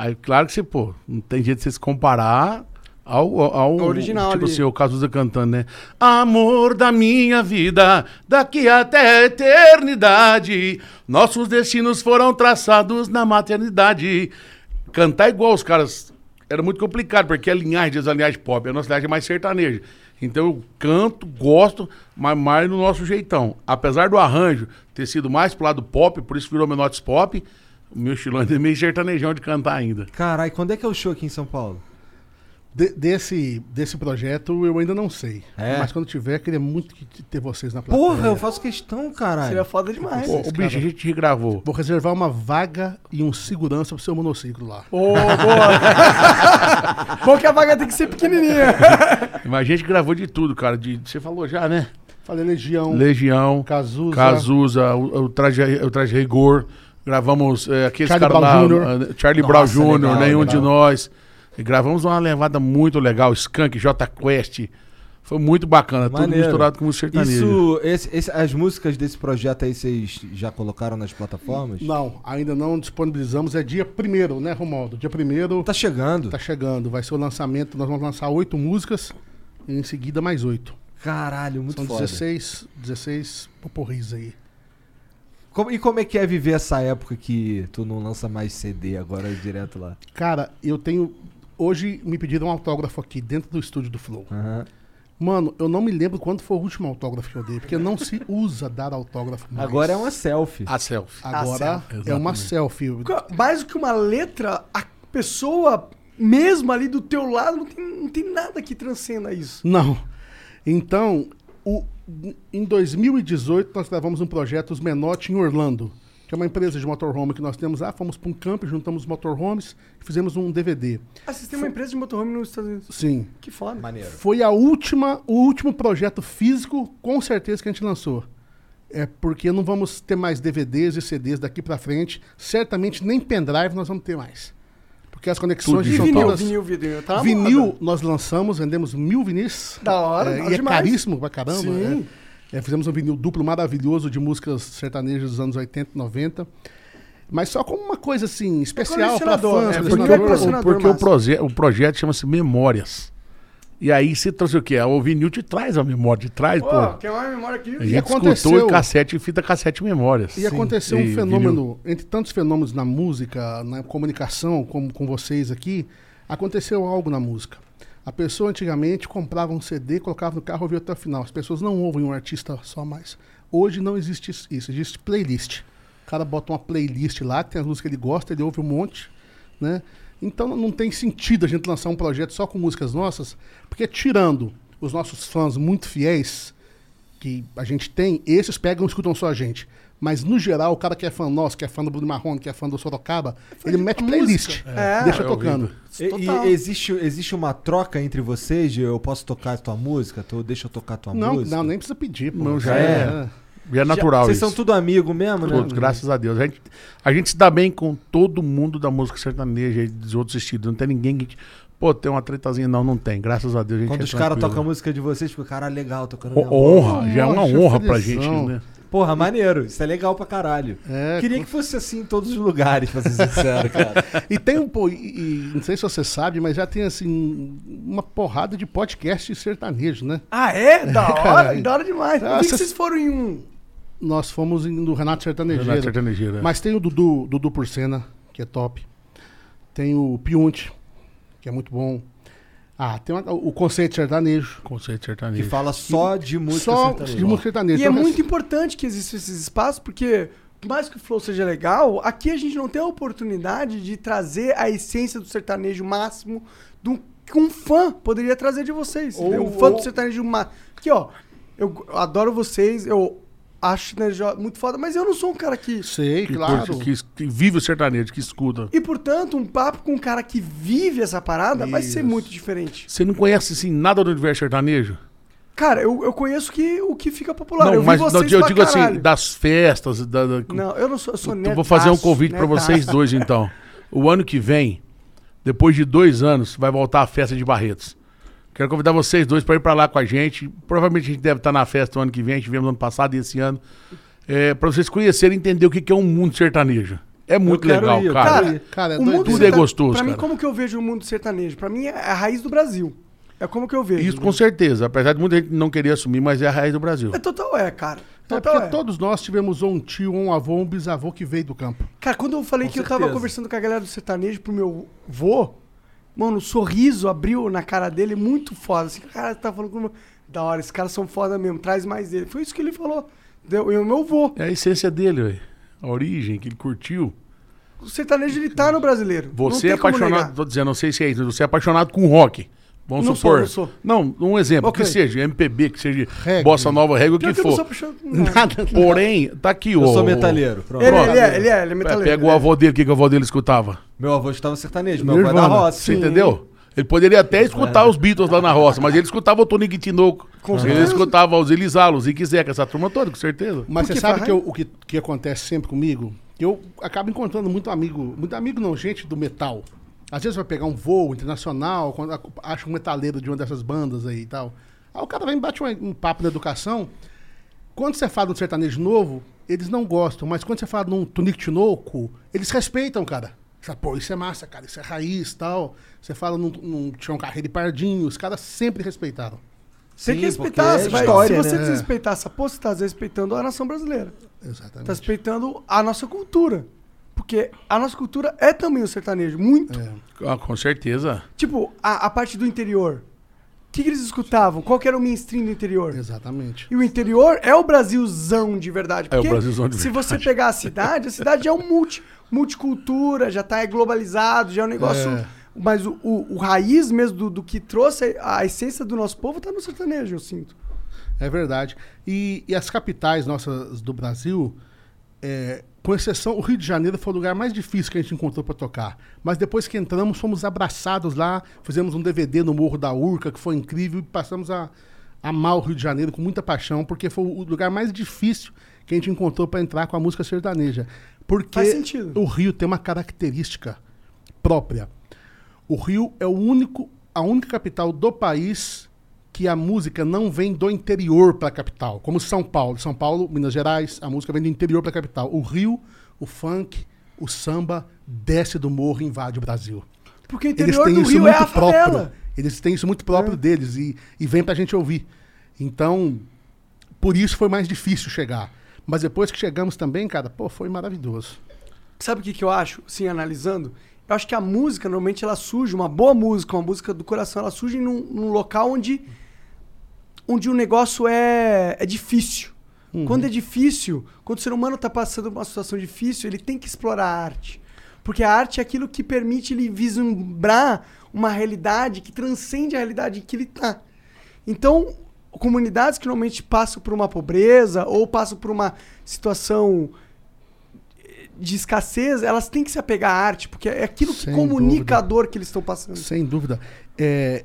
Aí, claro que você, pô, não tem jeito de você se comparar ao, ao, original tipo ali. assim, o Cazuza cantando, né? Amor da minha vida, daqui até a eternidade, nossos destinos foram traçados na maternidade. Cantar igual os caras era muito complicado, porque a linhagem diz a linhagem pop, a nossa linhagem é mais sertaneja. Então eu canto, gosto, mas mais no nosso jeitão. Apesar do arranjo ter sido mais pro lado pop, por isso virou Menotes Pop, o meu estilo ainda é meio sertanejão de cantar ainda. Caralho, quando é que é o show aqui em São Paulo? De- desse, desse projeto eu ainda não sei, É? mas quando tiver, queria muito que- ter vocês na plateia. Porra, eu faço questão, caralho. Seria foda demais. Ô, o bicho, a gente regravou. Vou reservar uma vaga e um segurança pro seu monociclo lá. Ô, boa. Bom que a vaga tem que ser pequenininha. Mas a gente gravou de tudo, cara. De, você falou já, né? Falei Legião, Legião, Cazuza, Cazuza, o, o, traje, o Traje Rigor. Gravamos é, aqueles Charlie caras Brown lá, Jr.. eh, Charlie Nossa, Brown Jr., legal, nenhum legal. de nós. E gravamos uma levada muito legal, Skunk, J Quest. Foi muito bacana, tudo Maneiro. misturado com música sertaneja. Isso, esse- esse- as músicas desse projeto aí vocês já colocaram nas plataformas? Não, ainda não disponibilizamos. É dia primeiro, né, Romualdo? Dia primeiro Tá chegando. tá chegando. Vai ser o lançamento. Nós vamos lançar oito músicas e em seguida mais oito. Caralho, muito São foda. 16, 16 poporris aí. Como- e como é que é viver essa época que tu não lança mais CD agora é direto lá? Cara, eu tenho. Hoje me pediram um autógrafo aqui dentro do estúdio do Flow. Aham. Mano, eu não me lembro quando foi o último autógrafo que eu dei, porque não se usa dar autógrafo mais. Agora é uma selfie. A selfie. Agora selfie. é uma selfie. Mais do que uma letra, a pessoa mesmo ali do teu lado não tem, não tem nada que transcenda isso. Não. Então, o- em 2018, nós gravamos um projeto, Os Menotti, em Orlando, que é uma empresa de motorhome que nós temos lá. Fomos para um campo, juntamos motorhomes e fizemos um DVD. Ah, vocês têm uma empresa de motorhome nos Estados Unidos. Sim. Que foda. Maneiro. Foi a última, o último projeto físico, com certeza, que a gente lançou. É porque não vamos ter mais DVDs e CDs daqui pra frente. Certamente nem pendrive nós vamos ter mais. Porque as conexões Tudo E são vinil, todas... vinil, vinil. Tá vinil moda. nós lançamos, vendemos mil vinis. Da hora, É, e é demais. caríssimo pra caramba. Sim. É. É, fizemos um vinil duplo maravilhoso de músicas sertanejas dos anos 80 e 90. Mas só como uma coisa assim, especial pra colecionador, fãs. né? é Porque, colecionador. porque o, proje o projeto chama-se Memórias. E aí você trouxe o quê? O vinil te traz a memória, te traz, Pô, pô. quer uma memória aqui? A gente aconteceu- escutou cassete, fita cassete memórias. E aconteceu um E fenômeno, entre tantos fenômenos na música, na comunicação, como com vocês aqui, aconteceu algo na música. A pessoa antigamente comprava um CD, colocava no carro e ouvia até o final. As pessoas não ouvem um artista só mais. Hoje não existe isso, existe playlist. O cara bota uma playlist lá, tem as músicas que ele gosta, ele ouve um monte, né? Então não tem sentido a gente lançar um projeto só com músicas nossas, porque tirando os nossos fãs muito fiéis, que a gente tem, esses pegam e escutam só a gente. Mas, no geral, o cara que é fã nosso, que é fã do Bruno Marrone, que é fã do Sorocaba, ele mete playlist. É. deixa É tocando. E, e existe, existe uma troca entre vocês de eu posso tocar a tua música, tu deixa eu tocar a tua Não, música? não, nem precisa pedir. Pô. Não, já é. E é natural Vocês isso. são tudo amigo mesmo, né? Todos, graças a Deus. A gente, a gente se dá bem com todo mundo da música sertaneja e dos outros estilos. Não tem ninguém que. Pô, tem uma tretazinha. Não, não tem. Graças a Deus a gente Quando é os caras tocam a música de vocês, fica, cara, legal, tocando voz. Honra, já é uma Poxa, honra pra gente, né? Porra, maneiro. Isso é legal pra caralho. É, Queria que fosse assim em todos os lugares, pra ser sincero, cara. E tem um, pô, e, e não sei se você sabe, mas já tem assim uma porrada de podcast sertanejo, né? Ah, é? Da hora, da hora demais. Ah, Eu vi que cês- vocês foram em um. Nós fomos no Renato Sertanejeiro. Renato Sertanejeiro, é. Mas tem o Dudu, Dudu Porcena, que é top. Tem o Piunte, que é muito bom. Ah, tem uma- o Conceito Sertanejo. Conceito Que sertanejo. fala só de música Só sertaneja. de música sertaneja. E é Então, muito importante que existam esses espaços, porque, por mais que o flow seja legal, aqui a gente não tem a oportunidade de trazer a essência do sertanejo máximo do que um fã poderia trazer de vocês. Ou- um fã ou- do sertanejo máximo. Aqui, ó, eu adoro vocês, eu acho sertanejo muito foda, mas eu não sou um cara que. Sei, Que, claro. que, que vive o sertanejo, que escuta. E, portanto, um papo com um cara que vive essa parada vai ser Isso. muito diferente. Você não conhece assim nada do universo sertanejo? Cara, eu, eu conheço que, o que fica popular. Não, eu mas vocês não, eu digo assim, caralho. das festas. Da, da- Não, eu não sou, eu sou vou fazer um convite pra netaço. vocês dois, então. O ano que vem, depois de dois anos, vai voltar a festa de Barretos. Quero convidar vocês dois para ir para lá com a gente. Provavelmente a gente deve estar na festa o ano que vem. A gente viemos no ano passado e esse ano. É, para vocês conhecerem e entender o que que é um mundo sertanejo. É muito legal, ir, cara. quero ir. Cara, é o mundo Tudo é gostoso, Pra mim, cara. como que eu vejo o mundo sertanejo? Pra mim, é a raiz do Brasil. É como que eu vejo. Isso com certeza. Apesar de muita gente não querer assumir, mas é a raiz do Brasil. É total é, cara. É Total porque é. todos nós tivemos um tio, um avô, um bisavô que veio do campo. Cara, quando eu falei Com que eu tava certeza. conversando com a galera do sertanejo pro meu vô, mano, o sorriso abriu na cara dele muito foda. Assim, cara, tá falando com o meu... Da hora, esses caras são foda mesmo, traz mais dele. Foi isso que ele falou. Deu, e o meu vô. É a essência dele, ué. a origem que ele curtiu. O sertanejo, ele tá no brasileiro. Você é como apaixonado, tô dizendo, não sei se é isso, você é apaixonado com rock. Vamos Não supor. sou, não sou. Não, um exemplo, Ok. que seja MPB, que seja Reggae. bossa nova, regra, o que que eu não sou for. apaixonado com nada. Porém, tá aqui o. Eu sou metalheiro. Pronto. Ele, Pronto. ele é, ele é, ele é metaleiro. Pega o avô dele, o que, que o avô dele escutava? Meu avô estava sertanejo, meu avô é da roça. Você entendeu? Ele poderia até escutar os Beatles lá na roça, mas ele escutava o Tony Guitinoco. Com Ele certeza. escutava os os Zique Zeca, essa turma toda, com certeza. Mas Por você sabe que eu- o que, que acontece sempre comigo? Eu acabo encontrando muito amigo, muito amigo não, gente do metal. Às vezes vai pegar um voo internacional, quando a- acha um metaleiro de uma dessas bandas aí e tal. Aí o cara vem e bate um, um papo na educação. Quando você fala de um sertanejo novo, eles não gostam, mas quando você fala de um Tunico Tinoco, eles respeitam, cara. Você fala, Pô, isso é massa, cara, isso é raiz tal. Você fala num, num Tião Carreiro e Pardinho, os caras sempre respeitaram. Tem que respeitar. porque é vai- história, se você né? desrespeitar essa porra, você tá desrespeitando a nação brasileira. Exatamente. Tá respeitando a nossa cultura. Porque a nossa cultura é também o sertanejo. Muito. É. Ah, com certeza. Tipo, a, a parte do interior. O que, que eles escutavam? Qual era o mainstream do interior? Exatamente. E o interior é o Brasilzão de verdade. É o Brasilzão de se verdade. você pegar a cidade, a cidade é um multi, multicultura, já tá globalizado, já é um negócio. É. Mas o, o, o raiz mesmo do, do que trouxe a, a essência do nosso povo tá no sertanejo, eu sinto. É verdade. E, e as capitais nossas do Brasil, é, com exceção, o Rio de Janeiro foi o lugar mais difícil que a gente encontrou para tocar. Mas depois que entramos, fomos abraçados lá, fizemos um DVD no Morro da Urca, que foi incrível, e passamos a amar o Rio de Janeiro com muita paixão, porque foi o lugar mais difícil que a gente encontrou para entrar com a música sertaneja. Porque Faz sentido. o Rio tem uma característica própria. O Rio é o único, a única capital do país que a música não vem do interior para a capital, como São Paulo. São Paulo, Minas Gerais, a música vem do interior para a capital. O Rio, o funk, o samba desce do morro e invade o Brasil. Porque o Eles interior têm do isso Rio é muito a favela. próprio. Eles têm isso muito próprio deles e, e vem pra gente ouvir. Então, por isso foi mais difícil chegar. Mas depois que chegamos também, cara, pô, foi maravilhoso. Sabe o que, que eu acho, assim, analisando? Eu acho que a música, normalmente, ela surge, uma boa música, uma música do coração, ela surge num, num local onde, onde o negócio é, é difícil. Quando é difícil, quando o ser humano está passando por uma situação difícil, ele tem que explorar a arte. Porque a arte é aquilo que permite ele vislumbrar uma realidade que transcende a realidade em que ele está. Então, comunidades que normalmente passam por uma pobreza ou passam por uma situação de escassez, elas têm que se apegar à arte, porque é aquilo que Sem comunica dúvida. a dor que eles estão passando. Sem dúvida. É,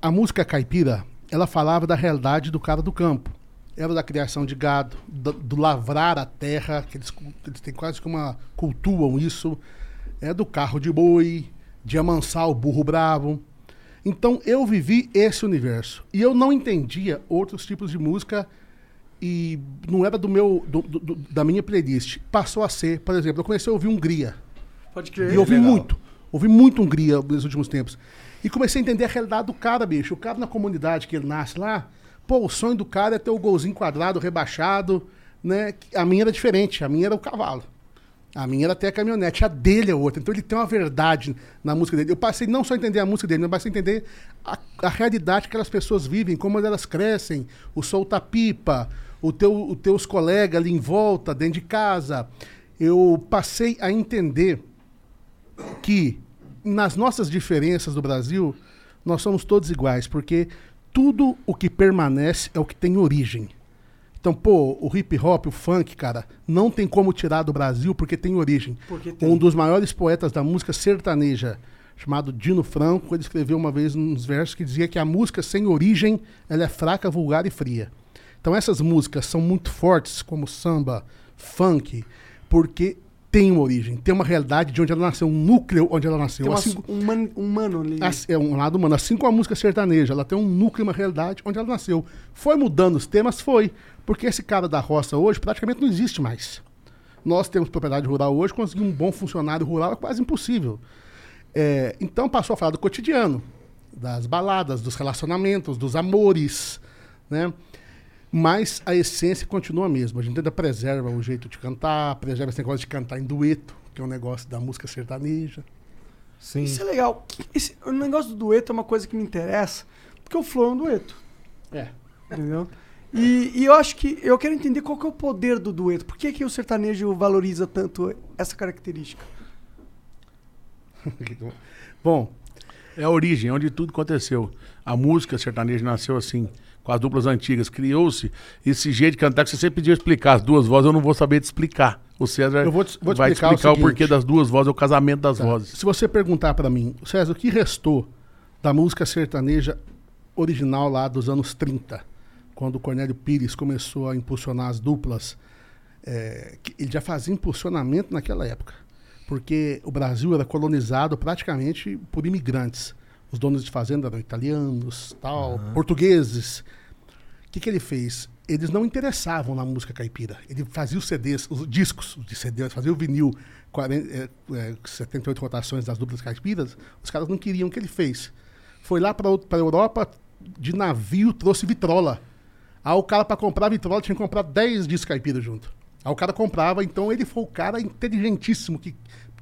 a música caipira, ela falava da realidade do cara do campo. Era da criação de gado, do, do lavrar a terra, que eles, eles têm quase que uma. cultuam isso. É do carro de boi, de amansar o burro bravo. Então eu vivi esse universo. E eu não entendia outros tipos de música e não era do meu do- do- da minha playlist. Passou a ser, por exemplo, eu comecei a ouvir Hungria. Pode crer. E ouvi muito. Ouvi muito Hungria nos últimos tempos. E comecei a entender a realidade do cara, bicho. O cara na comunidade que ele nasce lá, pô, o sonho do cara é ter o golzinho quadrado, rebaixado, né? A minha era diferente, a minha era o cavalo. A minha era até a caminhonete, a dele é outra. Então ele tem uma verdade na música dele. Eu passei não só a entender a música dele, mas passei a entender a, a realidade que aquelas pessoas vivem, como elas crescem, o solta-pipa, o teu, os teus colegas ali em volta, dentro de casa. Eu passei a entender que nas nossas diferenças do Brasil, nós somos todos iguais, porque tudo o que permanece é o que tem origem. Então, pô, o hip hop, o funk, cara, não tem como tirar do Brasil porque tem origem. Porque tem. Um dos maiores poetas da música sertaneja, chamado Dino Franco. Ele escreveu uma vez uns versos que dizia que a música sem origem ela é fraca, vulgar e fria. Então essas músicas são muito fortes, como samba, funk, porque tem uma origem, tem uma realidade de onde ela nasceu, um núcleo onde ela nasceu. Tem uma, Assim- um, man, um mano ali. Assim, é um lado humano. Assim como a música sertaneja, ela tem um núcleo, uma realidade onde ela nasceu. Foi mudando os temas? Foi. Porque esse cara da roça hoje praticamente não existe mais. Nós temos propriedade rural hoje, conseguir um bom funcionário rural é quase impossível. É, então passou a falar do cotidiano, das baladas, dos relacionamentos, dos amores, né? Mas a essência continua a mesma. A gente ainda preserva o jeito de cantar, preserva esse negócio de cantar em dueto, que é um negócio da música sertaneja. Sim. Isso é legal. Esse, o negócio do dueto é uma coisa que me interessa, porque o flow é um dueto, É. entendeu? E, e eu acho que eu quero entender qual que é o poder do dueto. Por que, que o sertanejo valoriza tanto essa característica? Bom, É a origem, é onde tudo aconteceu. A música sertaneja nasceu assim, com as duplas antigas. Criou-se esse jeito de cantar que você sempre podia explicar. As duas vozes eu não vou saber te explicar. O César vou te- vou te vai explicar o explicar o, seguinte. porquê das duas vozes, o casamento das Tá. vozes. Se você perguntar pra mim, César, o que restou da música sertaneja original lá dos anos 30, quando o Cornélio Pires começou a impulsionar as duplas, é, ele já fazia impulsionamento naquela época, porque o Brasil era colonizado praticamente por imigrantes. Os donos de fazenda eram italianos, tal, portugueses. O que, que ele fez? Eles não interessavam na música caipira. Ele fazia os CDs, os discos de CD, fazia o vinil, 40, é, é, 78 rotações das duplas caipiras. Os caras não queriam o que ele fez. Foi lá para a Europa de navio, trouxe vitrola. Aí o cara, para comprar vitrola, tinha que comprar 10 discos caipiras junto. Aí o cara comprava, então ele foi o cara inteligentíssimo que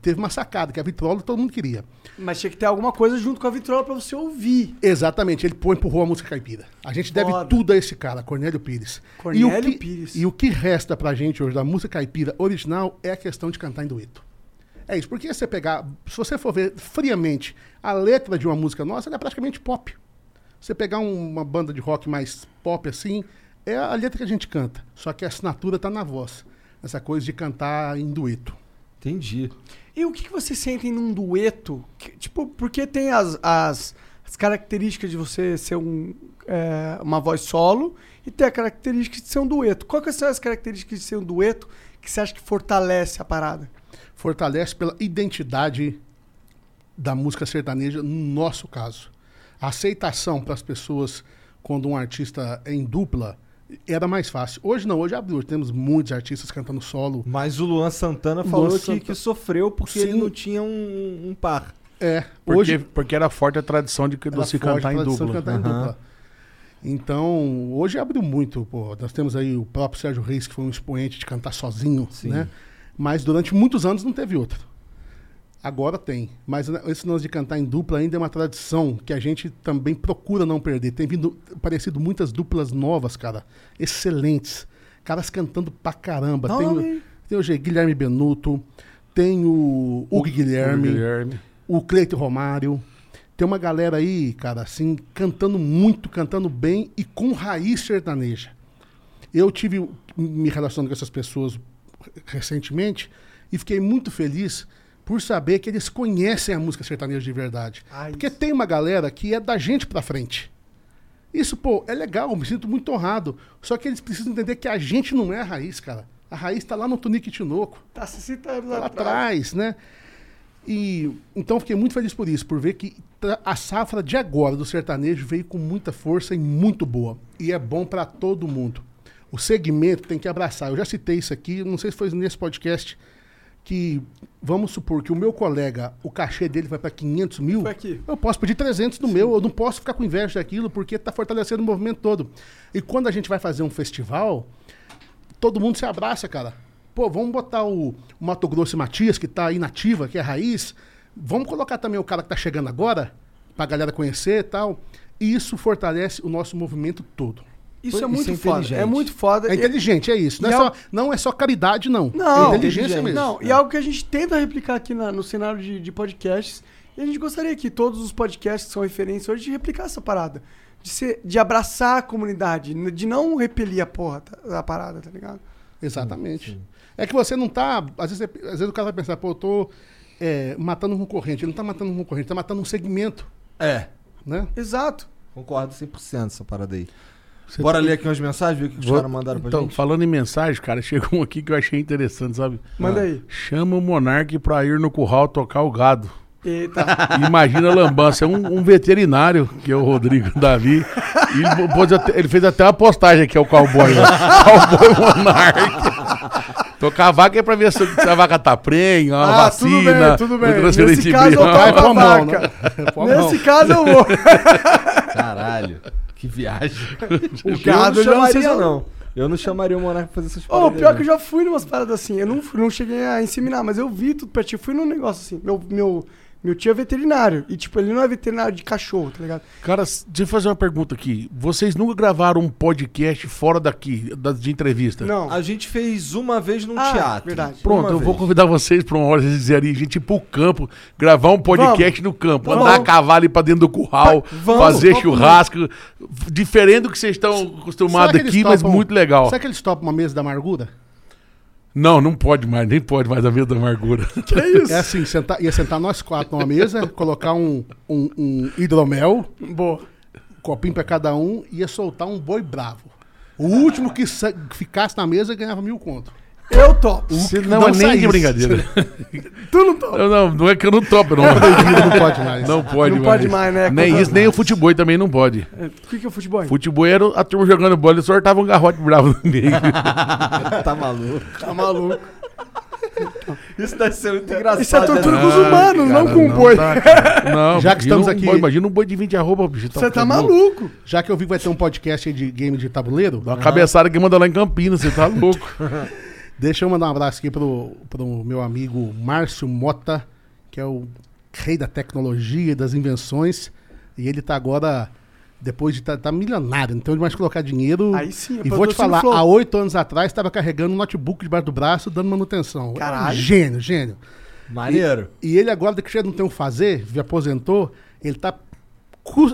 teve uma sacada, que a vitrola todo mundo queria. Mas tinha que ter alguma coisa junto com a vitrola pra você ouvir. Exatamente, ele pô, empurrou a música caipira. A gente deve Foda. tudo a esse cara, Cornélio Pires. Cornélio e o que, Pires. E o que resta pra gente hoje da música caipira original é a questão de cantar em dueto. É isso, porque você pegar, se você for ver friamente, a letra de uma música nossa ela é praticamente pop. Você pegar um- uma banda de rock mais pop assim, é a letra que a gente canta. Só que a assinatura tá na voz. Essa coisa de cantar em dueto. Entendi. E o que, que vocês sentem num dueto? Que, tipo, porque tem as, as, as características de você ser um, é, uma voz solo e tem a característica de ser um dueto. Quais são as características de ser um dueto que você acha que fortalece a parada? fortalece pela identidade da música sertaneja, no nosso caso. A aceitação para as pessoas quando um artista é em dupla era mais fácil. Hoje não, hoje abriu. Hoje Temos muitos artistas cantando solo. Mas o Luan Santana Luan falou que, Santana- que sofreu porque ele Sim. não tinha um, um par. É, Porque, hoje porque era forte a tradição de, de se forte cantar a em dupla. de cantar em Aham. dupla. Então, hoje abriu muito. Pô. Nós temos aí o próprio Sérgio Reis, que foi um expoente de cantar sozinho, Sim. né? Mas durante muitos anos não teve outro. Agora tem. Mas esse lance de cantar em dupla ainda é uma tradição que a gente também procura não perder. Tem vindo aparecido muitas duplas novas, cara. Excelentes. Caras cantando pra caramba. Tem, o, tem o G- Guilherme Benuto, tem o Hugo Guilherme, O Guilherme. o Cleito Romário. Tem uma galera aí, cara, assim, cantando muito, cantando bem e com raiz sertaneja. Eu tive me relacionando com essas pessoas recentemente e fiquei muito feliz por saber que eles conhecem a música sertaneja de verdade. Ah, Porque isso. tem uma galera que é da gente pra frente. Isso, pô, é legal, me sinto muito honrado. Só que eles precisam entender que a gente não é a raiz, cara. A raiz tá lá no Tunique Tinoco Tá 60 anos lá atrás. atrás, né? E então fiquei muito feliz por isso, por ver que a safra de agora do sertanejo veio com muita força e muito boa. E é bom para todo mundo. O segmento tem que abraçar. Eu já citei isso aqui, não sei se foi nesse podcast, que vamos supor que o meu colega, o cachê dele vai para 500 mil. Eu posso pedir 300 no meu, eu não posso ficar com inveja daquilo, porque está fortalecendo o movimento todo. E quando a gente vai fazer um festival, todo mundo se abraça, cara. Pô, vamos botar o, o Mato Grosso e Matias, que tá aí nativa, que é raiz. Vamos colocar também o cara que tá chegando agora, pra galera conhecer e tal. E isso fortalece o nosso movimento todo. Isso Isso é muito é foda. É muito foda. É inteligente, é isso. Não é, E só, não é só caridade, não. Não, é inteligência mesmo. Não, e algo que a gente tenta replicar aqui na- no cenário de, de podcasts. E a gente gostaria que todos os podcasts que são referência hoje de replicar essa parada. De, ser, de abraçar a comunidade, de não repelir a porra tá- a parada, tá ligado? Exatamente. É que você não tá. Às vezes, às vezes o cara vai pensar, pô, eu tô é, matando um concorrente. Ele não tá matando um concorrente, tá matando um segmento, É. né? Exato. Concordo 100% essa parada aí. Você Bora tem- ler aqui umas mensagens, ver o que os Vou- caras mandaram pra então, gente. falando em mensagem, cara, chegou um aqui que eu achei interessante, sabe? Manda Ah. aí. Chama o Monark pra ir no curral tocar o gado. Eita. Imagina a lambança. É um, um veterinário, que é o Rodrigo Davi. Ele, pôs até- ele fez até uma postagem aqui, é o cowboy. Né? cowboy Monark. Tocar a vaca é pra ver se, a vaca tá prenha, uma Ah, tudo vacina. bem, tudo bem. uma transferência Nesse caso, eu toco a mão, vaca. né? Nesse caso eu vou. Caralho, que viagem. O gado eu não não sei chamaria, não. Eu não chamaria o Monarca pra fazer essas Ô, paradas. pior não. que eu já fui numas paradas assim. Eu não, fui- não cheguei a inseminar, mas eu vi tudo pertinho. Fui num negócio assim. Meu, meu, meu tio é veterinário. E, tipo, ele não é veterinário de cachorro, tá ligado? Cara, deixa eu fazer uma pergunta aqui. Vocês nunca gravaram um podcast fora daqui, da- de entrevista? Não. A gente fez uma vez num Ah, teatro. verdade. Pronto, Uma eu vou vez. convidar vocês pra uma hora vocês dizerem, a gente ir pro campo, gravar um podcast no campo, Tá andar a cavalo ir pra dentro do curral, vamos, fazer vamos. churrasco, diferente do que vocês estão acostumados aqui, mas muito legal. Será que eles topam uma mesa da amargura? Não, não pode mais, nem pode mais a mesa da amargura. Que é isso? É assim, sentar, ia sentar nós quatro numa mesa, colocar um, um, um hidromel, Boa. copinho pra cada um, ia soltar um boi bravo. O último que, sa- que ficasse na mesa ganhava mil conto. Eu topo. Que não, não é nem de brincadeira. Tu não topa. não, não, não é que eu não topo, não. Não pode mais. Não pode Não mais. pode mais, né? Nem isso, nem o futebol também não pode. É, O que, que é o futebol? Futebol era a turma jogando bola e sortava um garrote bravo no meio. tá maluco. Tá maluco. Isso deve ser muito engraçado. Isso é tortura né? com os humanos, não Cara, com o boi. cara. Não, Já que estamos um aqui- boi- imagina um boi de 20 arroba, bicho. Você tá maluco. Já que eu vi que vai ter um podcast aí de game de tabuleiro, Dá uma cabeçada que manda lá em Campinas, você tá louco. Deixa eu mandar um abraço aqui pro, pro meu amigo Márcio Mota, que é o rei da tecnologia e das invenções. E ele tá agora, depois de estar tá, tá milionário, então ele vai colocar dinheiro. Aí sim, é E vou te falar, Flow. há oito anos atrás estava carregando um notebook debaixo do braço, dando manutenção. Caralho. Gênio, gênio. Maneiro. E ele agora, que já não tem o que fazer, já aposentou, ele tá.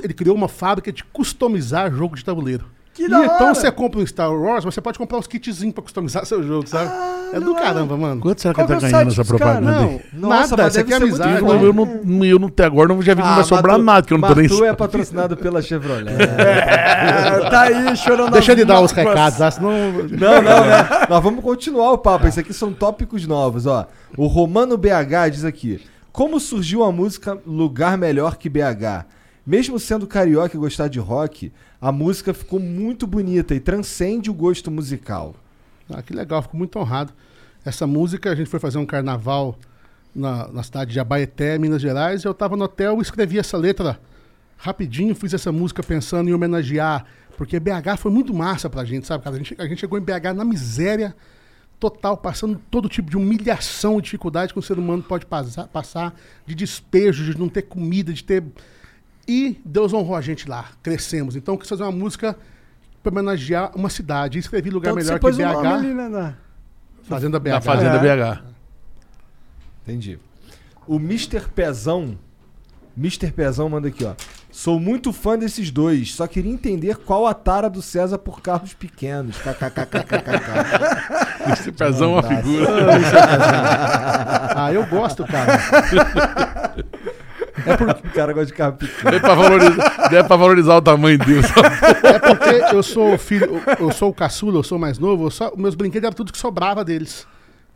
Ele criou uma fábrica de customizar jogo de tabuleiro. Que E da então hora. você compra um Star Wars, você pode comprar uns kitzinhos pra customizar seu jogo, sabe? é do caramba, mano. Quanto será que Qual ele tá é o ganhando essa propaganda Não, aí? Nossa, nada, mas isso aqui é deve ser muito amizade. Eu, eu não, eu não, até agora não, já vi que não vai sobrar Batu- nada, que eu não tô nem... Batu é patrocinado pela Chevrolet. É, tá aí chorando Deixa ele dar os recados, ah, senão. Não, não, né? Nós vamos continuar o papo. Isso aqui são tópicos novos, ó. O Romano BH diz aqui: Como surgiu a música Lugar Melhor que BH? Mesmo sendo carioca e gostar de rock, a música ficou muito bonita e transcende o gosto musical. Ah, que legal, fico muito honrado. Essa música, a gente foi fazer um carnaval na, na cidade de Abaeté, Minas Gerais, eu tava no hotel e escrevi essa letra rapidinho, fiz essa música pensando em homenagear, porque BH foi muito massa pra gente, sabe, cara? A gente, a gente chegou em BH na miséria total, passando todo tipo de humilhação e dificuldade que um ser humano pode passar, passar de despejo, de não ter comida, de ter. E Deus honrou a gente lá, crescemos. Então eu quis fazer uma música para homenagear uma cidade. Escrevi lugar Então melhor você que pôs o BH. nome ali, né? na- Fazenda BH. Na Fazenda É. BH. Entendi. O Mr. Pezão. Mr. Pezão manda aqui, ó. Sou muito fã desses dois, só queria entender qual a tara do César por carros pequenos. KKKKKK. Esse pezão é uma figura. Ah, eu gosto, cara. É porque o cara gosta de carro pequeno. É pra valorizar, é pra valorizar o tamanho dele. É porque eu sou filho, eu, sou o caçula, eu sou mais novo, só, meus brinquedos eram tudo que sobrava deles.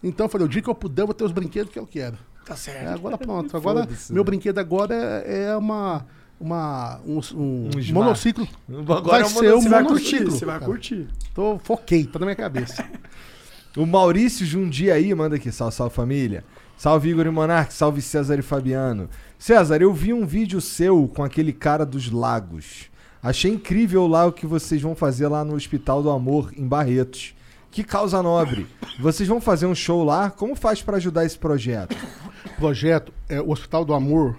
Então eu falei, o dia que eu puder, eu vou ter os brinquedos que eu quero. Tá certo. É, agora pronto. Agora, meu né? brinquedo agora é, é uma, uma, um, um Um monociclo. Agora Vai é um ser um Você vai monociclo. curtir, você vai cara. curtir. Tô, foquei, tá na minha cabeça. O Maurício Jundiaí manda aqui, salve, salve família. Salve Igor e Monark, salve César e Fabiano. César, eu vi um vídeo seu com aquele cara dos lagos. Achei incrível lá o que vocês vão fazer lá no Hospital do Amor, em Barretos. Que causa nobre. Vocês vão fazer um show lá? Como faz pra ajudar esse projeto? projeto, é, o Hospital do Amor,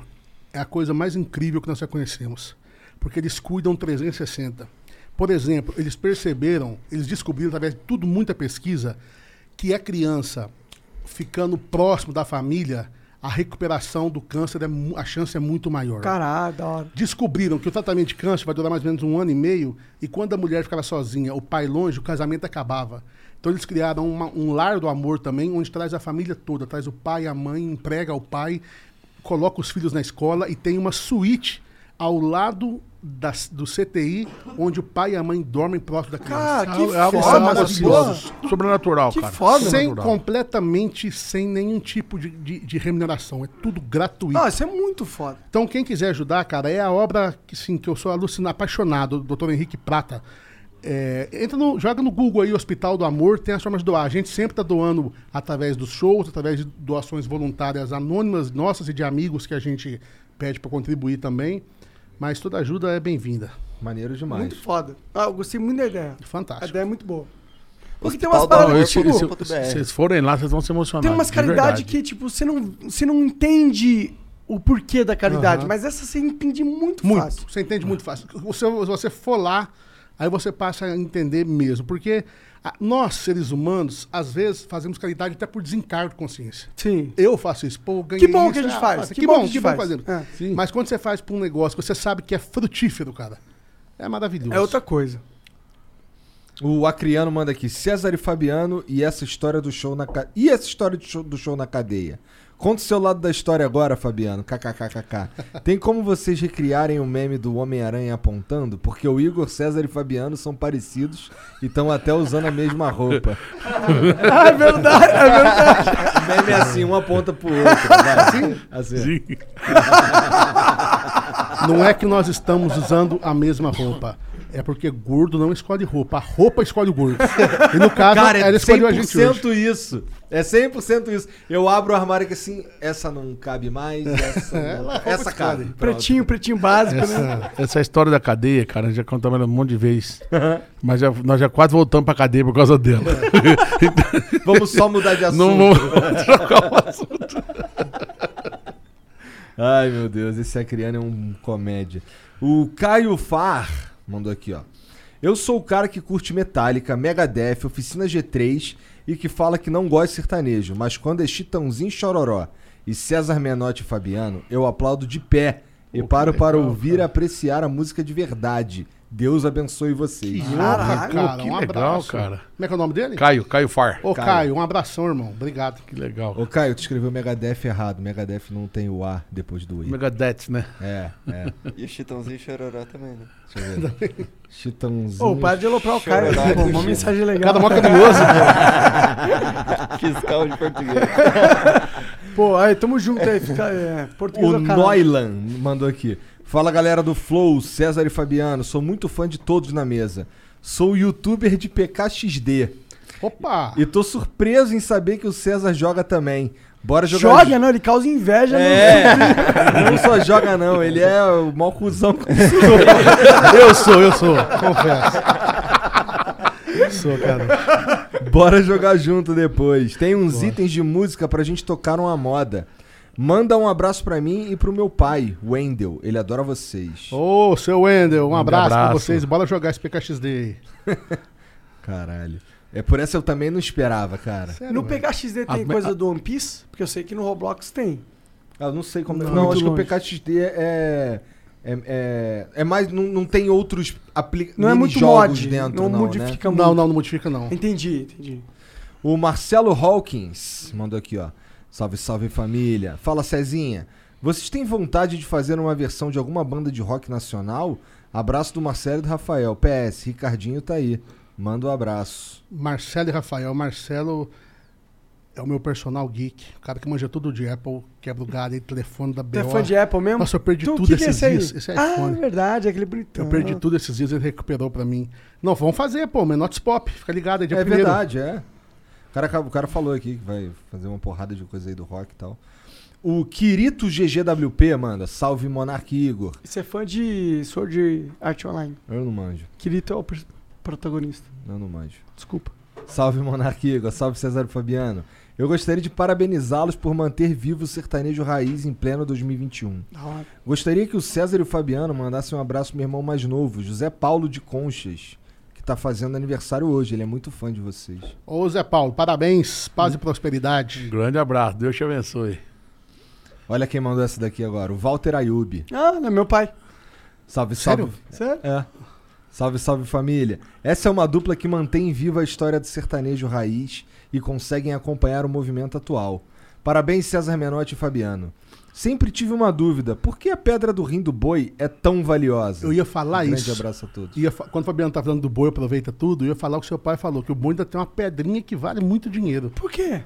é a coisa mais incrível que nós já conhecemos. Porque eles cuidam 360. Por exemplo, eles perceberam, eles descobriram, através de tudo, muita pesquisa, que a criança ficando próximo da família, a recuperação do câncer, é, a chance é muito maior. Caralho, da hora. Descobriram que o tratamento de câncer vai durar mais ou menos um ano e meio, e quando a mulher ficava sozinha, o pai longe, o casamento acabava. Então eles criaram uma- um lar do amor também, onde traz a família toda, traz o pai, a mãe, emprega o pai, coloca os filhos na escola e tem uma suíte ao lado das- do CTI, onde o pai e a mãe dormem próximo da criança. Cara, que É algo foda. Sobrenatural, Que cara. foda, sem, completamente sem nenhum tipo de, de- de remuneração. É tudo gratuito. Não, isso é muito foda. Então, quem quiser ajudar, cara, é a obra que, sim, que eu sou alucinado, apaixonado, do Dr. Henrique Prata. É, entra no, joga no Google aí, Hospital do Amor, tem as formas de doar. A gente sempre está doando através dos shows, através de doações voluntárias anônimas nossas e de amigos que a gente pede para contribuir também. Mas toda ajuda é bem-vinda. Maneiro demais. Muito foda. Ah, eu gostei muito da ideia. A Fantástico. ideia é muito boa. Porque tem umas da paradas que, Se, tipo, vocês forem lá, vocês vão se emocionar. tem umas de caridades que, tipo, você não, você não entende o porquê da caridade, Aham. mas essa você entende muito, Muito. fácil. Você entende muito fácil. Se você for lá, aí você passa a entender mesmo. Porque nós, seres humanos, às vezes fazemos caridade até por desencargo de consciência. Sim. Eu faço isso, pô, ganhei Que bom isso, que a gente ah, faz, que Que, bom que a gente que bom faz. fazendo. É. Sim. Mas quando você faz pra um negócio que você sabe que é frutífero, cara, é maravilhoso. É outra coisa. O Acriano manda aqui, César e Fabiano e essa história do show na ca... E essa história do show, do show na cadeia? Conta o seu lado da história agora, Fabiano. KKKKK. Tem como vocês recriarem o meme do Homem-Aranha apontando? Porque o Igor, César e Fabiano são parecidos e estão até usando a mesma roupa. Ah, é verdade, é verdade. O meme é assim, um aponta pro outro. Vai. Assim. Sim. Não é que nós estamos usando a mesma roupa. É porque gordo não escolhe roupa. A roupa escolhe o gordo. E no caso, Cara, é ela escolheu a gente hoje. 100% isso. É 100% isso. Eu abro o armário que assim, essa não cabe mais, essa, não- essa cabe. Pronto. Pretinho, pretinho básico, né? Essa, essa história da cadeia, cara, já contamos ela um monte de vezes. Mas já- nós já quase voltamos pra cadeia por causa dela. Vamos só mudar de assunto. Não vamos trocar o assunto. Ai, meu Deus, esse Acriano é um comédia. O Caio Far mandou aqui, ó. Eu sou o cara que curte Metallica, Megadeth, Oficina G3 e que fala que não gosta de sertanejo, mas quando é Chitãozinho Chororó e César Menotti e Fabiano, eu aplaudo de pé e Pô, paro que para legal, ouvir e apreciar a música de verdade. Deus abençoe vocês. Caralho, cara, que um legal, abraço. cara. Como é que é o nome dele? Caio, Caio Far. Ô, Caio. Caio, um abração, irmão. Obrigado. Que legal. Ô Caio, tu escreveu Megadeth errado. Megadeth não tem o A depois do I. Megadeth, né? É, é. E o Chitãozinho e Chororó também, né? Deixa eu ver. Chitãozinho. Ô, para de aloprar o Caio. Chorar, Pô, uma mensagem legal. Cada mó carinhoso. Fiscal de português. Pô, aí, tamo junto aí. Fica, é, português O é o. Noilan mandou aqui. Fala galera do Flow, César e Fabiano. Sou muito fã de todos na mesa. Sou youtuber de PKXD. Opa! E tô surpreso em saber que o César joga também. Bora jogar. Joga, não, ele causa inveja. É, não só joga não, ele é o maior cuzão. Eu sou, eu sou. Confesso. Eu sou, cara. Bora jogar junto depois. Tem uns itens de música pra gente tocar uma moda. Manda um abraço pra mim e pro meu pai, Wendel. Ele adora vocês. Ô, seu Wendel, um abraço, pra abraço. vocês. Bora jogar esse PKXD aí. Caralho. É por essa eu também não esperava, cara. Sério, No. PKXD tem Ah, coisa do One Piece? Porque eu sei que no Roblox tem. Eu não sei como. Não, Não, muito acho longe. que o PKXD é. É, é, é mais. Não, não tem outros apli- Não é muito mod. dentro, não, não, modifica né? muito. Não, não, não modifica não. Entendi, entendi. O Marcelo Hawkins mandou aqui, ó. Salve, salve família. Fala, Cezinha. Vocês têm vontade de fazer uma versão de alguma banda de rock nacional? Abraço do Marcelo e do Rafael. PS, Ricardinho tá aí. Manda um abraço. Marcelo e Rafael. Marcelo é o meu personal geek. O cara que manja tudo de Apple, quebra o galho, aí, telefone da BO. Tu é fã de Apple mesmo? Nossa, eu perdi Tu, tudo que que é esses esse aí? dias. Esse é ah, iPhone. é verdade, é aquele bonitão. Eu perdi tudo esses dias, ele recuperou pra mim. Não, vamos fazer, pô, Menotes Pop. Fica ligado aí, dia é primeiro. verdade, é. O cara, o cara falou aqui que vai fazer uma porrada de coisa aí do rock e tal. O Kirito GGWP manda. Salve Monark Igor. Você é fã de Sword Art Online. Eu não manjo. Kirito é o pers- protagonista. Eu não manjo. Desculpa. Salve Monark Igor, salve César Fabiano. Eu gostaria de parabenizá-los por manter vivo o sertanejo raiz em pleno 2021. Da hora. Gostaria que o César e o Fabiano mandassem um abraço pro meu irmão mais novo, José Paulo de Conchas, que tá fazendo aniversário hoje. Ele é muito fã de vocês. Ô, Zé Paulo, parabéns, Hum. paz e prosperidade. Um grande abraço. Deus te abençoe. Olha quem mandou essa daqui agora, o Walter Ayub. Ah, não é meu pai. Salve, Sério? salve. Sério? É. Salve, salve família. Essa é uma dupla que mantém viva a história do sertanejo raiz e conseguem acompanhar o movimento atual. Parabéns, César Menotti e Fabiano. Sempre tive uma dúvida: por que a pedra do rim do boi é tão valiosa? Eu ia falar um grande isso. abraço a todos. Ia fa- quando o Fabiano tá falando do boi, aproveita tudo, eu ia falar o que seu pai falou, que o boi ainda tem uma pedrinha que vale muito dinheiro. Por quê?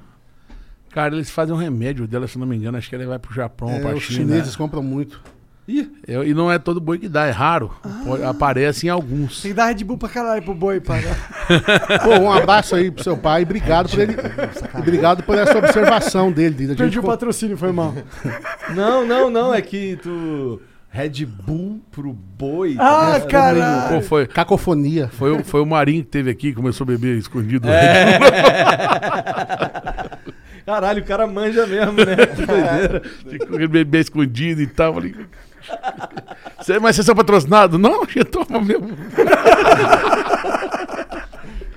Cara, eles fazem um remédio dela, se não me engano. Acho que ele vai pro Japão, É, pra os China. chineses compram muito. Ih, É, e não é todo boi que dá, é raro. Pode- aparece em alguns. Tem que dar Red Bull pra caralho pro boi, pai. Pô, um abraço aí pro seu pai, obrigado por ele. Obrigado por essa observação dele. A gente Perdi o patrocínio, foi mal. não, não, não. É que tu. Red Bull pro boi. Ah, tá? caralho. Pô, foi, Cacofonia. foi, o- foi o Marinho que teve aqui, começou a beber escondido. Caralho, o cara manja mesmo, né? Que doideira. Ficou beber escondido e tal. Falei, "Cê- mas vocês são patrocinados? Não, eu tomo mesmo.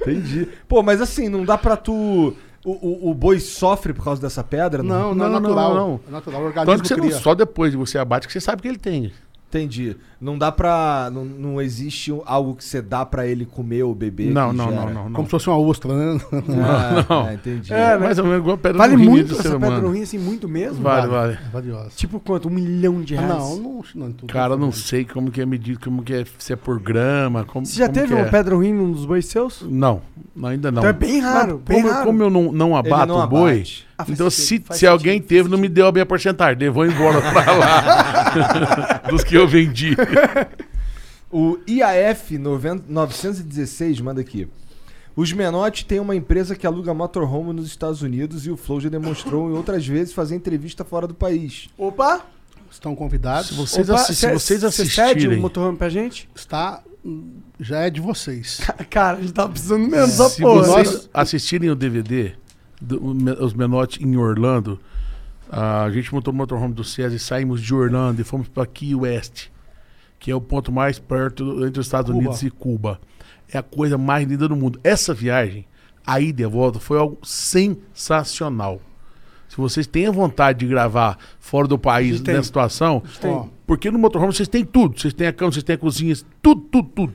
Entendi. Pô, mas assim, não dá pra tu. O, o, o boi sofre por causa dessa pedra? Não, não, é Não, natural. não, não. É natural. O organismo Tanto que você não, cria. só depois de você abate que você sabe que ele tem. Entendi. Não dá pra. Não, não existe algo que você dá pra ele comer ou beber? Não, não, não, não, não. Como se fosse uma ostra, né? Ah, Não. é, entendi. É? Mais ou menos igual a pedra Vale no rim muito essa pedra no rim, assim, muito mesmo? Vale, vale. É valiosa. Tipo quanto? Um milhão de Ah, reais? não, não, não, em tudo. Cara, não sei como que é medido, como que é, se é por grama, como Você já como teve que uma é. pedra no rim num dos bois seus? Não, ainda não. Então é bem raro, Mas bem como, raro. como eu não, não abato não o boi, abate. Ah, então sentido, se, se alguém sentido, teve, não me deu a minha porcentagem. Dei, vou embora pra lá. Dos que eu vendi. O IAF 90 916 manda aqui. Os Menotti têm uma empresa que aluga motorhome nos Estados Unidos e o Flow já demonstrou em outras vezes fazer entrevista fora do país. Opa! Estão convidados. Se vocês, Opa, assi- se cê- vocês cede assistirem. o motorhome pra gente? Está. Já é de vocês. Cara, a gente tava precisando mesmo dessa Se porra. vocês assistirem o DVD, do- os Menotti em Orlando, a gente montou o motorhome do César e saímos de Orlando e fomos para Key West, que é o ponto mais perto entre os Estados Cuba. Unidos e Cuba. É a coisa mais linda do mundo. Essa viagem, a ida e a volta, foi algo sensacional. Se vocês têm a vontade de gravar fora do país nessa situação, porque no motorhome vocês têm tudo. Vocês têm a cama, vocês têm a cozinha, tudo, tudo, tudo.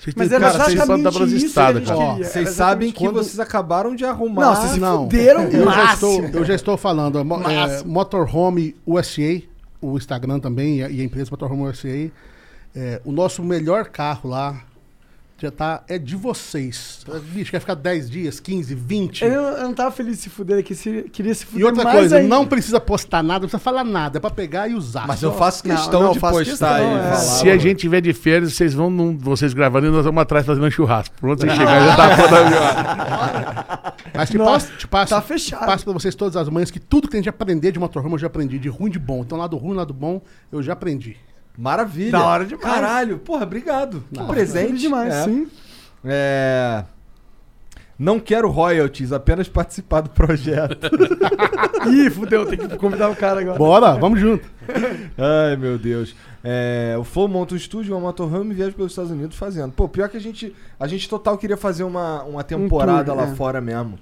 Vocês Mas têm era cara, vocês podem dar exatamente pelas isso que gente cara. Ó. Vocês Era sabem que quando- vocês acabaram de arrumar. Não, vocês Não. fuderam eu, já estou, eu já estou falando. é é. Motorhome USA, o Instagram também e a, e a empresa Motorhome USA. é, o nosso melhor carro lá já tá, é de vocês. Bicho, quer ficar 10 dias, 15, 20. Eu, eu não tava feliz de se fuder aqui, se, queria se fuder E outra mais coisa, ainda. não precisa postar nada, não precisa falar nada, é pra pegar e usar. Mas eu faço Não, questão não, de faço postar questão, aí. é. falar, Se a gente tiver de férias, vocês vão, num- vocês gravando e nós vamos atrás fazendo um churrasco. Pronto, você chegar já tá avião. Mas te Nossa, passo, te passo, tá fechado. passo pra vocês todas as manhãs que tudo que tem de aprender de motorhome eu já aprendi, de ruim e de bom. Então, lado ruim, lado bom, eu já aprendi. Maravilha. Da hora demais. Caralho, porra, obrigado. Que presente. Feliz demais, É. sim. É. Não quero royalties, apenas participar do projeto. Ih, fudeu, tem que convidar o cara agora. Bora, vamos junto. Ai, meu Deus. É, o Flow monta um estúdio, uma motorhome e viaja pelos Estados Unidos fazendo. Pô, pior que a gente. A gente total queria fazer uma, uma temporada tour, lá é. fora mesmo.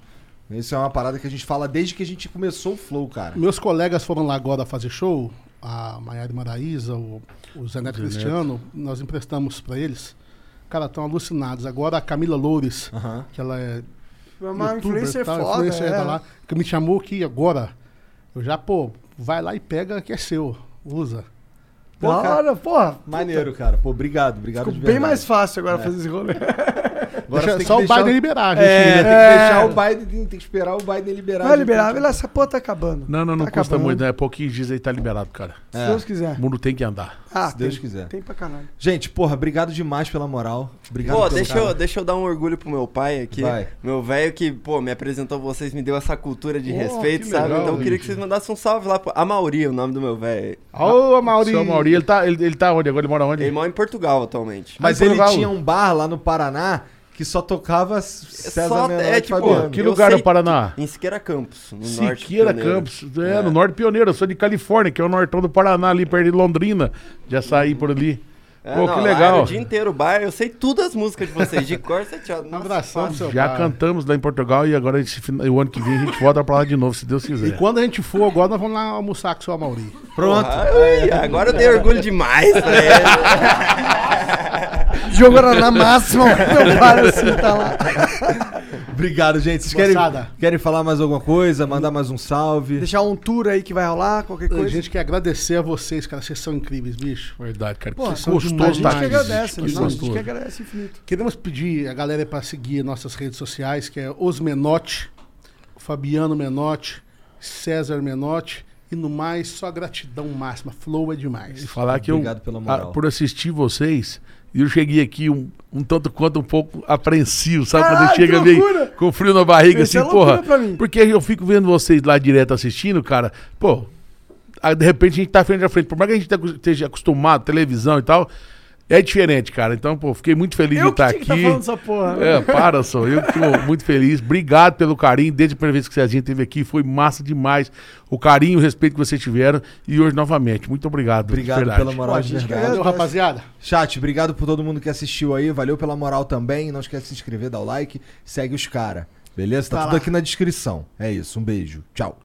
Isso é uma parada que a gente fala desde que a gente começou o Flow, cara. Meus colegas foram lá agora fazer show, a Maiara Maraíza, o, o Zé Neto Cristiano, nós emprestamos pra eles. Cara, estão alucinados. Agora a Camila Loures, que ela é Uma youtuber, influencer tal, foda, influencer é. tá lá, que me chamou aqui agora. Eu já, pô, vai lá e pega que é seu, usa. Pô, Da cara, hora, porra. Maneiro, cara. Pô, obrigado, obrigado Ficou de bem mais fácil agora fazer esse rolê. Agora Deixa- só que o Biden liberar, gente. É, tem que É. deixar o Biden, tem, que esperar o Biden liberar. Vai a liberar, tem que- essa porra tá acabando. Não, não, não Tá custa acabando. muito, né? Pouquinhos dias aí tá liberado, cara. Se É. Deus quiser. O mundo tem que andar. Ah, Se Deus tem, quiser. Tem pra caralho. Gente, porra, obrigado demais pela moral. Obrigado Pô, pelo deixa cara. eu, deixa eu dar um orgulho pro meu pai aqui. Vai. Meu velho que, pô, me apresentou vocês, me deu essa cultura de Oh, respeito, sabe? legal, então eu queria que vocês mandassem um salve lá pro Amauri, o nome do meu velho. Ô, Amaury. Seu Mauri, ele tá, ele, ele tá onde? Agora ele mora onde? Ele mora em Portugal atualmente. Mas ele Portugal. tinha um bar lá no Paraná que só tocava César Só- Menotti é, e tipo, Fabiano. Que lugar no Paraná? Em Siqueira Campos, no norte. Siqueira pioneiro. Campos. É, no norte pioneiro. Eu sou de Califórnia, que é o nortão do Paraná, ali perto de Londrina. Já saí por ali. É, Pô, não, que lá legal. O dia inteiro, bar, eu sei todas as músicas de vocês, de cor, você tinha. Um abração pro seu Já pai. cantamos lá em Portugal e agora esse fina- o ano que vem a gente volta pra lá de novo, se Deus E quiser. quando a gente for agora, nós vamos lá almoçar com o seu Amauri. Pronto. Ai, agora eu dei orgulho demais. Diogo era na máxima, meu pai assim, tá lá. Obrigado, gente. Vocês querem, Moçada. querem falar mais alguma coisa? Mandar mais um salve? Deixar um tour aí que vai rolar, qualquer A coisa. gente quer agradecer a vocês, cara. Vocês são incríveis, bicho. Verdade, cara. Pô, que são gostoso demais. a gente que agradece, Que né? a gente que agradece infinito. Queremos pedir a galera para seguir nossas redes sociais, que é Os Menotti, Fabiano Menotti, César Menotti. E no mais, só gratidão máxima. Flow é demais. E falar que Obrigado eu, pela moral. ah, por assistir vocês, e eu cheguei aqui um, um tanto quanto um pouco apreensivo, sabe? Quando Caralho, chega meio com frio na barriga, Isso assim, é porra. pra mim. Porque eu fico vendo vocês lá direto assistindo, cara, pô. aí, de repente a gente tá frente a frente. Por mais que a gente esteja acostumado, televisão e tal, é diferente, cara. Então, pô, fiquei muito feliz Eu de estar tá aqui. falando essa porra. né? É, para, só. Eu que tô muito feliz. Obrigado pelo carinho. Desde a primeira vez que o Cezinha esteve aqui, foi massa demais. O carinho, o respeito que vocês tiveram. E hoje, novamente, muito obrigado. Obrigado verdade. pela moral Pô, de verdade. Valeu, rapaziada. Chat, obrigado por todo mundo que assistiu aí. Valeu pela moral também. Não esquece de se inscrever, dar o like. Segue os caras. Beleza? Tá, Tá tudo lá. aqui na descrição. É isso. Um beijo. Tchau.